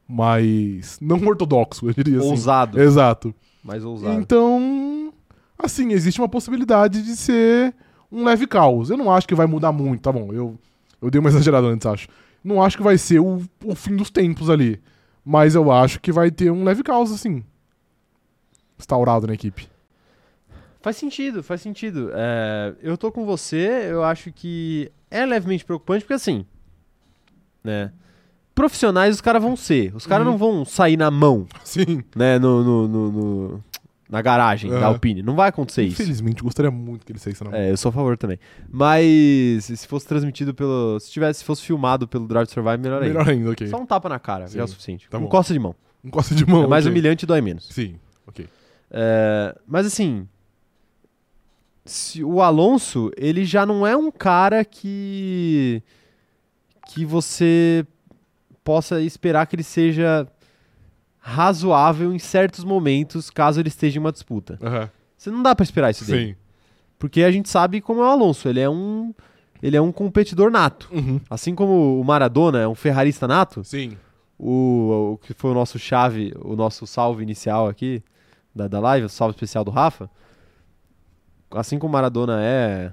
B: mais. não ortodoxo, eu diria assim.
A: Ousado.
B: Exato.
A: Mais ousado.
B: Então, assim, existe uma possibilidade de ser um leve caos. Eu não acho que vai mudar muito, tá bom? Eu, eu dei uma exagerada antes, acho. Não acho que vai ser o, o fim dos tempos ali. Mas eu acho que vai ter um leve caos, assim. Instaurado na equipe.
A: Faz sentido, faz sentido. É, eu tô com você, eu acho que é levemente preocupante, porque assim, né? Profissionais os caras vão ser. Os caras
B: Uhum.
A: não vão sair na mão,
B: Sim.
A: né? No, no- no- no- na garagem da. Alpine. Não vai acontecer isso.
B: Infelizmente, gostaria muito que ele saísse na mão.
A: É, eu sou a favor também. Mas se fosse transmitido pelo. Se tivesse, se fosse filmado pelo Drive to Survive, melhor ainda.
B: Melhor ainda, ok.
A: Só um tapa na cara, já é o
B: Sim,
A: suficiente.
B: tá
A: um
B: bom.
A: coça de mão.
B: Encosta de mão.
A: é mais
B: ok.
A: humilhante e dói menos.
B: Sim, ok.
A: É, mas assim. se- o Alonso, ele já não é um cara que. que você possa esperar que ele seja razoável em certos momentos, caso ele esteja em uma disputa.
B: Aham.
A: Você não dá pra esperar isso dele.
B: Sim.
A: Porque a gente sabe como é o Alonso. Ele é um. Ele é um competidor nato.
B: Uhum.
A: Assim como o Maradona é um ferrarista nato,
B: Sim.
A: o, o que foi o nosso chave, o nosso salve inicial aqui da, da live, o salve especial do Rafa. Assim como o Maradona é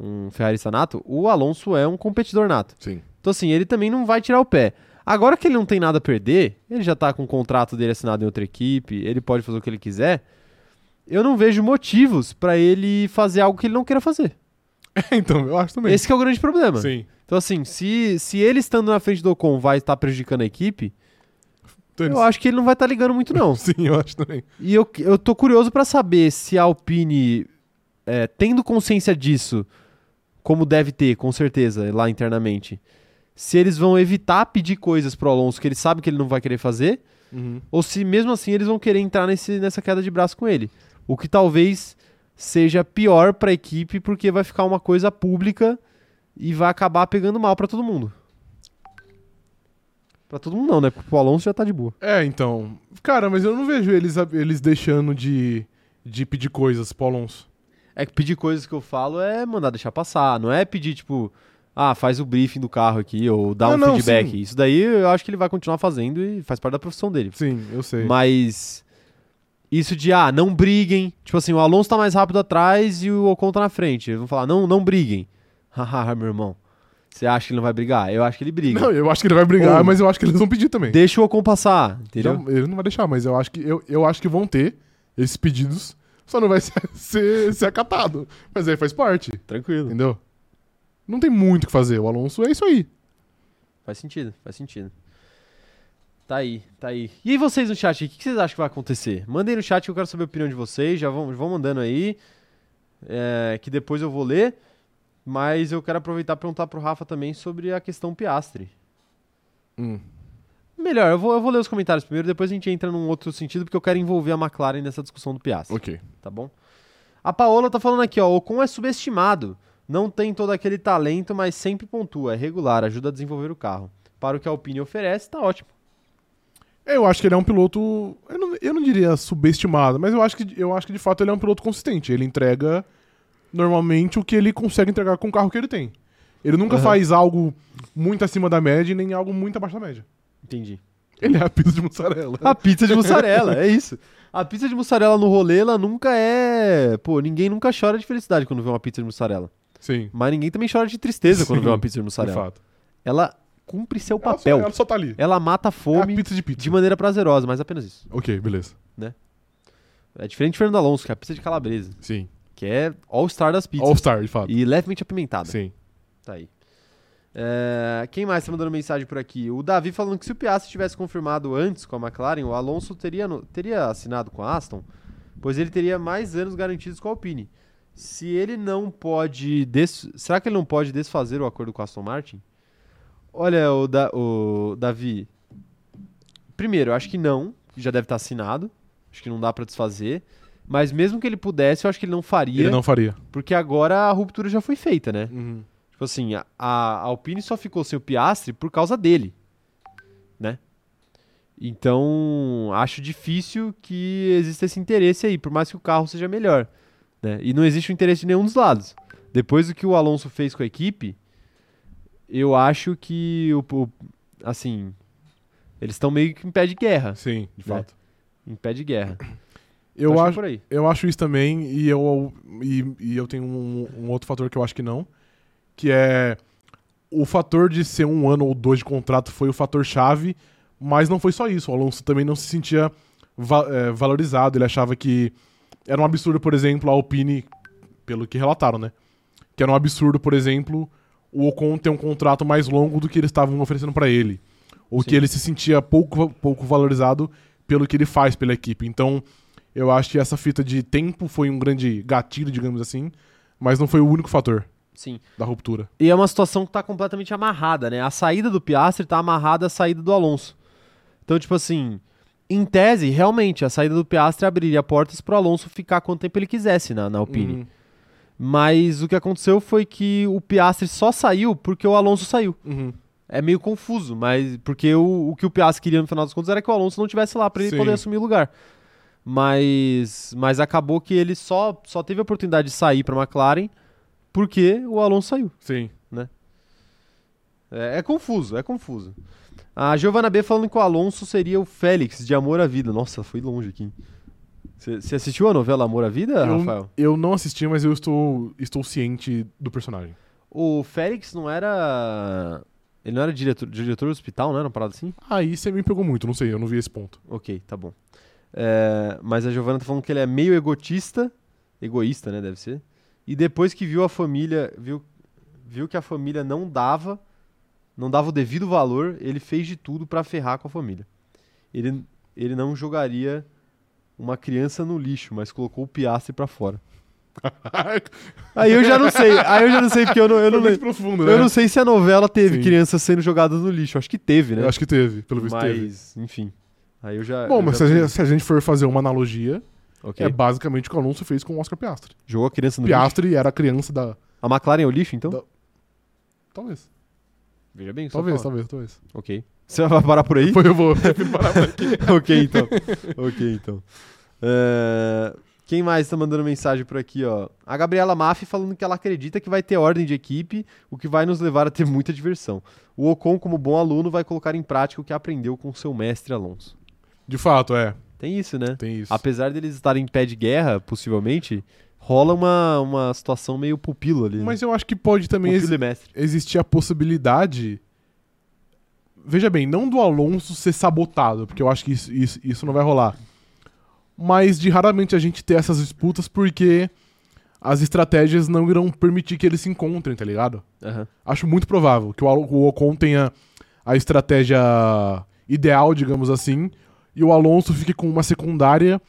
A: um ferrarista nato, o Alonso é um competidor nato.
B: Sim.
A: Então, assim, ele também não vai tirar o pé. Agora que ele não tem nada a perder, ele já tá com o contrato dele assinado em outra equipe, ele pode fazer o que ele quiser. Eu não vejo motivos pra ele fazer algo que ele não queira fazer.
B: então, eu acho também.
A: Esse que é o grande problema.
B: Sim.
A: Então, assim, se, se ele estando na frente do Ocon vai estar prejudicando a equipe,
B: Então, eles-
A: eu acho que ele não vai estar ligando muito, não.
B: Sim, eu acho também.
A: E eu, eu tô curioso pra saber se a Alpine, é, tendo consciência disso, como deve ter, com certeza, lá internamente, se eles vão evitar pedir coisas pro Alonso que ele sabe que ele não vai querer fazer,
B: Uhum.
A: ou se mesmo assim eles vão querer entrar nesse, nessa queda de braço com ele. O que talvez seja pior pra equipe, porque vai ficar uma coisa pública e vai acabar pegando mal pra todo mundo. Pra todo mundo não, né? Porque o Alonso já tá de boa.
B: É, então. Cara, mas eu não vejo eles, eles deixando de, de pedir coisas pro Alonso.
A: É que pedir coisas que eu falo é mandar deixar passar, não é pedir, tipo, ah, faz o briefing do carro aqui, ou dá
B: Não,
A: um
B: não,
A: feedback.
B: sim.
A: Isso daí eu acho que ele vai continuar fazendo e faz parte da profissão dele.
B: Sim, eu sei.
A: Mas isso de, ah, não briguem. Tipo assim, o Alonso tá mais rápido atrás e o Ocon tá na frente. Eles vão falar, não, não briguem. Haha, meu irmão. Você acha que ele não vai brigar? Eu acho que ele briga.
B: Não, eu acho que ele vai brigar,
A: Ou-
B: mas eu acho que eles vão pedir também.
A: Deixa o Ocon passar, entendeu?
B: Ele não vai deixar, mas eu acho que, eu, eu acho que vão ter esses pedidos, só não vai ser, ser, ser acatado. Mas aí faz parte,
A: Tranquilo.
B: entendeu? Não tem muito o que fazer. O Alonso é isso aí.
A: Faz sentido, faz sentido. Tá aí, tá aí. E aí vocês no chat, o que que vocês acham que vai acontecer? Mandem no chat que eu quero saber a opinião de vocês, já vão, vão mandando aí, é, que depois eu vou ler. Mas eu quero aproveitar e perguntar pro Rafa também sobre a questão Piastre.
B: Hum.
A: Melhor, eu vou, eu vou ler os comentários primeiro, depois a gente entra num outro sentido, porque eu quero envolver a McLaren nessa discussão do Piastre
B: Ok.
A: tá bom? A Paola tá falando aqui, ó, o Ocon é subestimado. Não tem todo aquele talento, mas sempre pontua, é regular, ajuda a desenvolver o carro. Para o que a Alpine oferece, tá ótimo.
B: Eu acho que ele é um piloto. Eu não, eu não diria subestimado, mas eu acho, que, eu acho que de fato ele é um piloto consistente. Ele entrega normalmente o que ele consegue entregar com o carro que ele tem. Ele nunca
A: Aham.
B: faz algo muito acima da média e nem algo muito abaixo da média.
A: Entendi.
B: Ele é a pizza de mussarela.
A: A pizza de mussarela, é isso. A pizza de mussarela no rolê, ela nunca é. Pô, ninguém nunca chora de felicidade quando vê uma pizza de mussarela.
B: Sim,
A: Mas ninguém também chora de tristeza quando
B: Sim,
A: vê uma pizza de
B: de
A: mussarela.
B: fato.
A: Ela cumpre seu
B: Ela só-
A: papel.
B: Ela só, tá ali.
A: Ela mata a
B: É a
A: fome
B: pizza de pizza.
A: de maneira prazerosa, mas apenas isso.
B: Ok, beleza.
A: É diferente de Fernando Alonso, que é a pizza de calabresa,
B: Sim.
A: que é all-star das pizzas.
B: All-Star, de fato.
A: E levemente apimentada.
B: Sim.
A: Tá aí. É, quem mais tá mandando mensagem por aqui? O Davi falando que se o Piastri tivesse confirmado antes com a McLaren, o Alonso teria, teria assinado com a Aston, pois ele teria mais anos garantidos com a Alpine. Se ele não pode. des- Será que ele não pode desfazer o acordo com a Aston Martin? Olha, o, da, o Davi. Primeiro, eu acho que não, já deve estar assinado. Acho que não dá pra desfazer. Mas mesmo que ele pudesse, eu acho que ele não faria.
B: Ele não faria.
A: Porque agora a ruptura já foi feita, né?
B: Uhum.
A: Tipo assim, a, a Alpine só ficou sem o Piastri por causa dele, né? Então, acho difícil que exista esse interesse aí, por mais que o carro seja melhor, né? E não existe o interesse de nenhum dos lados. Depois do que o Alonso fez com a equipe, eu acho que o, o- assim, eles estão meio que em pé de guerra,
B: Sim, de
A: Né?
B: fato.
A: em pé de guerra.
B: Eu
A: que é
B: acho,
A: por aí.
B: eu acho isso também, e eu, e, e eu tenho um, um outro fator que eu acho que não, que é o fator de ser um ano ou dois de contrato foi o fator chave, mas não foi só isso. O Alonso também não se sentia va- eh, valorizado, ele achava que era um absurdo, por exemplo, a Alpine, pelo que relataram, né? Que era um absurdo, por exemplo, o Ocon ter um contrato mais longo do que eles estavam oferecendo pra ele. Ou
A: Sim.
B: que ele se sentia pouco, pouco valorizado pelo que ele faz pela equipe. Então, eu acho que essa fita de tempo foi um grande gatilho, digamos assim, mas não foi o único fator
A: Sim.
B: da ruptura.
A: E é uma situação que tá completamente amarrada, né? A saída do Piastri tá amarrada à saída do Alonso. Então, tipo assim, em tese, realmente, a saída do Piastri abriria portas pro Alonso ficar quanto tempo ele quisesse na, na Alpine.
B: Uhum.
A: Mas o que aconteceu foi que o Piastri só saiu porque o Alonso saiu.
B: Uhum.
A: É meio confuso, mas porque o, o que o Piastri queria no final das contas era que o Alonso não tivesse lá pra ele
B: Sim.
A: poder assumir o lugar. Mas, mas acabou que ele só, só teve a oportunidade de sair pra McLaren porque o Alonso saiu.
B: Sim.
A: É, é confuso, é confuso. A Giovanna B falando que o Alonso seria o Félix de Amor à Vida. Nossa, foi longe aqui. Você assistiu a novela Amor à Vida, Rafael?
B: Eu, eu não assisti, mas eu estou, estou ciente do personagem.
A: O Félix não era. Ele não era diretor, diretor do hospital, né? Uma parada assim?
B: Aí você me pegou muito, não sei, eu não vi esse ponto.
A: Ok, tá bom. É, mas a Giovanna tá falando que ele é meio egotista. Egoísta, né? Deve ser. E depois que viu a família. Viu, viu que a família não dava. Não dava o devido valor, ele fez de tudo pra ferrar com a família. Ele, ele não jogaria uma criança no lixo, mas colocou o Piastre pra fora. Aí eu já não sei. Aí eu já não sei, porque eu não, eu não, lembro.
B: profundo, né?
A: eu não sei se a novela teve
B: Sim.
A: crianças sendo jogadas no lixo. Acho que teve, né?
B: Eu acho que teve, pelo visto teve.
A: mas, enfim. Aí eu já.
B: Bom,
A: eu
B: mas
A: já
B: se a, gente, se a gente for fazer uma analogia,
A: Ok.
B: é basicamente o que o Alonso fez com o Oscar Piastri.
A: Jogou a criança no lixo.
B: Piastri era a criança da.
A: A McLaren é o lixo, então?
B: Da- Talvez.
A: Veja bem,
B: Talvez, talvez, talvez.
A: Ok. Você vai parar por aí?
B: Depois eu vou parar por aqui.
A: ok, então. ok, então. É, Quem mais tá mandando mensagem por aqui, ó? A Gabriela Maffi falando que ela acredita que vai ter ordem de equipe, o que vai nos levar a ter muita diversão. O Ocon, como bom aluno, vai colocar em prática o que aprendeu com seu mestre Alonso.
B: De fato, é.
A: Tem isso, né?
B: Tem isso.
A: Apesar deles estarem em pé de guerra, possivelmente, rola uma, uma situação meio pupilo ali. né?
B: Mas eu acho que pode também
A: e mestre.
B: existir a possibilidade. Veja bem, não do Alonso ser sabotado, porque eu acho que isso, isso, isso não vai rolar. Mas de raramente a gente ter essas disputas porque as estratégias não irão permitir que eles se encontrem, tá ligado?
A: Aham.
B: Acho muito provável que o, o Ocon tenha a estratégia ideal, digamos assim, e o Alonso fique com uma secundária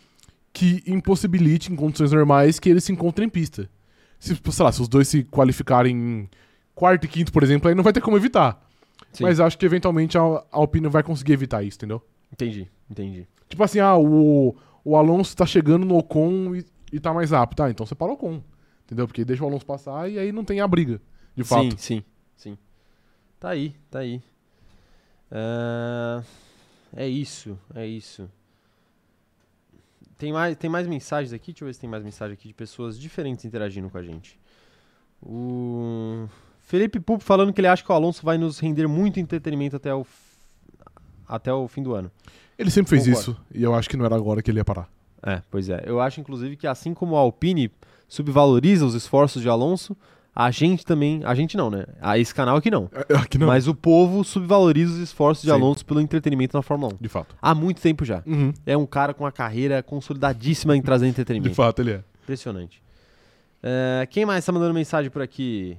B: que impossibilite, em condições normais, que eles se encontrem em pista. Se, sei lá, se os dois se qualificarem em quarto e quinto, por exemplo, aí não vai ter como evitar.
A: Sim.
B: Mas acho que eventualmente a, a Alpine vai conseguir evitar isso, entendeu?
A: Entendi, entendi.
B: Tipo assim, ah, o, o Alonso tá chegando no Ocon e, e tá mais rápido. Tá, então você para o Ocon. Entendeu? Porque deixa o Alonso passar e aí não tem a briga, de fato.
A: Sim, sim, sim. Tá aí, tá aí. Ah, é isso, é isso. Tem mais, tem mais mensagens aqui? Deixa eu ver se tem mais mensagem aqui de pessoas diferentes interagindo com a gente. O Felipe Pupo falando que ele acha que o Alonso vai nos render muito entretenimento até o, até o fim do ano.
B: Ele sempre fez
A: Concordo.
B: isso e eu acho que não era agora que ele ia parar.
A: É, pois é. Eu acho, inclusive, que assim como a Alpine subvaloriza os esforços de Alonso, a gente também. A gente não, né? A esse canal aqui não.
B: É, Aqui não,
A: Mas o povo subvaloriza os esforços de
B: Sim.
A: Alonso pelo entretenimento na Fórmula 1.
B: de fato.
A: Há muito tempo já.
B: Uhum.
A: É um cara com uma carreira consolidadíssima em trazer
B: De
A: entretenimento.
B: fato, ele é.
A: Impressionante. É, quem mais tá mandando mensagem por aqui?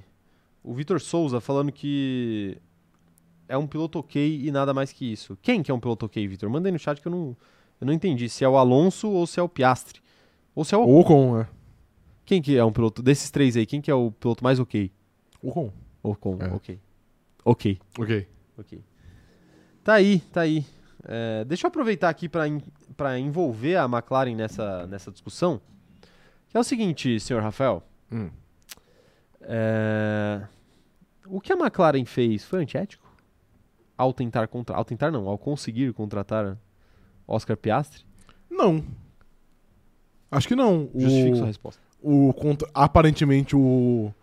A: O Vitor Souza falando que é um piloto ok e nada mais que isso. Quem que é um piloto ok, Vitor? Manda aí no chat que eu não, eu não entendi. Se é o Alonso ou se é o Piastri. Ou se é o...
B: O Ocon, é.
A: Quem que é um piloto... Desses três aí, quem que é o piloto mais ok?
B: Ocon.
A: Ocon,
B: É.
A: ok. Ok.
B: Ok.
A: Ok. Tá aí, tá aí. É, deixa eu aproveitar aqui para envolver a McLaren nessa, nessa discussão. Que é o seguinte, senhor Rafael.
B: Hum.
A: É, o que a McLaren fez foi antiético? Ao tentar contra... Ao tentar não, ao conseguir contratar Oscar Piastri?
B: Não. Acho que não.
A: Justifique
B: o,
A: sua resposta.
B: O aparentemente o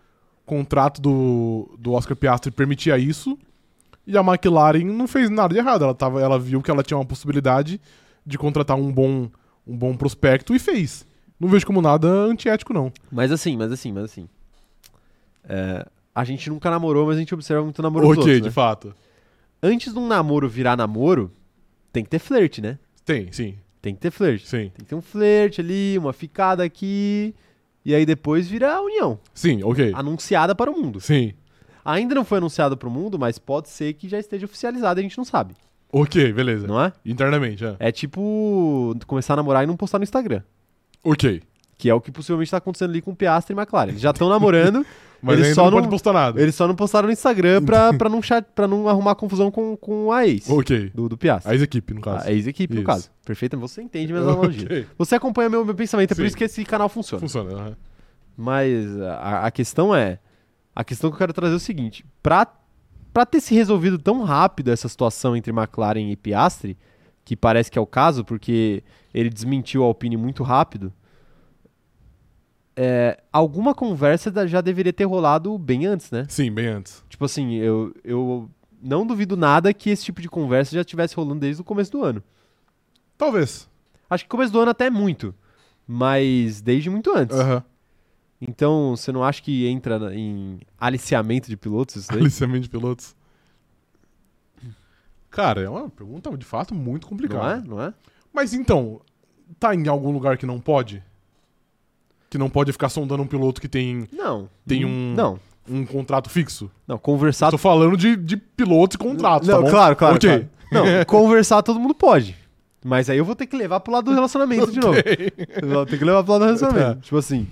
B: contrato do, do Oscar Piastri permitia isso e a McLaren não fez nada de errado. Ela, tava, ela viu que ela tinha uma possibilidade de contratar um bom, um bom prospecto e fez. Não vejo como nada antiético, não.
A: Mas assim, mas assim, mas assim. É, a gente nunca namorou, mas a gente observa muito namoro dos
B: ok,
A: outros,
B: de
A: né?
B: fato.
A: Antes de um namoro virar namoro, tem que ter flerte, né?
B: Tem, sim.
A: Tem que ter flerte.
B: Sim.
A: Tem que ter um flerte ali, uma ficada aqui. E aí depois vira a união.
B: Sim, ok.
A: Anunciada para o mundo.
B: Sim.
A: Ainda não foi anunciada para o mundo, mas pode ser que já esteja oficializada a gente não sabe.
B: Ok, beleza.
A: Não é?
B: Internamente, é.
A: É tipo começar a namorar e não postar no Instagram.
B: Ok.
A: Que é o que possivelmente está acontecendo ali com o Piastri e McLaren. Eles já estão namorando,
B: Mas
A: Ele
B: ainda
A: só
B: não,
A: não-
B: pode postar nada.
A: eles só não postaram no Instagram pra, pra, não, chat, pra não arrumar confusão com, com a ex
B: Ok.
A: do, do Piastri.
B: A ex-equipe, no caso.
A: A ex-equipe, no caso. Perfeito, você entende minhas analogias.
B: Ok.
A: Você acompanha meu, meu pensamento, é por
B: Sim.
A: isso que esse canal funciona.
B: Funciona. aham.
A: Mas a, a questão é. A questão que eu quero trazer é o seguinte: pra, pra ter se resolvido tão rápido essa situação entre McLaren e Piastri, que parece que é o caso, porque ele desmentiu a Alpine muito rápido, é, alguma conversa já deveria ter rolado bem antes, né?
B: Sim, bem antes.
A: Tipo assim, eu, eu não duvido nada que esse tipo de conversa já estivesse rolando desde o começo do ano.
B: Talvez.
A: Acho que começo do ano até muito, mas desde muito antes.
B: Aham.
A: Então, você não acha que entra em aliciamento de pilotos isso daí?
B: Aliciamento de pilotos. Cara, é uma pergunta de fato muito
A: não
B: complicada.
A: é? Não é?
B: Mas então, tá em algum lugar que não pode? Que não pode ficar sondando um piloto que tem
A: Não.
B: Tem um-
A: Não,
B: um contrato fixo?
A: não. Conversar.
B: Tô falando de, de pilotos e contratos,
A: não,
B: tá bom?
A: claro, claro,
B: Ok.
A: claro. Não, conversar todo mundo pode. Mas aí eu vou ter que levar pro lado do relacionamento de novo. Eu vou ter que levar pro lado do relacionamento.
B: Tá.
A: Tipo assim,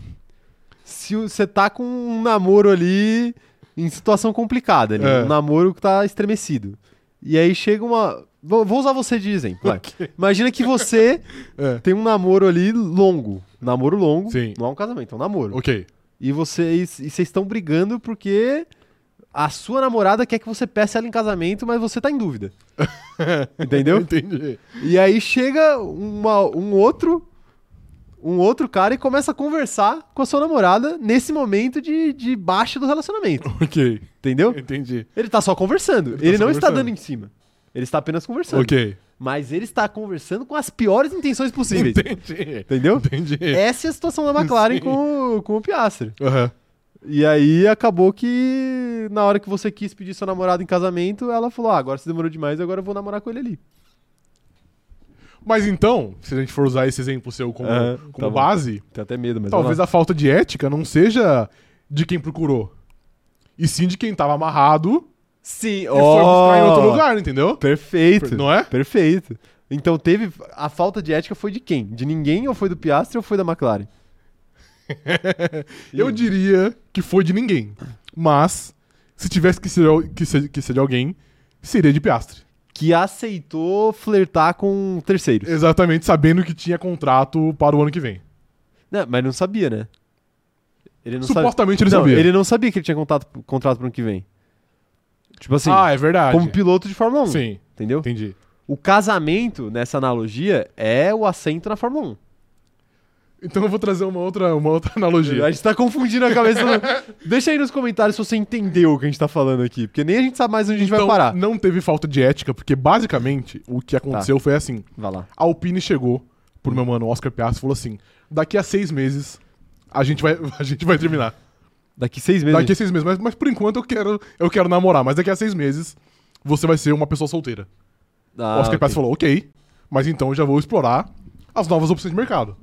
A: se você tá com um namoro ali em situação complicada, ali,
B: É.
A: um namoro que tá estremecido. E aí chega uma. Vou, usar você de exemplo. vai.
B: Ok.
A: Imagina que você
B: É.
A: tem um namoro ali longo. Namoro longo.
B: Sim.
A: Não é um casamento, é um namoro.
B: Ok.
A: E vocês e vocês estão brigando porque a sua namorada quer que você peça ela em casamento, mas você tá em dúvida. Entendeu?
B: Entendi.
A: E aí chega uma- um outro um outro cara e começa a conversar com a sua namorada nesse momento de, de baixa do relacionamento.
B: Ok.
A: Entendeu?
B: Entendi.
A: Ele tá só conversando.
B: Ele
A: Ele,
B: tá só
A: não está
B: conversando.
A: dando em cima. Ele está apenas conversando.
B: Ok.
A: Mas ele está conversando com as piores intenções possíveis.
B: Entendi.
A: Entendeu?
B: Entendi.
A: Essa é a situação da McLaren
B: Sim.
A: com, o- com o Piastri.
B: Aham.
A: E aí acabou que na hora que você quis pedir seu namorado em casamento, ela falou: ah, agora você demorou demais, agora eu vou namorar com ele ali.
B: Mas então, se a gente for usar esse exemplo seu como,
A: Aham,
B: como
A: tá
B: base,
A: Tem até medo, mas.
B: talvez a falta de ética não seja de quem procurou. E sim de quem tava amarrado
A: Sim,
B: e foi buscar em outro lugar, entendeu?
A: Perfeito.
B: Não é?
A: Perfeito. Então teve. A falta de ética foi de quem? De ninguém ou foi do Piastri ou foi da McLaren?
B: Eu diria que foi de ninguém. Mas, se tivesse que ser, que ser, que ser de alguém, seria de Piastre.
A: Que aceitou flertar com terceiros.
B: Exatamente, sabendo que tinha contrato para o ano que vem.
A: Não, mas não sabia, né? Ele não
B: Supostamente ele
A: sabia. Não,
B: sabia.
A: ele não sabia que ele tinha contato, contrato pro ano que vem. Tipo assim,
B: ah, é verdade.
A: como piloto de Fórmula 1.
B: Sim,
A: Entendeu?
B: entendi.
A: O casamento, nessa analogia, é o assento na Fórmula 1.
B: Então eu vou trazer uma outra, uma outra analogia.
A: A gente tá confundindo a cabeça. do- Deixa aí nos comentários se você entendeu o que a gente tá falando aqui. Porque nem a gente sabe mais onde a gente
B: Então,
A: vai parar.
B: não teve falta de ética, porque basicamente o que aconteceu foi assim:
A: Vai lá.
B: a Alpine chegou pro meu mano Oscar Piastri e falou assim: daqui a seis meses a gente vai, a gente vai terminar.
A: Daqui seis meses.
B: Daqui a seis meses, mas, mas por enquanto eu quero, eu quero namorar, mas daqui a seis meses você vai ser uma pessoa solteira.
A: Ah,
B: Oscar
A: ok.
B: Piastri falou: ok, mas então eu já vou explorar as novas opções de mercado.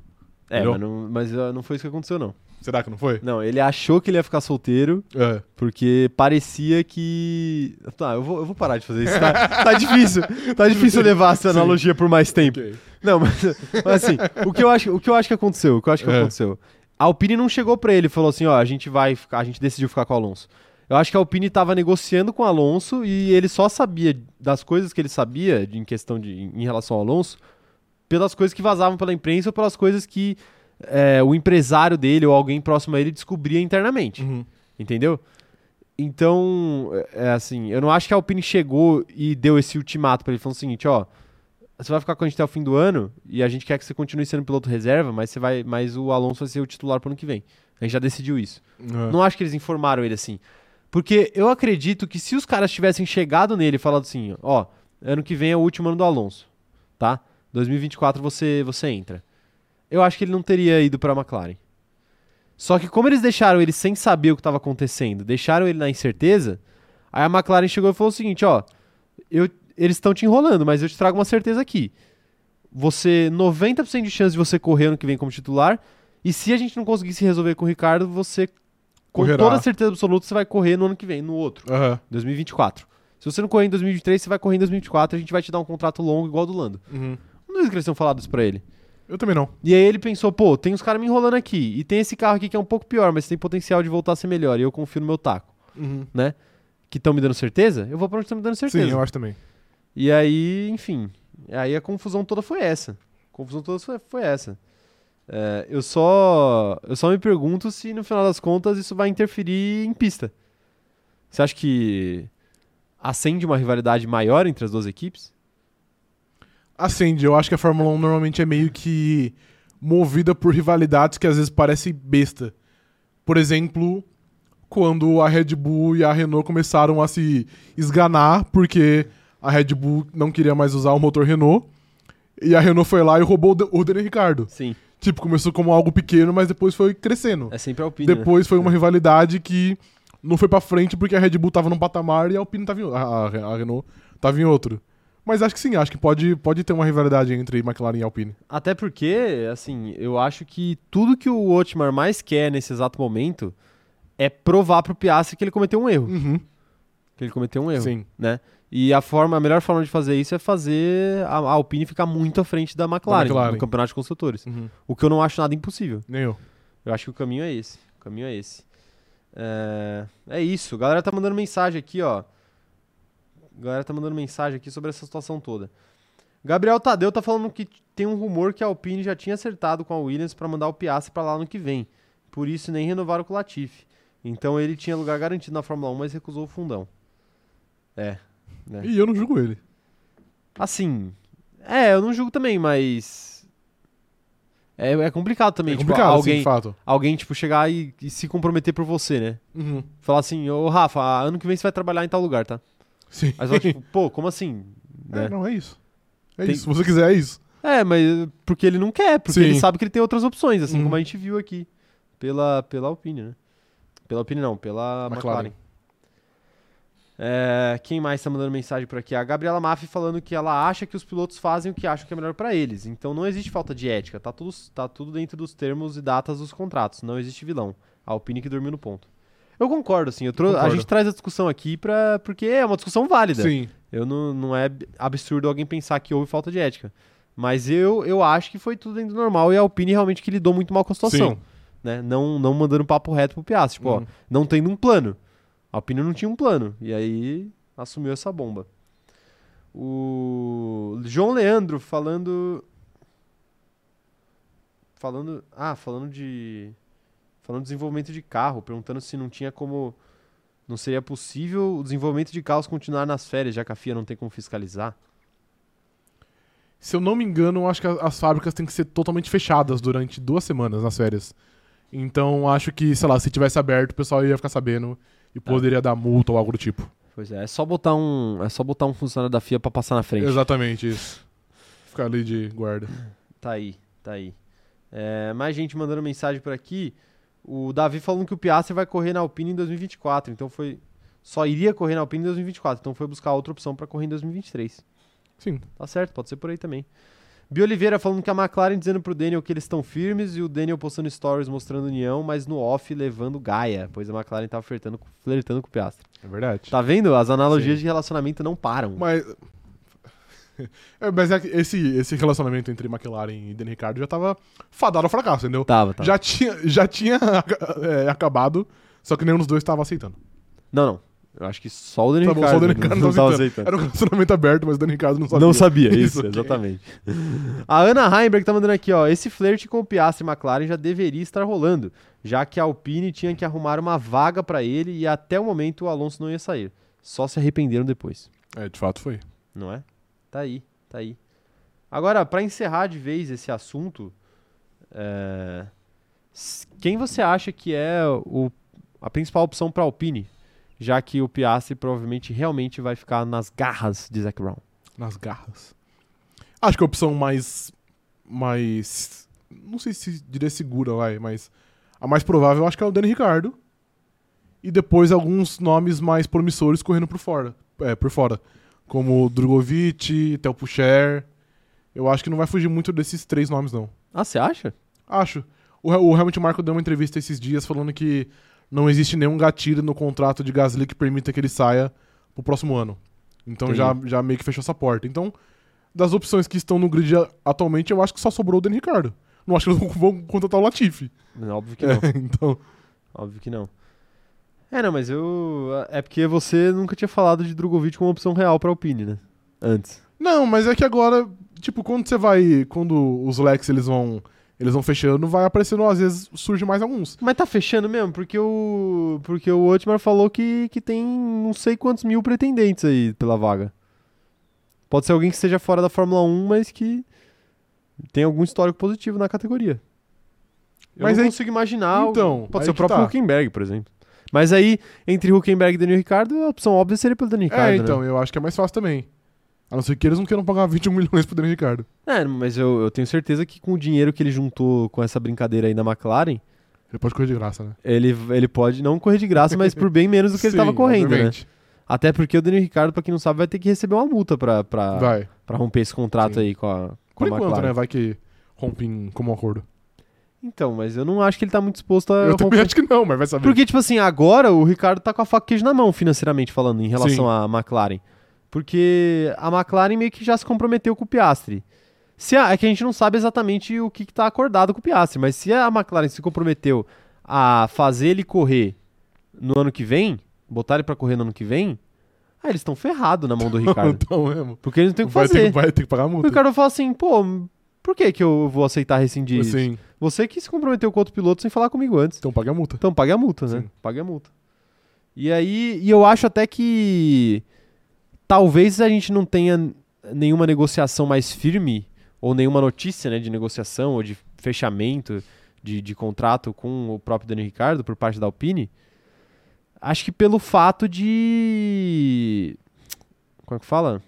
A: É, mas, não, mas ah, não foi isso que aconteceu, não.
B: Será que não foi?
A: Não, ele achou que ele ia ficar solteiro
B: É.
A: porque parecia que. Tá, eu vou, eu vou parar de fazer isso. Tá, tá difícil. Tá difícil levar essa
B: Sim.
A: analogia por mais tempo.
B: Ok.
A: Não, mas, mas assim, o que, eu acho, o que eu acho que aconteceu, o que eu acho que
B: É.
A: aconteceu. A Alpine não chegou pra ele e falou assim, ó, a gente vai ficar, a gente decidiu ficar com o Alonso. Eu acho que a Alpine tava negociando com o Alonso e ele só sabia das coisas que ele sabia de- em questão de em relação ao Alonso pelas coisas que vazavam pela imprensa ou pelas coisas que é, o empresário dele ou alguém próximo a ele descobria internamente.
B: Uhum.
A: Entendeu? Então, é é assim, eu não acho que a Alpine chegou e deu esse ultimato pra ele, falando o seguinte, ó, você vai ficar com a gente até o fim do ano e a gente quer que você continue sendo piloto reserva, mas você vai, mas o Alonso vai ser o titular pro ano que vem. A gente já decidiu isso.
B: É.
A: Não acho que eles informaram ele assim. Porque eu acredito que se os caras tivessem chegado nele e falado assim, ó, ano que vem é o último ano do Alonso, tá? 2024 você você entra. Eu acho que ele não teria ido pra McLaren. Só que como eles deixaram ele sem saber o que estava acontecendo, deixaram ele na incerteza, aí a McLaren chegou e falou o seguinte, ó, eu, eles estão te enrolando, mas eu te trago uma certeza aqui. você 90% de chance de você correr ano que vem como titular. E se a gente não conseguir se resolver com o Ricardo, você com
B: Correrá.
A: toda certeza absoluta você vai correr no ano que vem, no outro,
B: Aham.
A: 2024. Se você não correr em 2023, você vai correr em 2024, a gente vai te dar um contrato longo igual ao do Lando.
B: Uhum.
A: Não duvido que eles tenham falado isso pra ele.
B: Eu também não.
A: E aí ele pensou, pô, tem os caras me enrolando aqui. E tem esse carro aqui que é um pouco pior, mas tem potencial de voltar a ser melhor. E eu confio no meu taco,
B: Uhum.
A: né? Que estão me dando certeza, eu vou pra onde estão me dando certeza.
B: Sim, eu acho também.
A: E aí, enfim. Aí a confusão toda foi essa. A confusão toda foi, foi essa. É, eu só. Eu só me pergunto se no final das contas isso vai interferir em pista. Você acha que acende uma rivalidade maior entre as duas equipes?
B: Acende, eu acho que a Fórmula 1 normalmente é meio que movida por rivalidades que às vezes parecem besta. Por exemplo, quando a Red Bull e a Renault começaram a se esganar porque a Red Bull não queria mais usar o motor Renault e a Renault foi lá e roubou o Dan- o Daniel Ricardo.
A: Sim.
B: Tipo, começou como algo pequeno, mas depois foi crescendo.
A: É sempre a opinião.
B: Depois foi uma rivalidade que não foi pra frente porque a Red Bull tava num patamar e a Alpine tava em, a- a Renault tava em outro. Mas acho que sim, acho que pode, pode ter uma rivalidade entre McLaren e Alpine.
A: Até porque, assim, eu acho que tudo que o Otmar mais quer nesse exato momento é provar pro Piastri que ele cometeu um erro.
B: Uhum.
A: Que ele cometeu um erro.
B: Sim.
A: né? E a forma, a melhor forma de fazer isso é fazer a, a Alpine ficar muito à frente da McLaren,
B: McLaren.
A: no campeonato de construtores.
B: Uhum.
A: O que eu não acho nada impossível.
B: Nem eu.
A: Eu acho que o caminho é esse. O caminho é esse. É, é isso. A galera tá mandando mensagem aqui, ó. A galera tá mandando mensagem aqui sobre essa situação toda. Gabriel Tadeu tá falando que tem um rumor que a Alpine já tinha acertado com a Williams pra mandar o Piastri pra lá no que vem. Por isso nem renovaram com o Latifi. Então ele tinha lugar garantido na Fórmula 1, mas recusou o fundão. É. né?
B: E eu não julgo ele.
A: Assim, é, eu não julgo também, mas. É, é complicado também,
B: é
A: tipo,
B: complicado, assim,
A: alguém,
B: de fato.
A: alguém, tipo, chegar e, e se comprometer por você, né?
B: Uhum.
A: Falar assim, ô Rafa, ano que vem você vai trabalhar em tal lugar, tá?
B: Sim.
A: Você fala, tipo, pô, como assim?
B: É,
A: Né?
B: não, é isso. É
A: Tem-
B: isso. Se você quiser, é isso.
A: É, mas porque ele não quer, porque
B: Sim.
A: ele sabe que ele tem outras opções, assim
B: Uhum.
A: como a gente viu aqui. Pela, pela Alpine, né? Pela Alpine não, pela
B: McLaren.
A: McLaren. É, quem mais tá mandando mensagem por aqui? A Gabriela Maffi falando que ela acha que os pilotos fazem o que acham que é melhor pra eles. Então não existe falta de ética. Tá tudo, tá tudo dentro dos termos e datas dos contratos. Não existe vilão. A Alpine que dormiu no ponto. Eu concordo, assim. Eu trou- a
B: Concordo.
A: gente traz a discussão aqui pra, porque é uma discussão válida.
B: Sim.
A: Eu não, não é absurdo alguém pensar que houve falta de ética. Mas eu, eu acho que foi tudo dentro do normal e a Alpine realmente que lidou muito mal com a situação.
B: Sim.
A: Né? Não, não mandando papo reto pro Piastri. Tipo, ó,
B: Uhum.
A: não tendo um plano. A Alpine não tinha um plano. E aí assumiu essa bomba. O João Leandro falando. Falando. Ah, falando de. Falando de desenvolvimento de carro, perguntando se não tinha como. Não seria possível o desenvolvimento de carros continuar nas férias, já que a FIA não tem como fiscalizar.
B: Se eu não me engano, acho que as fábricas têm que ser totalmente fechadas durante duas semanas nas férias. Então acho que, sei lá, se tivesse aberto, o pessoal ia ficar sabendo e
A: Tá.
B: poderia dar multa ou algo do tipo.
A: Pois é, é só botar um. É só botar um funcionário da FIA pra passar na frente.
B: Exatamente isso. Ficar ali de guarda.
A: Tá aí, tá aí. É, mais gente mandando mensagem por aqui. O Davi falando que o Piastri vai correr na Alpine em 2024. Então foi. Só iria correr na Alpine em 2024. Então foi buscar outra opção pra correr em 2023.
B: Sim.
A: Tá certo, pode ser por aí também. Bia Oliveira falando que a McLaren dizendo pro Daniel que eles estão firmes e o Daniel postando stories mostrando união, mas no off levando Gaia, pois a McLaren tá flertando, com- flertando com o Piastri.
B: É verdade.
A: Tá vendo? As analogias
B: Sim.
A: de relacionamento não param.
B: Mas. É, mas é que esse, esse relacionamento entre McLaren e Daniel Ricciardo já tava fadado ao fracasso, entendeu?
A: Tava, tava.
B: Já tinha, já tinha é, acabado, só que nenhum dos dois estava aceitando.
A: Não, não. Eu acho que só o Daniel
B: Tá bom, só o Ricciardo
A: não,
B: não
A: tava
B: aceitando. Era um relacionamento aberto, mas o Daniel Ricciardo não sabia.
A: Não sabia, isso,
B: Isso,
A: exatamente. A Ana Heimberg tá mandando aqui, ó. Esse flerte com o Piastri e McLaren já deveria estar rolando, já que a Alpine tinha que arrumar uma vaga pra ele e até o momento o Alonso não ia sair. Só se arrependeram depois,
B: É, de fato foi.
A: não é? Tá aí, tá aí. Agora, pra encerrar de vez esse assunto, é, quem você acha que é o- a principal opção pra Alpine, já que o Piastri provavelmente realmente vai ficar nas garras de Zac Brown?
B: Nas garras. Acho que a opção mais. Mais. Não sei se diria segura, vai, mas. A mais provável acho que é o Dani Ricardo. E depois alguns nomes mais promissores correndo por fora. É, por fora. Como Drogovic, Theo Pucher. Eu acho que não vai fugir muito desses três nomes, não.
A: Ah, você acha?
B: Acho. O, o Helmut Marko deu uma entrevista esses dias falando que não existe nenhum gatilho no contrato de Gasly que permita que ele saia pro próximo ano. Então já, já meio que fechou essa porta. Então, das opções que estão no grid atualmente, eu acho que só sobrou o Dani Ricardo. Não acho que eles vão, vão contratar o Latifi.
A: Óbvio que não.
B: então,
A: Óbvio que não. É, não, mas eu. É porque você nunca tinha falado de Drogovic como opção real pra Alpine, né? Antes.
B: não, mas é que agora, tipo, quando você vai, quando os Lex eles vão, eles vão fechando, vai aparecendo às vezes surge mais alguns.
A: Mas tá fechando mesmo, porque o. Porque o Otmar falou que, que tem não sei quantos mil pretendentes aí pela vaga. Pode ser alguém que esteja fora da Fórmula 1, mas que tem algum histórico positivo na categoria. Eu
B: Mas
A: não
B: aí-
A: consigo imaginar.
B: Então,
A: pode
B: aí
A: ser o próprio
B: tá.
A: Huckenberg, por exemplo. Mas aí, entre Huckenberg e Daniel Ricardo, a opção óbvia seria pelo Daniel Ricardo.
B: é,
A: né?
B: então, eu acho que é mais fácil também. A não ser que eles não queiram pagar 21 milhões pro Dani Ricardo.
A: É, mas eu, eu tenho certeza que com o dinheiro que ele juntou com essa brincadeira aí na McLaren,
B: Ele pode correr de graça, né?
A: ele, ele pode não correr de graça, mas por bem menos do que ele
B: Sim,
A: tava correndo, né?
B: obviamente.
A: Até porque o Daniel Ricardo, pra quem não sabe, vai ter que receber uma multa pra, pra,
B: Vai.
A: pra romper esse contrato
B: Sim.
A: aí com a, com
B: Por
A: a
B: enquanto,
A: McLaren.
B: né? Vai que rompe em comum acordo.
A: Então, mas eu não acho que ele tá muito disposto a
B: Eu também
A: romper.
B: acho que não, mas vai saber.
A: Porque, tipo assim, agora o Ricardo tá com a faca e queijo na mão, financeiramente falando, em relação
B: Sim.
A: à McLaren. Porque a McLaren meio que já se comprometeu com o Piastri. Se a- é que a gente não sabe exatamente o que, que tá acordado com o Piastri, mas se a McLaren se comprometeu a fazer ele correr no ano que vem, botar ele pra correr no ano que vem, aí eles estão ferrados na mão do Ricardo.
B: então mesmo.
A: porque eles não têm o que
B: ter,
A: fazer.
B: que- vai ter que pagar a
A: O
B: multa.
A: Ricardo fala assim, pô, por que que eu vou aceitar rescindir isso?
B: Sim.
A: Você que se comprometeu com outro piloto sem falar comigo antes.
B: Então paga a multa.
A: Então pague a multa, né?
B: Sim.
A: Pague a multa. E aí, e eu acho até que talvez a gente não tenha nenhuma negociação mais firme, ou nenhuma notícia né, de negociação ou de fechamento de, de contrato com o próprio Daniel Ricardo por parte da Alpine. Acho que pelo fato de. Como é que fala?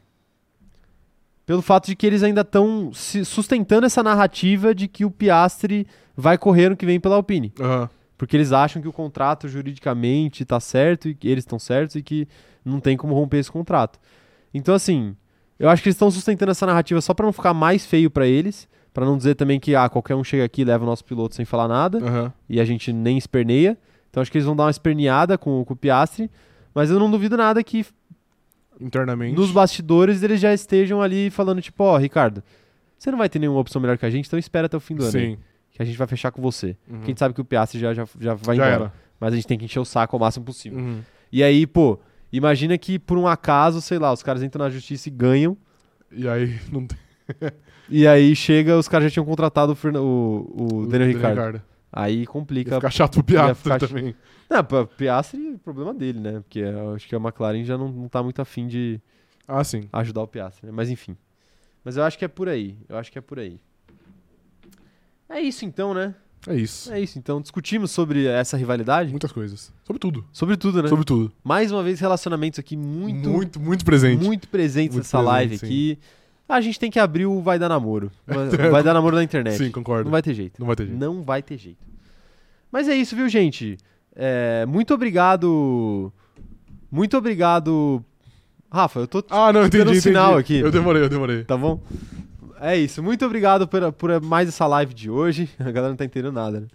A: Pelo fato de que eles ainda estão sustentando essa narrativa de que o Piastri vai correr no que vem pela Alpine.
B: Aham.
A: Porque eles acham que o contrato juridicamente tá certo e que eles estão certos e que não tem como romper esse contrato. Então, assim, eu acho que eles estão sustentando essa narrativa só pra não ficar mais feio pra eles, pra não dizer também que ah, qualquer um chega aqui e leva o nosso piloto sem falar nada
B: Aham.
A: e a gente nem esperneia. Então, acho que eles vão dar uma esperneada com, com o Piastri, mas eu não duvido nada que
B: Internamente.
A: nos bastidores eles já estejam ali falando tipo, ó, Ricardo, você não vai ter nenhuma opção melhor que a gente, então espera até o fim do ano, aí,
B: Sim.
A: que a gente vai fechar com você.
B: Uhum.
A: Gente sabe que o Piastri já, já, já vai
B: Já
A: embora.
B: era.
A: Mas a gente tem que encher o saco ao máximo possível.
B: Uhum.
A: E aí, pô, imagina que por um acaso, sei lá, os caras entram na justiça e ganham.
B: E aí não tem.
A: E aí chega, os caras já tinham contratado o, Fernan- o, o Daniel Ricciardo. Aí
B: Ia
A: complica.
B: ficar chato
A: Ia
B: Piastri
A: ch-
B: também.
A: Não, Piastri, é problema dele, né? Porque eu acho que a McLaren já não, não tá muito afim de
B: Ah, sim.
A: ajudar o Piastri, né? Mas enfim. Mas eu acho que é por aí. Eu acho que é por aí. É isso então, né?
B: É isso.
A: É isso então. Discutimos sobre essa rivalidade.
B: Muitas coisas. Sobre tudo.
A: Sobre tudo, né?
B: Sobre tudo.
A: Mais uma vez, relacionamentos aqui muito,
B: muito, muito presente.
A: muito presentes
B: Muito
A: nessa
B: presente,
A: live
B: sim.
A: aqui. A gente tem que abrir o Vai Dar Namoro. Vai, vai Dar Namoro na internet.
B: Sim, concordo.
A: Não vai ter jeito.
B: Não vai ter jeito.
A: Não vai ter jeito. Mas é isso, viu, gente? É, muito obrigado. Muito obrigado. Rafa, eu tô.
B: Ah, não, entendi. entendi.
A: sinal aqui.
B: Eu demorei, eu demorei.
A: Tá bom? É isso. Muito obrigado por, por mais essa live de hoje. A galera não tá entendendo nada, né?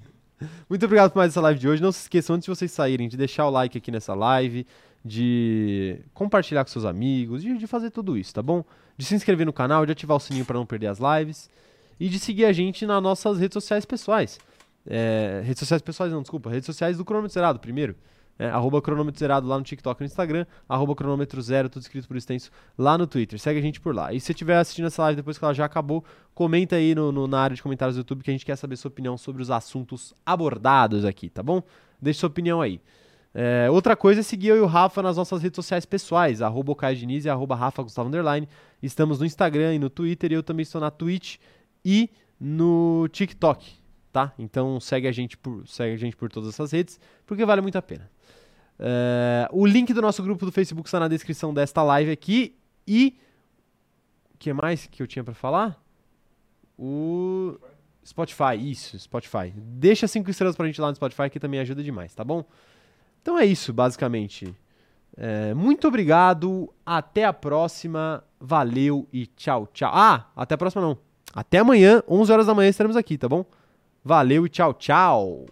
A: Muito obrigado por mais essa live de hoje. Não se esqueçam, antes de vocês saírem, de deixar o like aqui nessa live, de compartilhar com seus amigos, de, de fazer tudo isso, tá bom? De se inscrever no canal, de ativar o sininho para não perder as lives e de seguir a gente nas nossas redes sociais pessoais. É, redes sociais pessoais, não, desculpa. Redes sociais do Cronômetro Zerado, primeiro. É, arroba cronômetro zerado lá no TikTok e no Instagram, arroba cronômetro zero, tudo escrito por extenso, lá no Twitter. Segue a gente por lá. E se você estiver assistindo essa live depois que ela já acabou, comenta aí no, no- na área de comentários do YouTube que a gente quer saber sua opinião sobre os assuntos abordados aqui, tá bom? Deixe sua opinião aí. É, outra coisa é seguir eu e o Rafa nas nossas redes sociais pessoais, arroba Diniz e arroba Rafa Gustavo Underline. Estamos no Instagram e no Twitter e eu também estou na Twitch e no TikTok, tá? Então segue a gente por, segue a gente por todas essas redes, porque vale muito a pena. É, o link do nosso grupo do Facebook está na descrição desta live aqui e o que mais que eu tinha pra falar? O Spotify, isso, Spotify. Deixa cinco estrelas pra gente lá no Spotify que também ajuda demais, tá bom? Então é isso, basicamente. É, muito obrigado, até a próxima, valeu e tchau, tchau. Ah, até a próxima não. Até amanhã, 11 horas da manhã estaremos aqui, tá bom? Valeu e tchau, tchau.